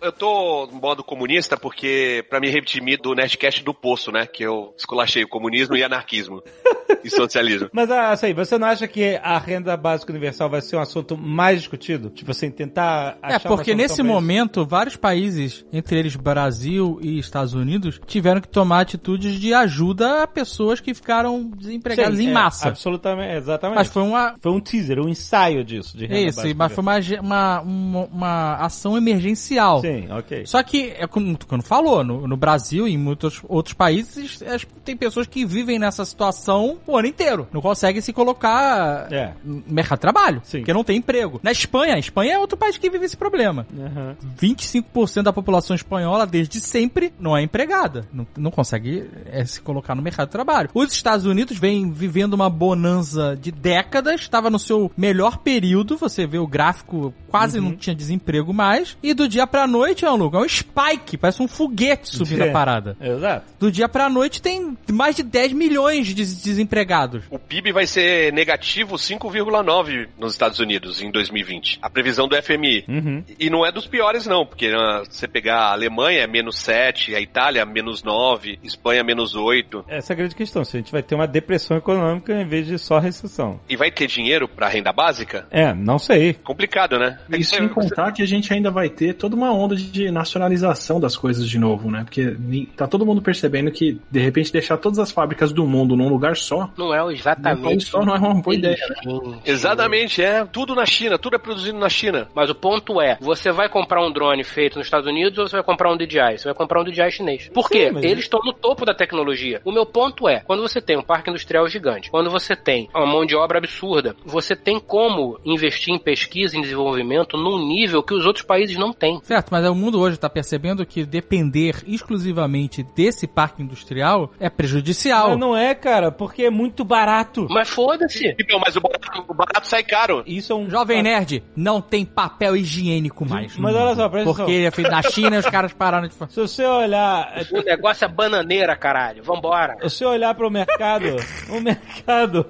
S5: Eu tô no modo comunista porque, pra me redimir do Nerdcast do Poço, né? Que eu esculachei o comunismo e anarquismo. [LAUGHS] e socialismo.
S2: Mas assim, você não acha que a renda básica universal vai ser um assunto mais discutido? Tipo assim, tentar achar
S6: É, porque nesse momento, vários países, entre eles Brasil e Estados Unidos, tiveram que tomar atitudes de ajuda a pessoas que ficaram desempregadas
S2: Sim,
S6: em
S2: é,
S6: massa.
S2: absolutamente, exatamente.
S6: Mas foi uma.
S2: Foi um teaser, um ensaio disso. De renda
S6: Isso,
S2: básica
S6: mas foi uma, uma, uma, uma ação emergencial.
S2: Sim, ok.
S6: Só que, é como o Tucano falou, no, no Brasil e em muitos outros países, tem pessoas que vivem nessa situação o ano inteiro. Não conseguem se colocar
S2: É.
S6: no mercado de trabalho.
S2: Sim.
S6: Porque não tem emprego. Na Espanha, a Espanha é outro país que vive esse problema.
S2: Aham.
S6: 25% da população espanhola, desde sempre, não é empregada. Não, não consegue é, se colocar no mercado de trabalho. Os Estados Unidos vem vivendo uma bonança de décadas, estava no seu melhor período, você vê o gráfico, quase não tinha desemprego mais, e do dia pra noite, é um lugar, é um spike, parece um foguete subindo
S2: É.
S6: a parada.
S2: Exato.
S6: Do dia pra noite tem mais de 10 milhões de des- desempregados.
S5: O PIB vai ser negativo 5,9 nos Estados Unidos em 2020. A previsão do FMI.
S2: Uhum.
S5: E não é dos piores, não, porque ah, você pegar a Alemanha é menos 7, a Itália menos 9, Espanha menos 8.
S2: Essa é a grande questão. Se a gente vai ter uma depressão econômica em vez de só recessão.
S5: E vai ter dinheiro pra renda básica?
S2: É, não sei.
S5: Complicado, né?
S4: E sem contar que a gente ainda vai ter toda uma onda de nacionalização das coisas de novo, né? Porque tá todo mundo percebendo que, de repente, deixar todas as fábricas do mundo num lugar só,
S3: Não é
S4: num país
S3: exatamente.
S4: só não é uma boa ideia. né?
S5: Exatamente, é. Tudo na China, tudo é produzido na China.
S3: Mas o ponto é, você vai comprar um drone feito nos Estados Unidos ou você vai comprar um DJI? Você vai comprar um DJI chinês. Por quê?
S2: Sim, mas-
S3: Eles estão no topo da tecnologia. O meu ponto é, quando você tem um parque industrial gigante, quando você tem uma mão de obra absurda, você tem como investir em pesquisa e em desenvolvimento num nível que os outros países não têm.
S6: Certo, mas o mundo hoje está percebendo que depender exclusivamente desse parque industrial é prejudicial.
S2: Mas não é, cara, porque é muito barato.
S3: Mas foda-se.
S5: Então, mas o barato, o barato sai caro.
S2: Isso é um
S6: Jovem Nerd, não tem papel higiênico mais.
S2: Mas olha só, presta
S6: Porque é feito na China e os caras pararam de fazer.
S2: Se você olhar,
S3: O negócio é bananeira, caralho. Vambora.
S2: se você olhar para o mercado, o mercado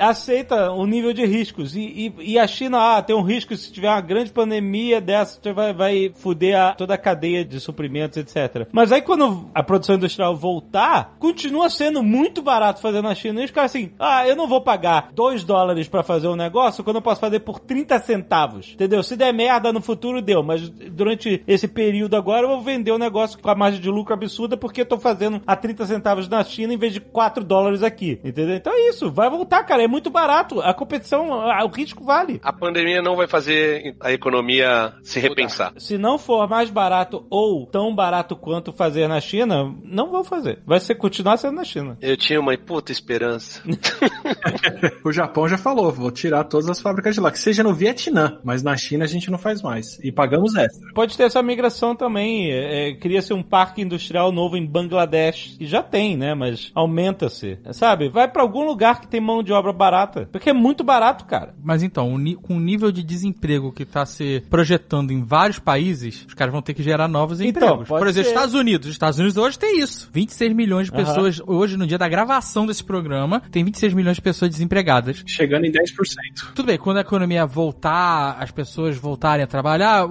S2: aceita o nível de riscos. E, e, e a China, ah, tem um risco se tiver uma grande pandemia dessa, você vai, vai fuder a- toda a cadeia de suprimentos, etc. Mas aí quando a produção industrial voltar, continua sendo muito barato fazer na China. E os caras assim, ah, eu não vou pagar 2 dólares pra fazer um negócio quando eu posso fazer por 30 centavos. Entendeu? Se der merda no futuro, deu. Mas durante esse período agora, eu vou vender o negócio com a margem de lucro absurda porque eu tô fazendo a 30 centavos na China em vez de 4 dólares aqui. Entendeu? Então é isso. Vai voltar, cara. É muito barato. A competição, o risco vale.
S5: A pandemia não vai fazer a economia se repensar.
S2: Se não for mais barato ou tão barato quanto fazer na China, não vão fazer. Vai ser continuar sendo na China.
S5: Eu tinha uma puta esperança. [LAUGHS]
S4: O Japão já falou, vou tirar todas as fábricas de lá, que seja no Vietnã, mas na China a gente não faz mais. E pagamos extra.
S2: Pode ter essa migração também. É, é, Cria-se um parque industrial novo em Bangladesh. E já tem, né? Mas aumenta-se. Sabe? Vai pra algum lugar que tem mão de obra barata. Porque é muito barato, cara.
S6: Mas então, com o nível de desemprego que está se projetando em vários países, os caras vão ter que gerar novos
S2: Então,
S6: empregos.
S2: pode
S6: Por exemplo,
S2: ser.
S6: Estados Unidos. Os Estados Unidos hoje tem isso. 26 milhões de pessoas, hoje no dia da gravação desse programa, tem 26 milhões de pessoas desempregadas.
S4: Chegando em 10%.
S6: Tudo bem, quando a economia voltar, as pessoas voltarem a trabalhar,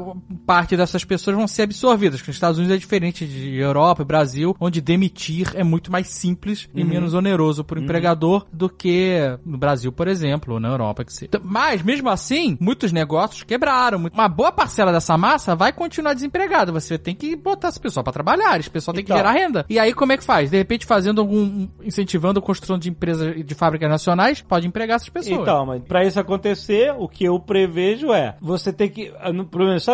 S6: parte dessas pessoas vão ser absorvidas. Porque os Estados Unidos é diferente de Europa e Brasil, onde demitir é muito mais simples e menos oneroso para o empregador do que no Brasil, por exemplo, ou na Europa. Que seja. Então, Mas, mesmo assim, muitos negócios quebraram. Uma boa parcela dessa massa vai continuar desempregada. Você tem que botar esse pessoal para trabalhar, esse pessoal tem que
S2: Então.
S6: gerar renda. E aí, como é que faz? De repente, fazendo algum. incentivando a construção de empresas de fábricas nacionais, pode empregar essas pessoas.
S2: Então, mas pra isso acontecer, o que eu prevejo é, você tem que, ah, no,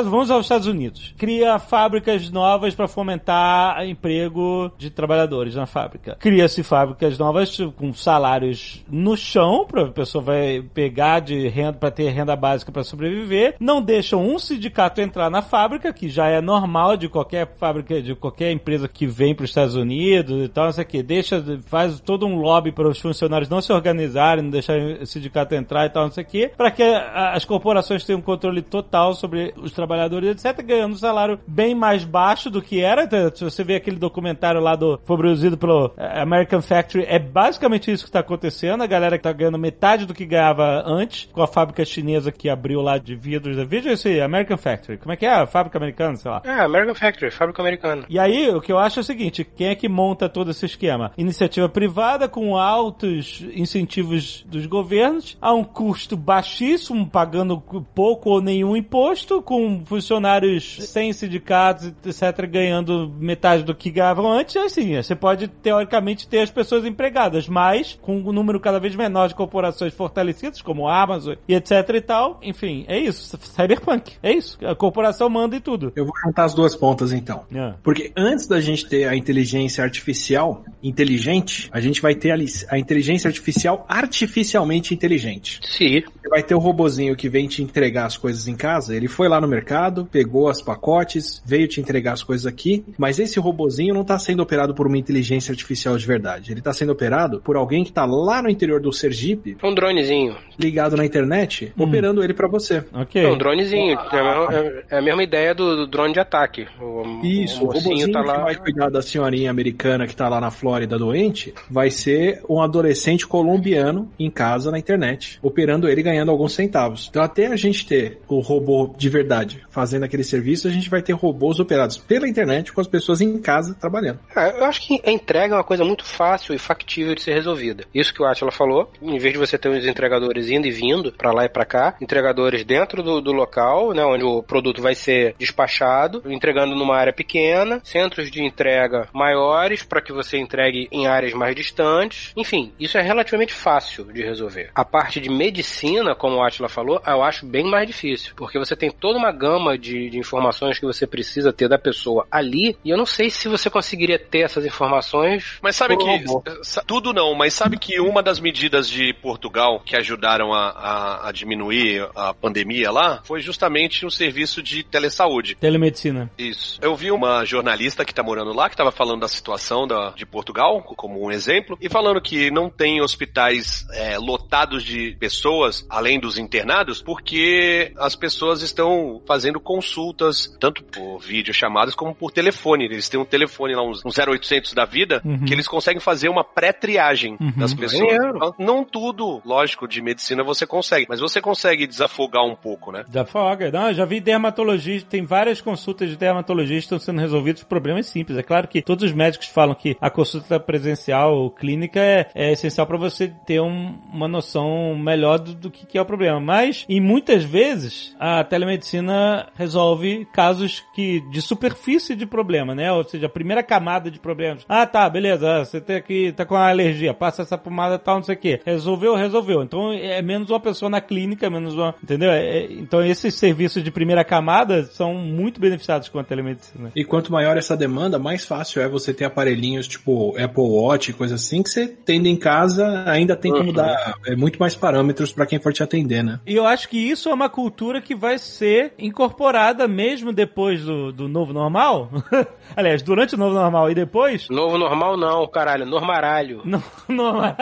S2: vamos aos Estados Unidos, cria fábricas novas pra fomentar emprego de trabalhadores na fábrica. Cria-se fábricas novas com salários no chão a pessoa vai pegar de renda para ter renda básica para sobreviver, não deixam um sindicato entrar na fábrica, que já é normal de qualquer fábrica, de qualquer empresa que vem para os Estados Unidos e tal, não sei o que, deixa, faz todo um lobby para os funcionários não se organizarem, não deixarem o sindicato entrar e tal, não sei o que, para que as corporações tenham controle total sobre os trabalhadores, etc., ganhando um salário bem mais baixo do que era. Então, se você vê aquele documentário lá do, foi produzido pelo eh, American Factory, é basicamente isso que está acontecendo, a galera que tá ganhando metade do que ganhava antes, com a fábrica chinesa que abriu lá de vidros. Veja esse American Factory. Como é que é? A fábrica americana, sei lá.
S3: É, American Factory, fábrica americana.
S2: E aí, o que eu acho é o seguinte: quem é que monta todo esse esquema? Iniciativa privada com altos incentivos dos governos, a um custo baixíssimo, pagando pouco ou nenhum imposto, com funcionários sem sindicatos, etc., ganhando metade do que ganhavam antes. Assim, você pode, teoricamente, ter as pessoas empregadas, mas com um número cada vez menor de corporações fortalecidas, como a Amazon e etc e tal. Enfim, é isso. Cyberpunk. É isso. A corporação manda e tudo.
S4: Eu vou juntar as duas pontas então.
S2: É.
S4: Porque antes da gente ter a inteligência artificial inteligente, a gente vai ter a, a inteligência artificial artificialmente inteligente.
S3: Sim.
S4: Você vai ter o robozinho que vem te entregar as coisas em casa. Ele foi lá no mercado, pegou as pacotes, veio te entregar as coisas aqui. Mas esse robozinho não está sendo operado por uma inteligência artificial de verdade. Ele está sendo operado por alguém que está lá no interior do Sergipe,
S3: Um dronezinho.
S4: ligado na internet, operando ele para você.
S2: Ok.
S3: É um dronezinho. É a mesma, é a mesma ideia do, do drone de ataque. O,
S4: Isso,
S3: o
S4: o robozinho
S3: mocinho tá
S4: que
S3: lá.
S4: vai cuidar da senhorinha americana que tá lá na Flórida doente, vai ser um adolescente colombiano em casa na internet, operando ele e ganhando alguns centavos. Então até a gente ter o robô de verdade fazendo aquele serviço, a gente vai ter robôs operados pela internet com as pessoas em casa trabalhando.
S3: É, eu acho que a entrega é uma coisa muito fácil e factível de ser resolvida. Isso que o Atila falou, em vez de você ter os entregadores indo e vindo pra lá e pra cá, entregadores dentro do, do local, né, onde o produto vai ser despachado, entregando numa área pequena, centros de entrega maiores para que você entregue em áreas mais distantes. Enfim, isso é relativamente fácil de resolver. A parte de medicina, como o Atila falou, eu acho bem mais difícil, porque você tem toda uma gama de, de informações que você precisa ter da pessoa ali, e eu não sei se você conseguiria ter essas informações
S5: Mas sabe que.
S3: robô.
S5: Tudo não, mas sabe que uma das medidas de Portugal que ajudaram a, a- a diminuir a pandemia lá foi justamente um serviço de telesaúde.
S2: Telemedicina.
S5: Isso. Eu vi uma jornalista que tá morando lá, que tava falando da situação da, de Portugal, como um exemplo, e falando que não tem hospitais é, lotados de pessoas, além dos internados, porque as pessoas estão fazendo consultas, tanto por videochamadas como por telefone. Eles têm um telefone lá, um, um 0800 da vida,
S2: Uhum.
S5: que eles conseguem fazer uma pré-triagem
S2: Uhum.
S5: das pessoas.
S3: Maneiro.
S5: Não tudo, lógico, de medicina você consegue, mas você consegue desafogar um pouco, né?
S2: Desafoga. Não, já vi dermatologista, tem várias consultas de dermatologista estão sendo resolvidos por problemas simples. É claro que todos os médicos falam que a consulta presencial ou clínica é, é essencial para você ter um- uma noção melhor do, do que, que é o problema. Mas, em muitas vezes, a telemedicina resolve casos que de superfície de problema, né? Ou seja, a primeira camada de problemas. Ah, tá, beleza. Você tem aqui, tá com uma alergia, passa essa pomada tal, não sei o quê. Resolveu, resolveu. Então é menos uma pessoa na clínica, menos uma. Entendeu? É- é- então esses serviços de primeira camada são muito beneficiados com a telemedicina.
S4: E quanto maior essa demanda, mais fácil é você ter aparelhinhos tipo Apple Watch, coisa assim, que você tendo em casa ainda tem como
S3: Uhum.
S4: dar é, muito mais parâmetros para quem for te atender, né?
S2: E eu acho que isso é uma cultura que vai ser incorporada mesmo depois do, do novo normal. [LAUGHS] Aliás, durante o novo normal e depois.
S3: Novo normal não, caralho, normaralho.
S2: No, [LAUGHS] norma-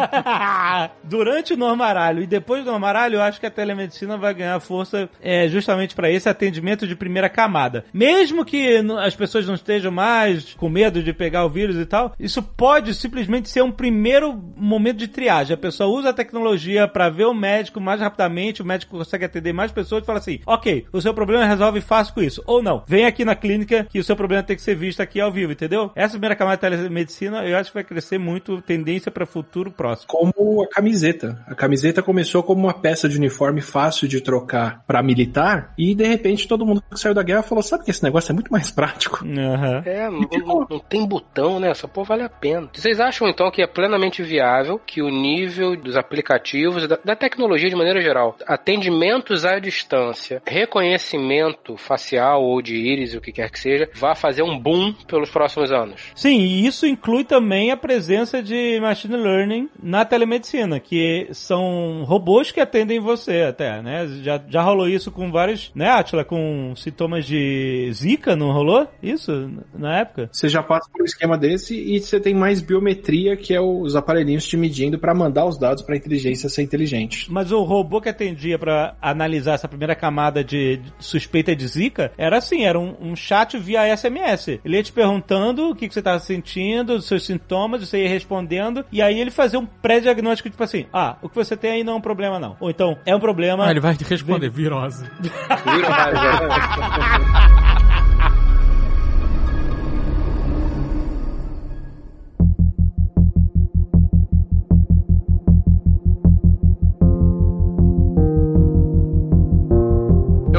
S2: Durante o normaralho e depois do normaralho, eu acho que a telemedicina vai ganhar força é, justamente para esse atendimento de primeira camada. Mesmo que as pessoas não estejam mais com medo de pegar o vírus e tal, isso pode simplesmente ser um primeiro momento de triagem. A pessoa usa a tecnologia para ver o médico mais rapidamente, o médico consegue atender mais pessoas e fala assim: ok, o seu problema resolve fácil com isso. Ou não, vem aqui na clínica que o seu problema tem que ser visto aqui ao vivo, entendeu? Essa primeira camada de telemedicina eu acho que vai crescer muito, tendência para futuro próximo.
S4: Como a camiseta. A camiseta começou como uma peça de uniforme fácil de trocar para militar e de repente todo mundo que saiu da guerra falou: sabe que esse negócio é muito mais prático?
S2: Aham.
S3: É, não, não- não tem botão, né? Essa porra vale a pena. Vocês acham então que é plenamente viável que o nível dos aplicativos, da, da tecnologia de maneira geral, atendimentos à distância, reconhecimento facial ou de íris, o que quer que seja, vá fazer um boom pelos próximos anos?
S2: Sim, e isso inclui também a presença de machine learning na telemedicina. Que são robôs que atendem você até, né? Já, já rolou isso com vários, né, Atila? Com sintomas de zika, não rolou isso na época?
S4: Você já passa por um esquema desse e você tem mais biometria, que é os aparelhinhos te medindo para mandar os dados para inteligência ser inteligente.
S2: Mas o robô que atendia para analisar essa primeira camada de suspeita de zika era assim, era um, um chat via SMS. Ele ia te perguntando o que, que você estava sentindo, os seus sintomas, você ia respondendo, e aí ele fazia um pré-diagnóstico, tipo assim, ah, o que você tem aí não é um problema não. Ou então, é um problema...
S6: Ah, ele vai te responder, virose. [LAUGHS] [LAUGHS]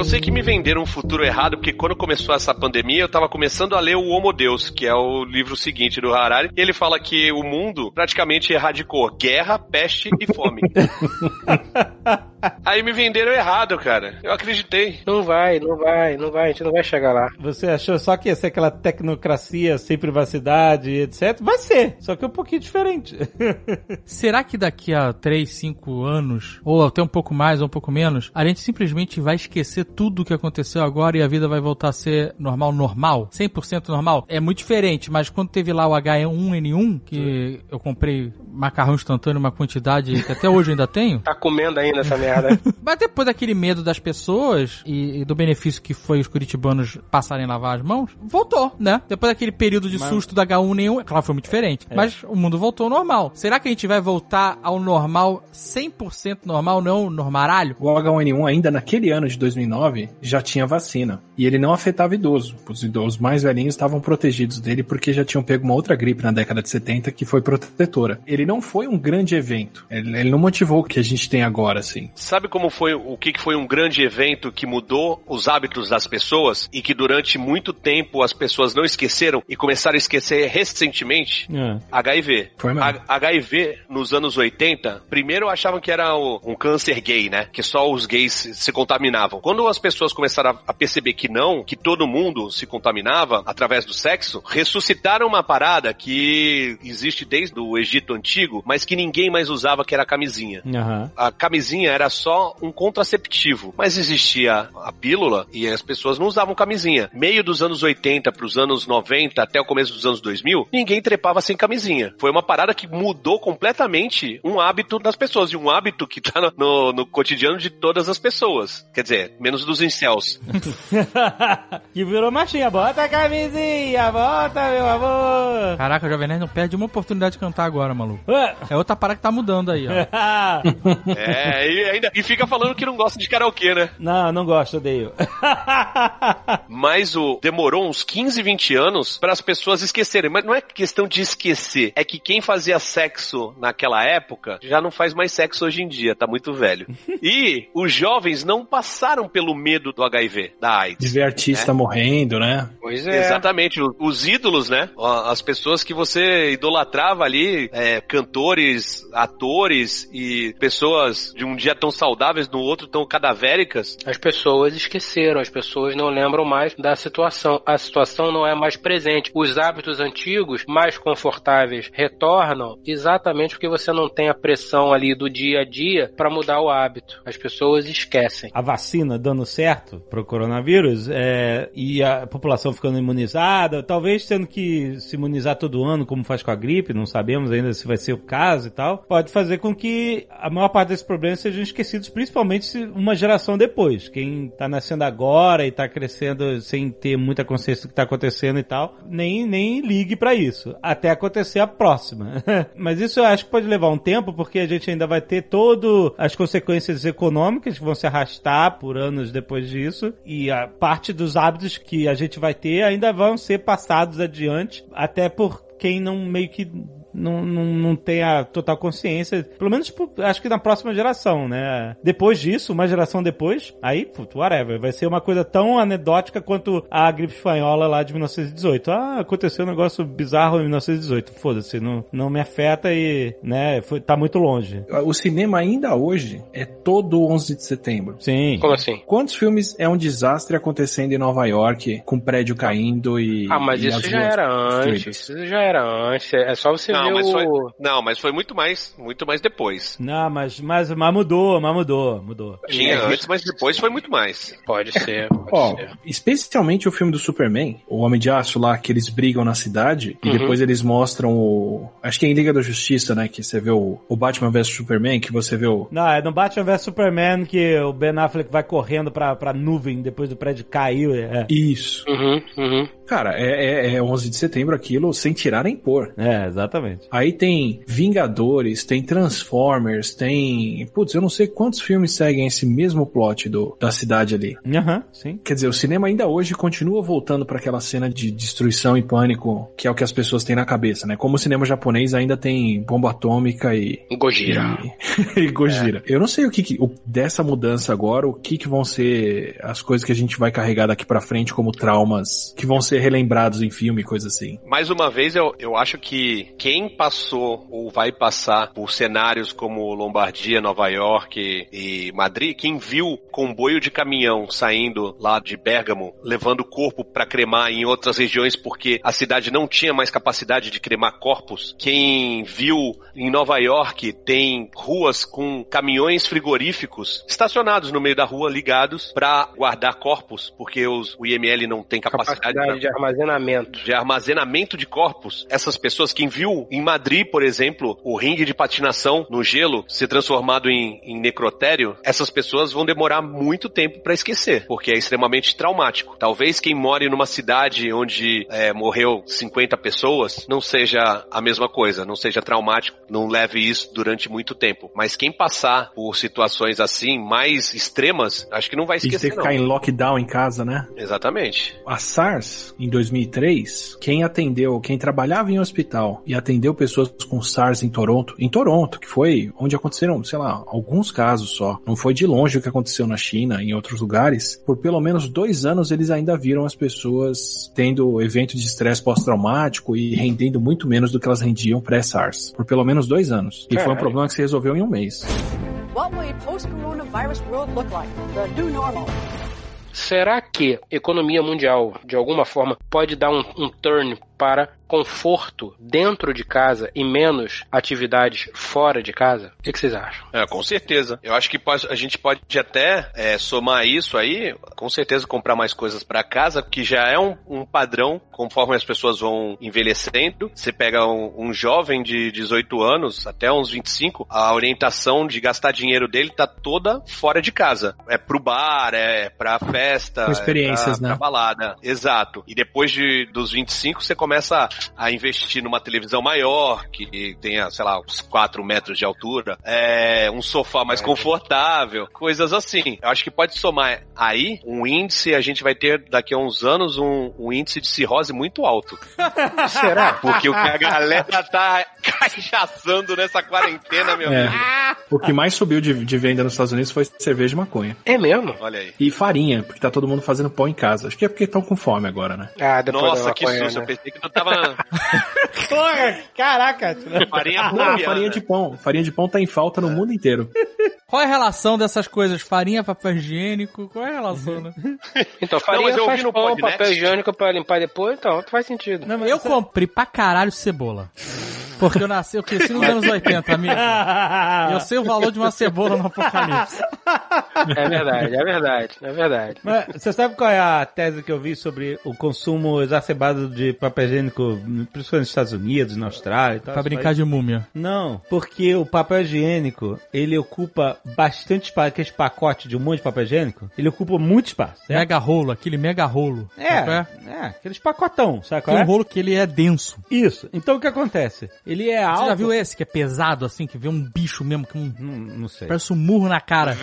S5: Eu sei que me venderam um futuro errado, porque quando começou essa pandemia, eu tava começando a ler o Homo Deus, que é o livro seguinte do Harari, e ele fala que o mundo praticamente erradicou guerra, peste e fome. [LAUGHS] [LAUGHS] Aí me venderam errado, cara. Eu acreditei.
S3: Não vai, não vai, não vai, a gente não vai chegar lá.
S2: Você achou só que ia ser aquela tecnocracia sem privacidade, etc? Vai ser, só que é um pouquinho diferente. [LAUGHS]
S6: Será que daqui a 3, 5 anos, ou até um pouco mais ou um pouco menos, a gente simplesmente vai esquecer tudo o que aconteceu agora e a vida vai voltar a ser normal, normal? 100% normal? É muito diferente, mas quando teve lá o H1N1, que eu comprei macarrão instantâneo uma quantidade que até hoje eu ainda tenho.
S3: Tá comendo ainda essa merda. [LAUGHS]
S6: Mas depois daquele medo das pessoas e, e do benefício que foi os curitibanos passarem a lavar as mãos, voltou, né? Depois daquele período de
S2: Mas-
S6: susto da H1N1, é claro, foi muito diferente. Mas o mundo voltou ao normal. Será que a gente vai voltar ao normal 100% normal, não normaralho?
S4: O H1N1 ainda naquele ano de 2009 já tinha vacina. E ele não afetava idoso. Os idosos mais velhinhos estavam protegidos dele porque já tinham pego uma outra gripe na década de 70 que foi protetora. Ele não foi um grande evento. Ele, ele não motivou o que a gente tem agora, assim.
S5: Sabe como foi o que foi um grande evento que mudou os hábitos das pessoas e que durante muito tempo as pessoas não esqueceram e começaram a esquecer recentemente?
S2: É.
S5: HIV.
S4: Foi mesmo.
S5: H- HIV, nos anos 80, primeiro achavam que era o- um câncer gay, né? Que só os gays se se contaminavam. Quando as pessoas começaram a- a perceber que não, que todo mundo se contaminava através do sexo, ressuscitaram uma parada que existe desde o Egito Antigo, mas que ninguém mais usava, que era a camisinha.
S2: Aham.
S5: A camisinha era só um contraceptivo, mas existia a pílula e as pessoas não usavam camisinha. Meio dos anos 80 para os anos 90 até o começo dos anos 2000, ninguém trepava sem camisinha. Foi uma parada que mudou completamente um hábito das pessoas e um hábito que tá no, no- no cotidiano de todas as pessoas. Quer dizer, menos dos incels. [LAUGHS]
S2: que [LAUGHS] virou machinha. Bota a camisinha, bota, meu amor.
S6: Caraca, o Jovem Nerd não perde uma oportunidade de cantar agora, maluco.
S2: Ah.
S6: É outra parada que tá mudando aí, ó. [LAUGHS]
S5: É, e ainda e fica falando que não gosta de karaokê, né?
S2: não, não gosto, odeio. [LAUGHS]
S5: Mas o demorou uns 15, 20 anos para as pessoas esquecerem. Mas não é questão de esquecer, é que quem fazia sexo naquela época já não faz mais sexo hoje em dia, tá muito velho. E os jovens não passaram pelo medo do HIV, da
S4: De ver artista morrendo, né?
S3: Pois é.
S5: Exatamente, os ídolos, né? As pessoas que você idolatrava ali, é, cantores, atores e pessoas de um dia tão saudáveis, no outro tão cadavéricas,
S3: As pessoas esqueceram, as pessoas não lembram mais da situação. A situação não é mais presente. Os hábitos antigos, mais confortáveis, retornam exatamente porque você não tem a pressão ali do dia a dia para mudar o hábito. As pessoas esquecem.
S2: a vacina dando certo pro coronavírus é, e a população ficando imunizada, talvez tendo que se imunizar todo ano, como faz com a gripe, não sabemos ainda se vai ser o caso e tal, pode fazer com que a maior parte desses problemas sejam esquecidos, principalmente se uma geração depois. Quem tá nascendo agora e tá crescendo sem ter muita consciência do que tá acontecendo e tal, nem, nem ligue pra isso, até acontecer a próxima. [LAUGHS] Mas isso eu acho que pode levar um tempo, porque a gente ainda vai ter todo as consequências econômicas que vão se arrastar por anos depois disso, e a parte dos hábitos que a gente vai ter ainda vão ser passados adiante, até por quem não meio que não, não, não tem a total consciência, pelo menos tipo, acho que na próxima geração, né? Depois disso, uma geração depois, aí, putz, whatever, vai ser uma coisa tão anedótica quanto a gripe espanhola lá de 1918. Ah, aconteceu um negócio bizarro em 1918, foda-se, não, não me afeta e, né, foi, tá muito longe.
S4: O cinema ainda hoje é todo 11 de setembro.
S2: Sim.
S3: Como assim?
S4: Quantos filmes é um desastre acontecendo em Nova York, com prédio caindo e.
S3: Ah, mas
S4: e
S3: isso já era antes. Isso já era antes. É só você ver ver
S5: mas foi, não, mas foi muito mais, muito mais depois.
S2: Não, mas, mas, mas mudou, mas mudou, mudou.
S5: Tinha
S3: É,
S5: antes, mas depois foi muito mais.
S3: Pode ser, pode
S4: Ó,
S3: ser.
S4: especialmente o filme do Superman, o Homem de Aço lá, que eles brigam na cidade, e
S3: Uhum.
S4: depois eles mostram o. Acho que é em Liga da Justiça, né? Que você vê o, o Batman vs Superman, que você vê o.
S2: Não, é no Batman vs Superman que o Ben Affleck vai correndo pra, pra nuvem depois do prédio cair. É,
S4: Isso.
S3: Uhum, uhum.
S4: Cara, é, é, é 11 de setembro aquilo sem tirar nem pôr.
S2: é exatamente.
S4: Aí tem Vingadores, tem Transformers, tem. Putz, eu não sei quantos filmes seguem esse mesmo plot do, da cidade ali.
S2: Aham, sim.
S4: Quer dizer, o cinema ainda hoje continua voltando para aquela cena de destruição e pânico, que é o que as pessoas têm na cabeça, né? Como o cinema japonês ainda tem bomba atômica e.
S3: Gojira.
S4: E, [LAUGHS] e Gojira. Eu não sei o que, que- o, dessa mudança agora, o que que vão ser as coisas que a gente vai carregar daqui pra frente como traumas que vão ser relembrados em filme e coisa assim.
S5: Mais uma vez, eu, eu acho que quem passou ou vai passar por cenários como Lombardia, Nova York e, Madrid, quem viu comboio de caminhão saindo lá de Bérgamo, levando o corpo para cremar em outras regiões porque a cidade não tinha mais capacidade de cremar corpos, quem viu em Nova York tem ruas com caminhões frigoríficos estacionados no meio da rua, ligados para guardar corpos, porque os, o IML não tem capacidade,
S3: Capacidade de armazenamento.
S5: de armazenamento de corpos. Essas pessoas, quem viu em Madrid, por exemplo, o ringue de patinação no gelo ser transformado em, em necrotério, essas pessoas vão demorar muito tempo pra esquecer, porque é extremamente traumático. Talvez quem more numa cidade onde é, morreu 50 pessoas não seja a mesma coisa, não seja traumático, não leve isso durante muito tempo. Mas quem passar por situações assim, mais extremas, acho que não vai
S4: E
S5: esquecer,
S4: que
S5: não.
S4: ficar em lockdown em casa, né?
S5: Exatamente.
S4: A SARS, em 2003, quem atendeu, quem trabalhava em hospital e atendeu pessoas com SARS em Toronto, em Toronto, que foi onde aconteceram, sei lá, alguns casos só, não foi de longe o que aconteceu na China, em outros lugares, por pelo menos dois anos eles ainda viram as pessoas tendo evento de estresse pós-traumático e rendendo muito menos do que elas rendiam pré-SARS. Por pelo menos dois anos. E foi um problema que se resolveu em um mês.
S8: What will a post-coronavirus world look like? The new normal.
S3: Será que economia mundial, de alguma forma, pode dar um, um turn para conforto dentro de casa e menos atividades fora de casa? O que, que vocês acham?
S5: É, com certeza. Eu acho que pode- a gente pode até é, somar isso aí, com certeza comprar mais coisas para casa, que já é um, um padrão conforme as pessoas vão envelhecendo. Você pega um, um jovem de 18 anos, até uns 25, a orientação de gastar dinheiro dele tá toda fora de casa. É pro bar, é pra festa,
S4: Com experiências,
S5: é pra,
S4: né?
S5: pra balada. Exato. E depois de, dos 25, você começa a investir numa televisão maior, que tenha, sei lá, uns 4 metros de altura, é, um sofá mais confortável, coisas assim. Eu acho que pode somar aí um índice, a gente vai ter daqui a uns anos um, um índice de cirrose muito alto. [LAUGHS]
S3: Será?
S5: Porque o que a galera tá cachaçando nessa quarentena, meu
S4: É.
S5: amigo.
S4: O que mais subiu de, de venda nos Estados Unidos foi cerveja e maconha.
S3: É mesmo?
S5: Olha aí.
S4: E farinha, porque tá todo mundo fazendo pão em casa. Acho que é porque estão com fome agora, né?
S3: Ah, depois
S5: Nossa,
S3: da
S5: que
S3: maconha,
S5: susto. Eu
S3: né?
S5: pensei que tu tava [LAUGHS]
S2: Porra, caraca.
S5: farinha
S4: Ah, farinha de pão. Farinha de pão tá em falta no mundo inteiro.
S6: Qual é a relação dessas coisas? Farinha, papel higiênico? Qual é a relação, né?
S3: Então, farinha
S5: eu
S3: faz
S5: no
S3: pão,
S5: Podnext.
S3: papel higiênico pra limpar depois, então faz sentido.
S2: Não, mas
S6: Eu
S2: você-
S6: comprei pra caralho cebola. Porque eu nasci, eu cresci nos anos 80, amigo. Eu sei o valor de uma cebola no apocalipse.
S3: É verdade, é verdade, é verdade.
S2: Mas você sabe qual é a tese que eu vi sobre o consumo exacerbado de papel higiênico, principalmente nos Estados Unidos, na Austrália e tal?
S6: Pra brincar de múmia.
S2: Não, porque o papel higiênico, ele ocupa bastante espaço, aquele pacote de um monte de papel higiênico, ele ocupa muito espaço. certo?
S6: Mega rolo, aquele mega rolo. Qual
S2: É, é, aqueles pacotão, sabe qual
S6: Tem
S2: é?
S6: um rolo que ele é denso.
S2: Isso. Então o que acontece? Ele é alto...
S6: Você já viu esse que é pesado, assim, que vê um bicho mesmo, que um,
S2: Não, não sei.
S6: parece um murro na cara.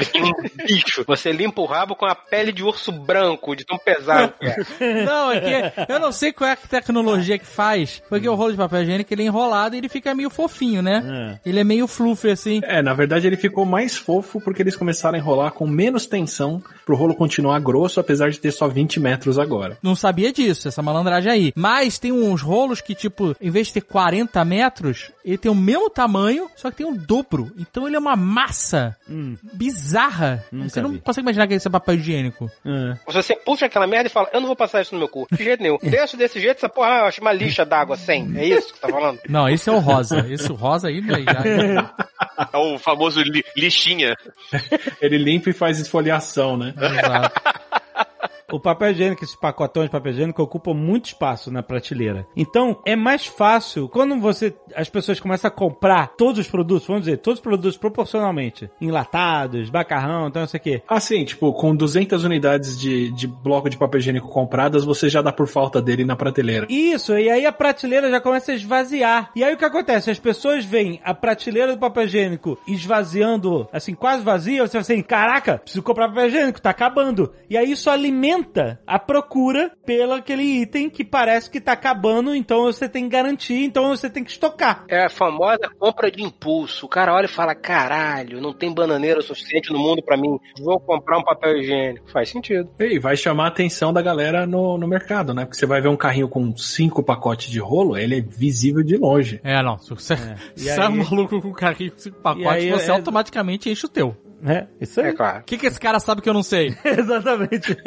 S3: Bicho, você limpa o rabo com a pele de urso branco, de tão pesado que é. [LAUGHS]
S6: Não, é que eu não sei qual é a tecnologia que faz, porque o rolo de papel higiênico ele é enrolado e ele fica meio fofinho, né? Ele é meio fluffy assim.
S4: É, na verdade ele ficou mais fofo porque eles começaram a enrolar com menos tensão pro rolo continuar grosso, apesar de ter só 20 metros agora.
S6: Não sabia disso, essa malandragem aí. Mas tem uns rolos que, tipo, em vez de ter 40 metros, ele tem o mesmo tamanho, só que tem o dobro. Então ele é uma massa bizarra.
S2: Nunca
S6: você não
S2: vi.
S6: consegue imaginar que isso é papel higiênico.
S2: É.
S3: Você puxa aquela merda e fala, eu não vou passar isso no meu cu. De jeito nenhum. [LAUGHS] Deixa desse jeito, essa porra eu acho uma lixa d'água sem. É isso que você tá falando? [LAUGHS]
S6: Não, esse é o rosa. Esse rosa aí, aí já.
S5: É o famoso li- lixinha.
S4: Ele limpa e faz esfoliação, né?
S6: Exato.
S2: O papel higiênico, esses pacotões de papel higiênico ocupam muito espaço na prateleira. Então, é mais fácil, quando você, as pessoas começam a comprar todos os produtos, vamos dizer, todos os produtos proporcionalmente, enlatados, macarrão, então não sei o quê.
S4: Assim, tipo, com 200 unidades de, de bloco de papel higiênico compradas, você já dá por falta dele na prateleira.
S2: Isso, e aí a prateleira já começa a esvaziar. E aí o que acontece? As pessoas veem a prateleira do papel higiênico esvaziando, assim, quase vazia, você fala assim, caraca, preciso comprar papel higiênico, tá acabando. E aí isso alimenta a procura pelo aquele item que parece que tá acabando, então você tem que garantir, então você tem que estocar.
S3: É a famosa compra de impulso. O cara olha e fala, caralho, não tem bananeira suficiente no mundo pra mim. Vou comprar um papel higiênico. Faz sentido.
S4: E vai chamar a atenção da galera no, no mercado, né? Porque você vai ver um carrinho com cinco pacotes de rolo, ele é visível de longe.
S6: É, não. Se você
S2: E [LAUGHS]
S6: se você é
S2: aí-
S6: um maluco com carrinho com cinco pacotes,
S2: aí
S6: você
S2: é-
S6: automaticamente enche o teu.
S2: É, isso aí.
S3: É claro.
S6: O que, que esse cara sabe que eu não sei? [LAUGHS]
S2: Exatamente.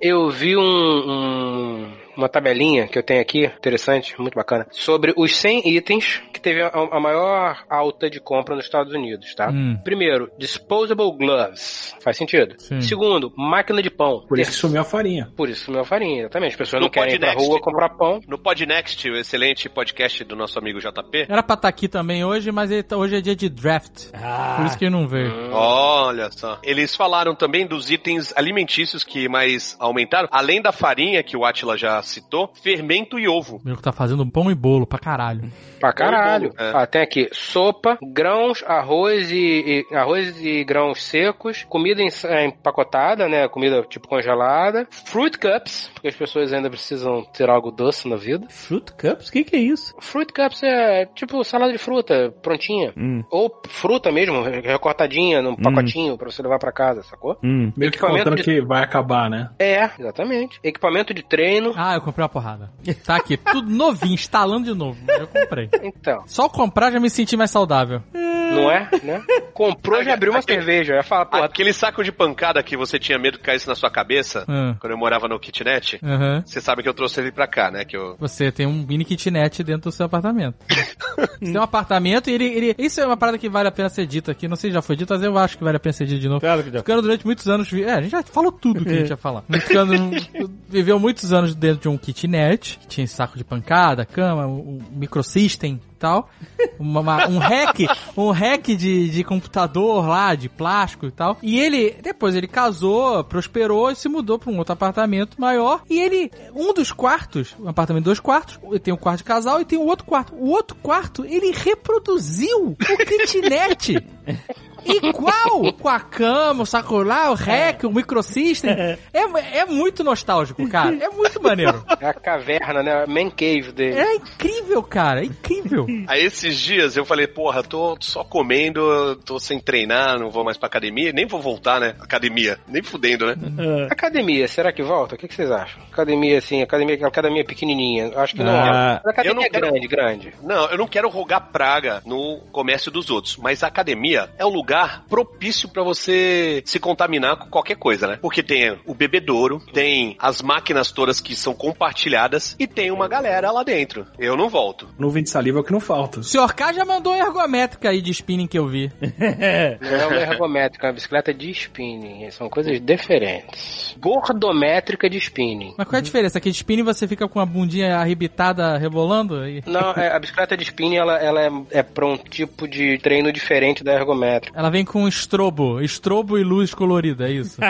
S3: Eu vi um, um- uma tabelinha que eu tenho aqui, interessante, muito bacana, sobre os 100 itens que teve a, a maior alta de compra nos Estados Unidos, tá?
S6: Hum.
S3: Primeiro, disposable gloves. Faz sentido?
S6: Sim.
S3: Segundo, máquina de pão.
S4: Por isso que sumiu a farinha.
S3: Por isso sumiu a farinha, exatamente. As pessoas
S5: No
S3: não querem ir pra rua comprar pão.
S5: No Podnext, o excelente podcast do nosso amigo JP.
S6: Era pra estar aqui também hoje, mas ele tá- hoje é dia de draft.
S2: Ah.
S6: Por isso que ele não veio.
S5: Olha só. Eles falaram também dos itens alimentícios que mais aumentaram, além da farinha que o Atila já citou, fermento e ovo.
S6: O meu que tá fazendo pão e bolo pra caralho.
S3: Pra caralho.
S5: É.
S3: Ah, tem aqui sopa, grãos, arroz e, e- arroz e grãos secos, comida em- é, empacotada, né? Comida tipo congelada, fruit cups, porque as pessoas ainda precisam ter algo doce na vida.
S2: Fruit Cups? O que, que é isso?
S3: Fruit cups é tipo salada de fruta prontinha.
S2: Hum.
S3: Ou fruta mesmo, recortadinha num pacotinho pra você levar pra casa, sacou?
S2: Hum.
S4: Meio que
S3: Equipamento
S4: contando
S3: de-
S4: que vai acabar, né?
S3: É, exatamente. Equipamento de treino.
S6: Ah, eu comprei uma porrada. Tá aqui, tudo novinho, instalando de novo. Eu comprei.
S3: Então,
S6: Só comprar já me senti mais saudável.
S3: Não é? Né? Comprou, já abriu uma
S5: Aquele-
S3: cerveja. Eu ia falar, pô,
S5: Aquele saco de pancada que você tinha medo que caísse na sua cabeça,
S6: Hum.
S5: quando eu morava no kitnet,
S6: Aham.
S5: você sabe que eu trouxe ele pra cá, né? Que eu...
S6: Você tem um mini kitnet dentro do seu apartamento. [LAUGHS] Você tem um apartamento e ele, ele. Isso é uma parada que vale a pena ser dita aqui. Não sei se já foi dito, mas eu acho que vale a pena ser dito de novo.
S2: Claro que já.
S6: Ficando durante muitos anos. vi- É, a gente já falou tudo que a gente [LAUGHS] ia falar. Ficando, viveu muitos anos dentro de um kitnet, que tinha saco de pancada, cama, um, um microsystem e tal. Uma- uma- um rack, um rack de, de computador lá, de plástico e tal. E ele, depois ele casou, prosperou e se mudou pra um outro apartamento maior. E ele, um dos quartos, um apartamento de dois quartos, tem um quarto de casal e tem o outro quarto. O outro quarto, ele reproduziu o kitnet. [LAUGHS] Igual! Com a cama, o saco lá, o rec, o microsystem. É, é muito nostálgico, cara. É muito maneiro.
S3: é a caverna, né? A man cave dele.
S6: É incrível, cara. É incrível.
S5: Aí esses dias eu falei, porra, tô só comendo, tô sem treinar, não vou mais pra academia, nem vou voltar, né? Academia, nem fudendo, né?
S3: Academia, será que volta? O que, que vocês acham? Academia, assim, academia, academia pequenininha. Acho que não
S2: Ah,
S3: é. Academia
S5: eu não
S3: é
S5: quero-
S3: grande, grande.
S5: Não, eu não quero rogar praga no comércio dos outros, mas a academia é um lugar propício pra você se contaminar com qualquer coisa, né? Porque tem o bebedouro, tem as máquinas todas que são compartilhadas e tem uma galera lá dentro. Eu não volto.
S4: Nuvem de saliva é o que não falta.
S6: O senhor K já mandou uma ergométrica aí de spinning que eu vi.
S3: Não [LAUGHS] é uma ergométrica, é uma bicicleta de spinning. São coisas diferentes. Gordométrica de spinning.
S6: Mas qual é a diferença? Aqui de spinning você fica com a bundinha arrebitada rebolando? E
S3: Não, é, a bicicleta de spinning ela, ela é, é pra um tipo de treino diferente da ergométrica.
S6: Ela vem com estrobo. Estrobo e luz colorida, é isso? [LAUGHS]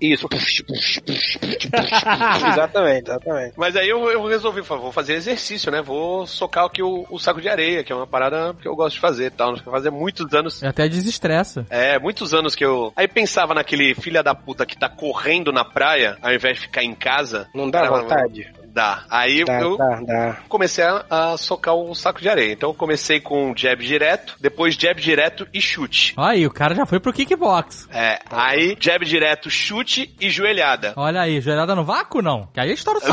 S3: Isso. [LAUGHS] exatamente, exatamente.
S5: Mas aí eu, eu resolvi, vou fazer exercício, né? Vou socar aqui o, o saco de areia, que é uma parada que eu gosto de fazer e tal. Fazia muitos anos.
S6: Até desestressa.
S5: É, muitos anos que eu. Aí pensava naquele filha da puta que tá correndo na praia, ao invés de ficar em casa.
S3: Não dá
S5: Cara,
S3: vontade?
S5: Dá. Aí
S3: Dá,
S5: eu
S3: dá, dá.
S5: comecei a, a socar o saco de areia. Então eu comecei com jab direto, depois jab direto e chute.
S6: Olha aí, o cara já foi pro kickbox.
S5: É, aí jab direto, chute e joelhada.
S6: Olha aí, joelhada no vácuo não? Que aí é história só.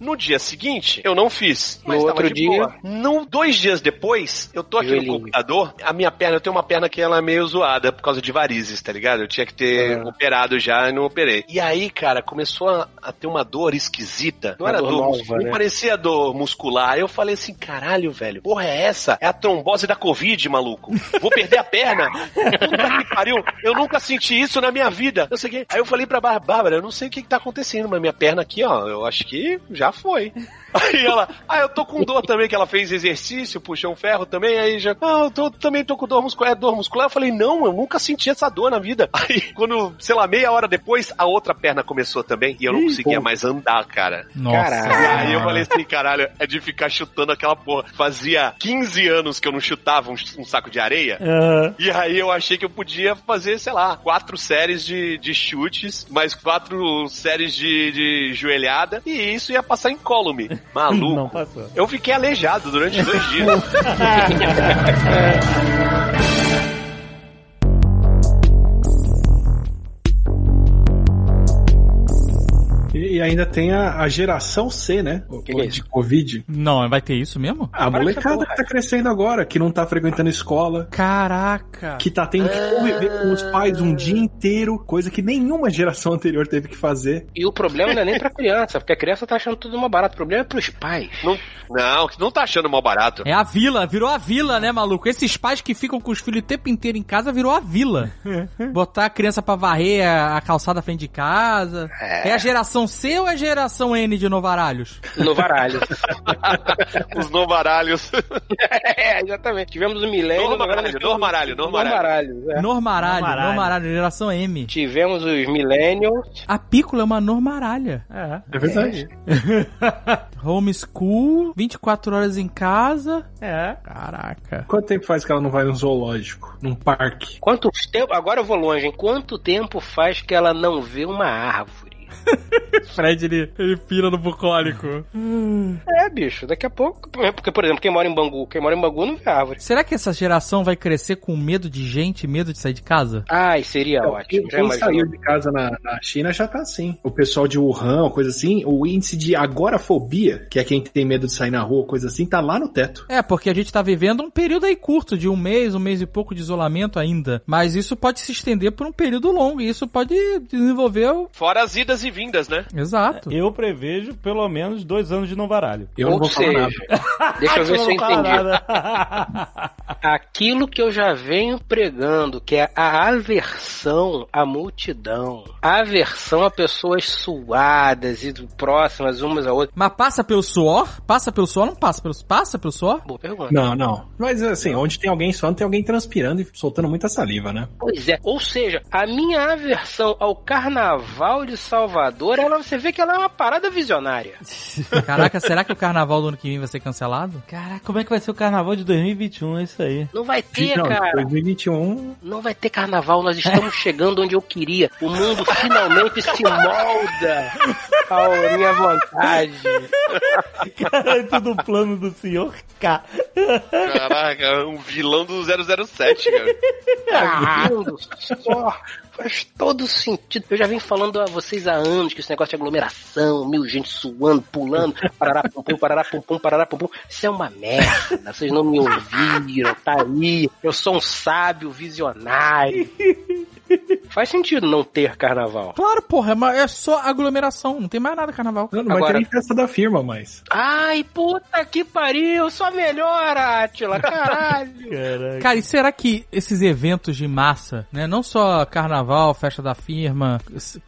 S5: No dia seguinte, eu não fiz. Mas
S3: No
S5: tava
S3: outro
S5: de
S3: dia?
S5: boa. No, dois dias depois, eu tô aqui
S3: Joelhinho.
S5: no computador, a minha perna, eu tenho uma perna que ela é meio zoada por causa de varizes, tá ligado? Eu tinha que ter
S3: Ah.
S5: operado já e não operei. E aí, cara, começou a, a ter uma dor esquisita. Não
S3: Uma
S5: era
S3: dor
S5: dor,
S3: nova, né?
S5: parecia dor muscular. Eu falei assim, caralho, velho, porra é essa? É a trombose da Covid, maluco. Vou perder a perna. Puta que pariu. Eu nunca senti isso na minha vida. Eu sei que... Aí eu falei pra Bárbara, eu não sei o que, que tá acontecendo, mas minha perna aqui, ó, eu acho que já foi. [LAUGHS] Aí ela, ah, eu tô com dor também, que ela fez exercício, puxou um ferro também, aí já, ah, eu tô, também tô com dor muscular, é dor muscular. Eu falei, não, eu nunca senti essa dor na vida. Aí, quando, sei lá, meia hora depois, a outra perna começou também, e eu não conseguia mais andar, cara.
S6: Nossa.
S3: Caralho.
S5: Aí eu falei assim, caralho, é de ficar chutando aquela porra. Fazia 15 anos que eu não chutava um, um saco de areia.
S2: Aham.
S5: E aí eu achei que eu podia fazer, sei lá, quatro séries de, de chutes, mais quatro séries de, de joelhada, e isso ia passar incólume. [LAUGHS] Maluco.
S2: Não passou.
S5: Eu fiquei aleijado durante dois dias. [LAUGHS] [LAUGHS]
S4: E, ainda tem a, a geração C, né? O-
S3: Que que é
S4: de Covid.
S6: Não, vai ter isso mesmo?
S4: A molecada que tá crescendo agora, que não tá frequentando escola,
S6: Caraca.
S4: que tá tendo que conviver com os pais um dia inteiro, coisa que nenhuma geração [LAUGHS] anterior teve que fazer.
S3: E o problema não é nem pra criança, porque a criança tá achando tudo uma barata. O problema é pros pais.
S5: não, não, não tá achando mal barato.
S6: É a vila, virou a vila, né, maluco? Esses pais que ficam com os filhos o tempo inteiro em casa virou a vila. [LAUGHS] Botar a criança pra varrer a, a calçada à frente de casa. É. a geração C ou é a geração N de Novaralhos?
S3: No varalho. [LAUGHS]
S5: Os novaralhos.
S3: é, exatamente. Tivemos o milênio.
S5: Normaralho,
S3: temos
S5: normaralho,
S3: os
S5: normaralho.
S3: normaralhos, é.
S6: Normaralho,
S2: Normaralho.
S6: Normaralho, geração M.
S3: Tivemos os millennials.
S6: A Pícola é uma Normaralha.
S2: É.
S4: É verdade. [LAUGHS]
S6: Homeschool, 24 horas em casa.
S2: É.
S6: Caraca.
S4: Quanto tempo faz que ela não vai num zoológico, num parque?
S3: Quanto tempo. Agora eu vou longe, hein? Quanto tempo faz que ela não vê uma árvore? [LAUGHS]
S6: Fred, ele, ele pira no bucólico.
S3: É, bicho, daqui a pouco. Porque, por exemplo, quem mora em Bangu, quem mora em Bangu não vê árvore.
S6: Será que essa geração vai crescer com medo de gente, medo de sair de casa?
S3: Ai, seria
S4: Quem,
S3: ótimo. Já
S4: quem
S3: imaginou?
S4: saiu de casa na, na China já tá assim. O pessoal de Wuhan, coisa assim, o índice de agorafobia, que é quem tem medo de sair na rua, coisa assim, tá lá no teto.
S6: É, porque a gente tá vivendo um período aí curto, de um mês, um mês e pouco de isolamento ainda. Mas isso pode se estender por um período longo e isso pode desenvolver o...
S5: Fora as idas e vindas, né?
S6: Exato.
S2: Eu prevejo pelo menos dois anos de novaralho.
S4: Eu não
S3: Ou
S4: vou falar nada.
S3: seja, [LAUGHS] deixa eu ver se eu
S2: Não
S3: entendi.
S2: nada. [LAUGHS]
S3: Aquilo que eu já venho pregando, que é a aversão à multidão. A aversão a pessoas suadas e próximas umas a outras.
S6: Mas passa pelo suor? Passa pelo suor? Não passa pelo, passa pelo suor?
S3: Boa pergunta.
S4: Não, não. Mas assim, onde tem alguém suando, tem alguém transpirando e soltando muita saliva, né?
S3: Pois é. Ou seja, a minha aversão ao carnaval de Salvador, ela, você vê que ela é uma parada visionária. [LAUGHS]
S6: Caraca, será que o carnaval do ano que vem vai ser cancelado?
S2: Caraca, como é que vai ser o carnaval de 2021? É isso aí.
S3: Não vai ter,
S4: não,
S3: cara.
S4: 2021
S3: Não vai ter carnaval, nós estamos chegando onde eu queria. O mundo finalmente se molda à minha vontade.
S2: Cara, é tudo plano do senhor K.
S5: Caraca, um vilão do 007, cara.
S3: Tá vendo só? Faz todo sentido. Eu já venho falando a vocês há anos que esse negócio de aglomeração, mil gente suando, pulando, parará pum pum, parará pum pum, parará pum pum. Isso é uma merda. Vocês não me ouviram, tá aí. Eu sou um sábio visionário. [LAUGHS] Faz sentido não ter carnaval.
S6: Claro, porra, é, uma- é só aglomeração, não tem mais nada carnaval.
S4: Não, não vai
S3: Agora-
S4: ter nem festa da firma, mas.
S3: Ai, puta que pariu, só melhora, Atila, caralho. [LAUGHS]
S2: Caraca.
S6: Cara, e será que esses eventos de massa, né? Não só carnaval, festa da firma,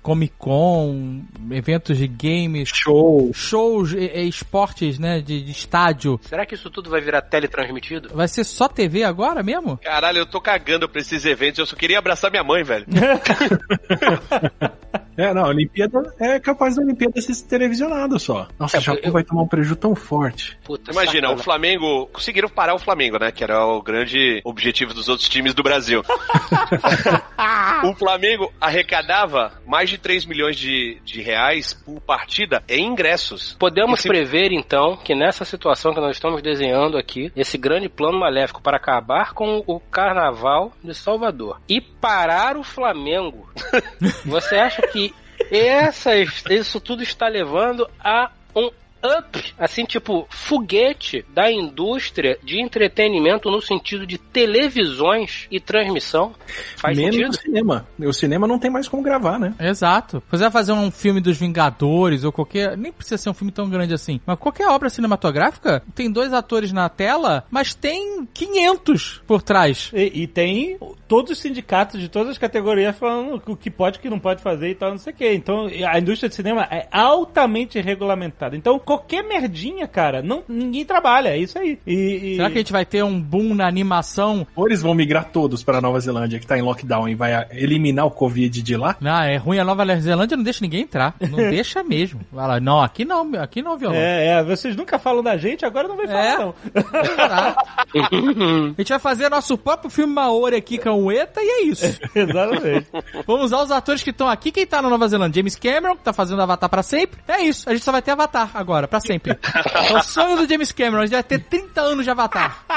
S6: Comic Con, eventos de games,
S4: Show.
S6: shows e, e esportes, né? De, de estádio.
S3: Será que isso tudo vai virar teletransmitido?
S6: Vai ser só TV agora mesmo?
S5: Caralho, eu tô cagando pra esses eventos. Eu só queria abraçar minha mãe, velho. [LAUGHS]
S4: É, não, a Olimpíada é capaz da Olimpíada ser televisionada só. Nossa,
S3: É,
S4: o Japão
S3: eu-
S4: vai tomar um prejuízo tão forte.
S3: Puta,
S5: Imagina, o. Flamengo. Conseguiram parar o Flamengo, né? Que era o grande objetivo dos outros times do Brasil. [LAUGHS] o Flamengo arrecadava mais de 3 milhões de, de reais por partida em ingressos.
S3: Podemos
S5: se-
S3: prever, então, que nessa situação que nós estamos desenhando aqui, esse grande plano maléfico para acabar com o carnaval de Salvador e parar o Flamengo, você acha que essas, isso tudo está levando a um up, assim, tipo, foguete da indústria de entretenimento no sentido de televisões e transmissão? Faz
S4: Menos
S3: sentido?
S4: cinema. O cinema não tem mais como gravar, né?
S6: Exato. Se você vai fazer um filme dos Vingadores ou qualquer. Nem precisa ser um filme tão grande assim. Mas qualquer obra cinematográfica tem dois atores na tela, mas tem 500 por trás.
S2: E, e tem todos os sindicatos de todas as categorias falando o que pode e o que não pode fazer e tal, não sei o quê. Então, a indústria de cinema é altamente regulamentada. Então, qualquer merdinha, cara, não, ninguém trabalha, é isso aí. E, e-
S6: Será que a gente vai ter um boom na animação?
S4: Ou eles vão migrar todos para Nova Zelândia, que tá em lockdown, e vai eliminar o Covid de lá?
S6: Não, é ruim. A Nova Zelândia não deixa ninguém entrar. Não [LAUGHS] deixa mesmo. Vai lá, não, aqui não, aqui não, violão.
S2: É, é, vocês nunca falam da gente, agora não vem falar,
S6: É.
S2: não. [LAUGHS]
S6: A gente vai fazer nosso próprio filme Maori aqui com o ETA e é isso. [LAUGHS]
S2: Exatamente.
S6: Vamos usar os atores que estão aqui. Quem tá na Nova Zelândia? James Cameron, que tá fazendo Avatar pra sempre. É isso. A gente só vai ter Avatar agora, pra sempre. É o sonho do James Cameron. A gente vai ter 30 anos de Avatar. [LAUGHS]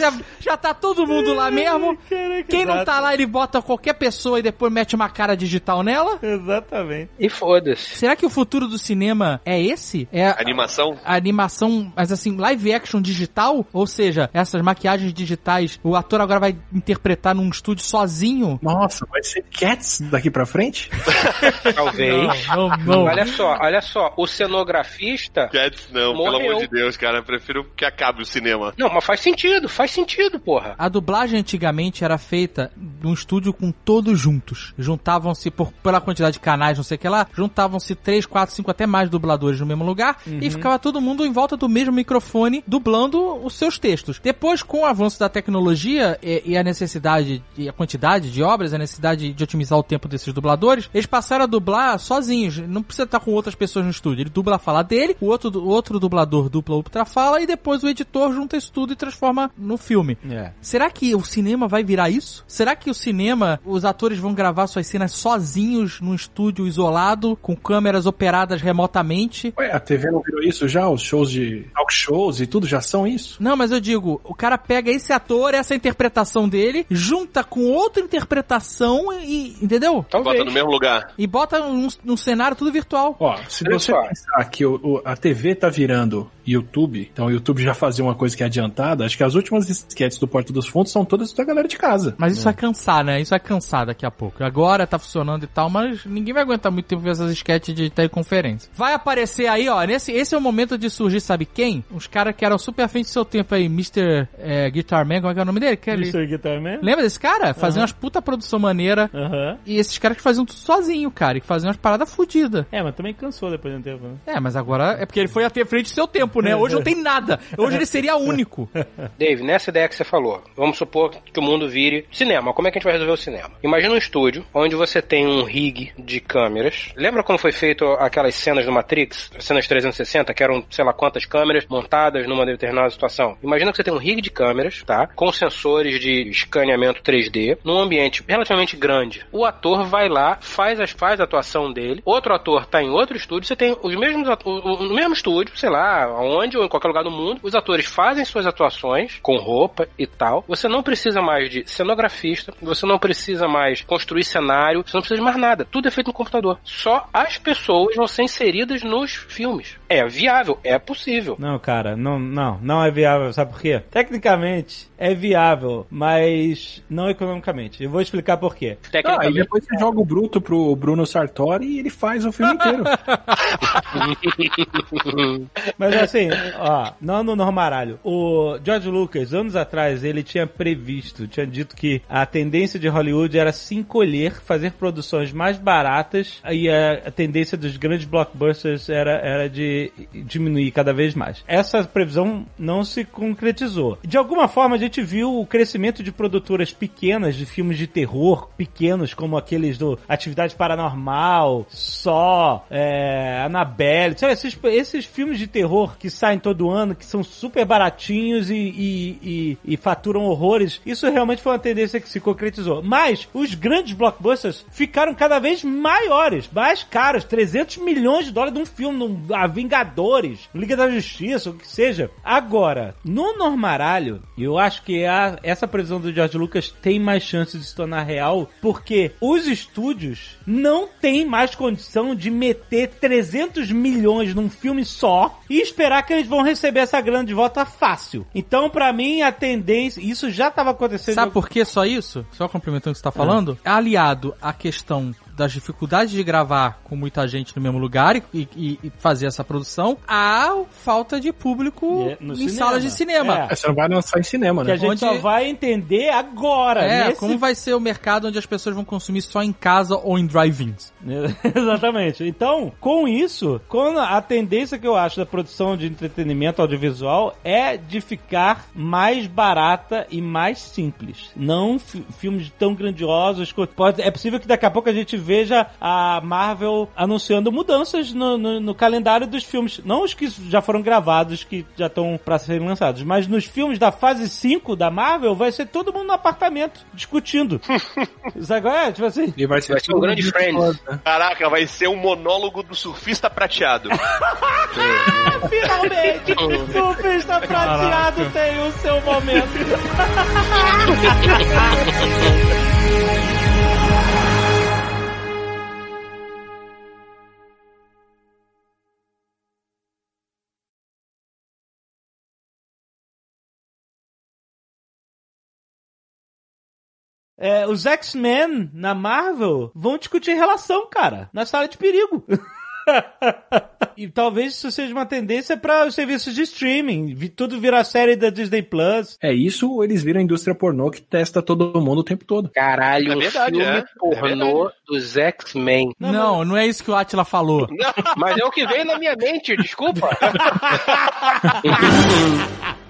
S6: Já, já tá todo mundo lá mesmo.
S2: Caraca,
S6: Quem não tá lá, ele bota qualquer pessoa e depois mete uma cara digital nela.
S2: Exatamente.
S3: E foda-se.
S6: Será que o futuro do cinema é esse? É a-
S5: Animação?
S6: a animação, mas assim, live action digital? Ou seja, essas maquiagens digitais, o ator agora vai interpretar num estúdio sozinho?
S4: Nossa, vai ser Cats daqui pra frente? [LAUGHS]
S3: Talvez.
S6: Não, não.
S3: Olha só, olha só, o cenografista.
S5: Cats não,
S3: Morreu.
S5: pelo amor de Deus, cara. Eu prefiro que acabe o cinema.
S3: Não, mas faz sentido, faz sentido, porra.
S6: A dublagem antigamente era feita num estúdio com todos juntos. Juntavam-se, por, pela quantidade de canais, não sei o que lá, juntavam-se três, quatro, cinco, até mais dubladores no mesmo lugar e ficava todo mundo em volta do mesmo microfone dublando os seus textos. Depois, com o avanço da tecnologia e, e a necessidade e a quantidade de obras, a necessidade de otimizar o tempo desses dubladores, eles passaram a dublar sozinhos. Não precisa estar com outras pessoas no estúdio. Ele dubla a fala dele, o outro, o outro dublador dupla outra fala e depois o editor junta isso tudo e transforma no filme.
S2: É.
S6: Será que o cinema vai virar isso? Será que o cinema, os atores vão gravar suas cenas sozinhos num estúdio isolado, com câmeras operadas remotamente?
S4: Ué, a TV não virou isso já? Os shows de talk shows e tudo já são isso?
S6: Não, mas eu digo, o cara pega esse ator, essa interpretação dele, junta com outra interpretação e. Entendeu?
S3: Talvez.
S5: Bota no mesmo lugar.
S6: E bota num, num cenário tudo virtual.
S4: Ó, se
S3: Olha
S4: você
S3: só.
S4: pensar que o- o- a TV tá virando YouTube, então o YouTube já fazia uma coisa que é adiantada, acho que as últimas sketches do Porto dos Fundos são todas da galera de casa.
S6: Mas isso vai cansar, né? Isso vai cansar daqui a pouco. Agora tá funcionando e tal, mas ninguém vai aguentar muito tempo ver essas sketches de teleconferência. Vai aparecer aí, ó. Nesse, esse é o momento de surgir, sabe quem? Os caras que eram super à frente do seu tempo aí, Mr. é, Guitar Man, como é que é o nome dele? Que ele-
S2: Mr. Guitar Man?
S6: Lembra desse cara? Fazia umas puta produção maneira.
S2: Aham.
S6: E esses caras que faziam tudo sozinho, cara. E que faziam umas paradas fodidas.
S2: É, mas também cansou depois de um tempo, né?
S6: É, mas agora é porque ele foi à frente do seu tempo, né? Hoje não tem nada. Hoje ele seria único. [LAUGHS]
S3: Dave, nessa ideia que você falou, vamos supor que o mundo vire cinema. Como é que a gente vai resolver o cinema? Imagina um estúdio onde você tem um rig de câmeras. Lembra quando foi feito aquelas cenas do Matrix? As cenas 360, que eram sei lá quantas câmeras montadas numa determinada situação. Imagina que você tem um rig de câmeras, tá? Com sensores de escaneamento 3D, num ambiente relativamente grande. O ator vai lá, faz, as, faz a atuação dele, outro ator tá em outro estúdio, você tem os mesmos o- no mesmo estúdio, sei lá, onde ou em qualquer lugar do mundo, os atores fazem suas atuações com roupa e tal. Você não precisa mais de cenografista, você não precisa mais construir cenário, você não precisa de mais nada. Tudo é feito no computador. Só as pessoas vão ser inseridas nos filmes. É viável, é possível.
S2: Não, cara, não, não, não é viável, sabe por quê? Tecnicamente é viável, mas não economicamente. Eu vou explicar por quê.
S4: Ah, e
S3: Tecnicamente,
S4: depois você joga o bruto pro Bruno Sartori e ele faz o filme inteiro. [LAUGHS] inteiro.
S2: Mas assim, ó, não no normaralho. O George Lucas, anos atrás, ele tinha previsto, tinha dito que a tendência de Hollywood era se encolher, fazer produções mais baratas e a, a tendência dos grandes blockbusters era, era de diminuir cada vez mais. Essa previsão não se concretizou. De alguma forma, a gente viu o crescimento de produtoras pequenas de filmes de terror, pequenos, como aqueles do Atividade Paranormal, Só, é, Annabelle, sabe, esses, esses filmes de terror que saem todo ano, que são super baratinhos e, e, e, e faturam horrores, isso realmente foi uma tendência que se concretizou. Mas os grandes blockbusters ficaram cada vez maiores, mais caros, 300 milhões de dólares de um filme, a Vingadores, Liga da Justiça, o que seja. Agora, no Normaralho, eu acho que a, essa previsão do George Lucas tem mais chances de se tornar real, porque os estúdios não têm mais condição de meter 300 milhões num filme só e esperar que eles vão receber essa grana de volta fácil. Então, pra mim, a tendência, isso já estava acontecendo.
S6: Sabe por que só isso? Só complementando o que você tá falando. Aliado à questão das dificuldades de gravar com muita gente no mesmo lugar e, e- e fazer essa produção, a falta de público
S2: É,
S6: em
S2: cinema.
S6: salas de cinema.
S2: É.
S4: Você não vai lançar em cinema,
S2: Que a
S4: né?
S2: gente
S6: Onde-
S2: só vai entender agora.
S6: É,
S2: nesse
S6: como vai ser o mercado onde as pessoas vão consumir só em casa ou em drive-ins? [LAUGHS]
S2: Exatamente. Então, com isso, com a tendência que eu acho da produção de entretenimento audiovisual é de ficar mais barata e mais simples. Não fi- filmes tão grandiosos. é possível que daqui a pouco a gente veja a Marvel anunciando mudanças no, no- no calendário dos filmes. Não os que já foram gravados, que já estão para serem lançados, mas nos filmes da fase 5 da Marvel vai ser todo mundo no apartamento discutindo. [LAUGHS] Isso agora é, tipo assim.
S4: E vai ser,
S3: Vai ser um grande
S4: né?
S5: Caraca, vai ser um monólogo do surfista prateado. [LAUGHS]
S2: Finalmente, [LAUGHS] o Pista Prateado tem o seu momento. É, os X-Men na Marvel vão discutir relação, cara, na sala de perigo. [LAUGHS] e talvez isso seja uma tendência para os serviços de streaming, tudo virar série da Disney Plus.
S4: É isso, ou eles viram a indústria pornô que testa todo mundo o tempo todo.
S3: Caralho,
S5: É verdade,
S3: filme
S5: é. É
S3: pornô dos X-Men.
S6: Não, não, é isso que o Atila falou.
S3: Mas é o que veio na minha mente, desculpa. [LAUGHS]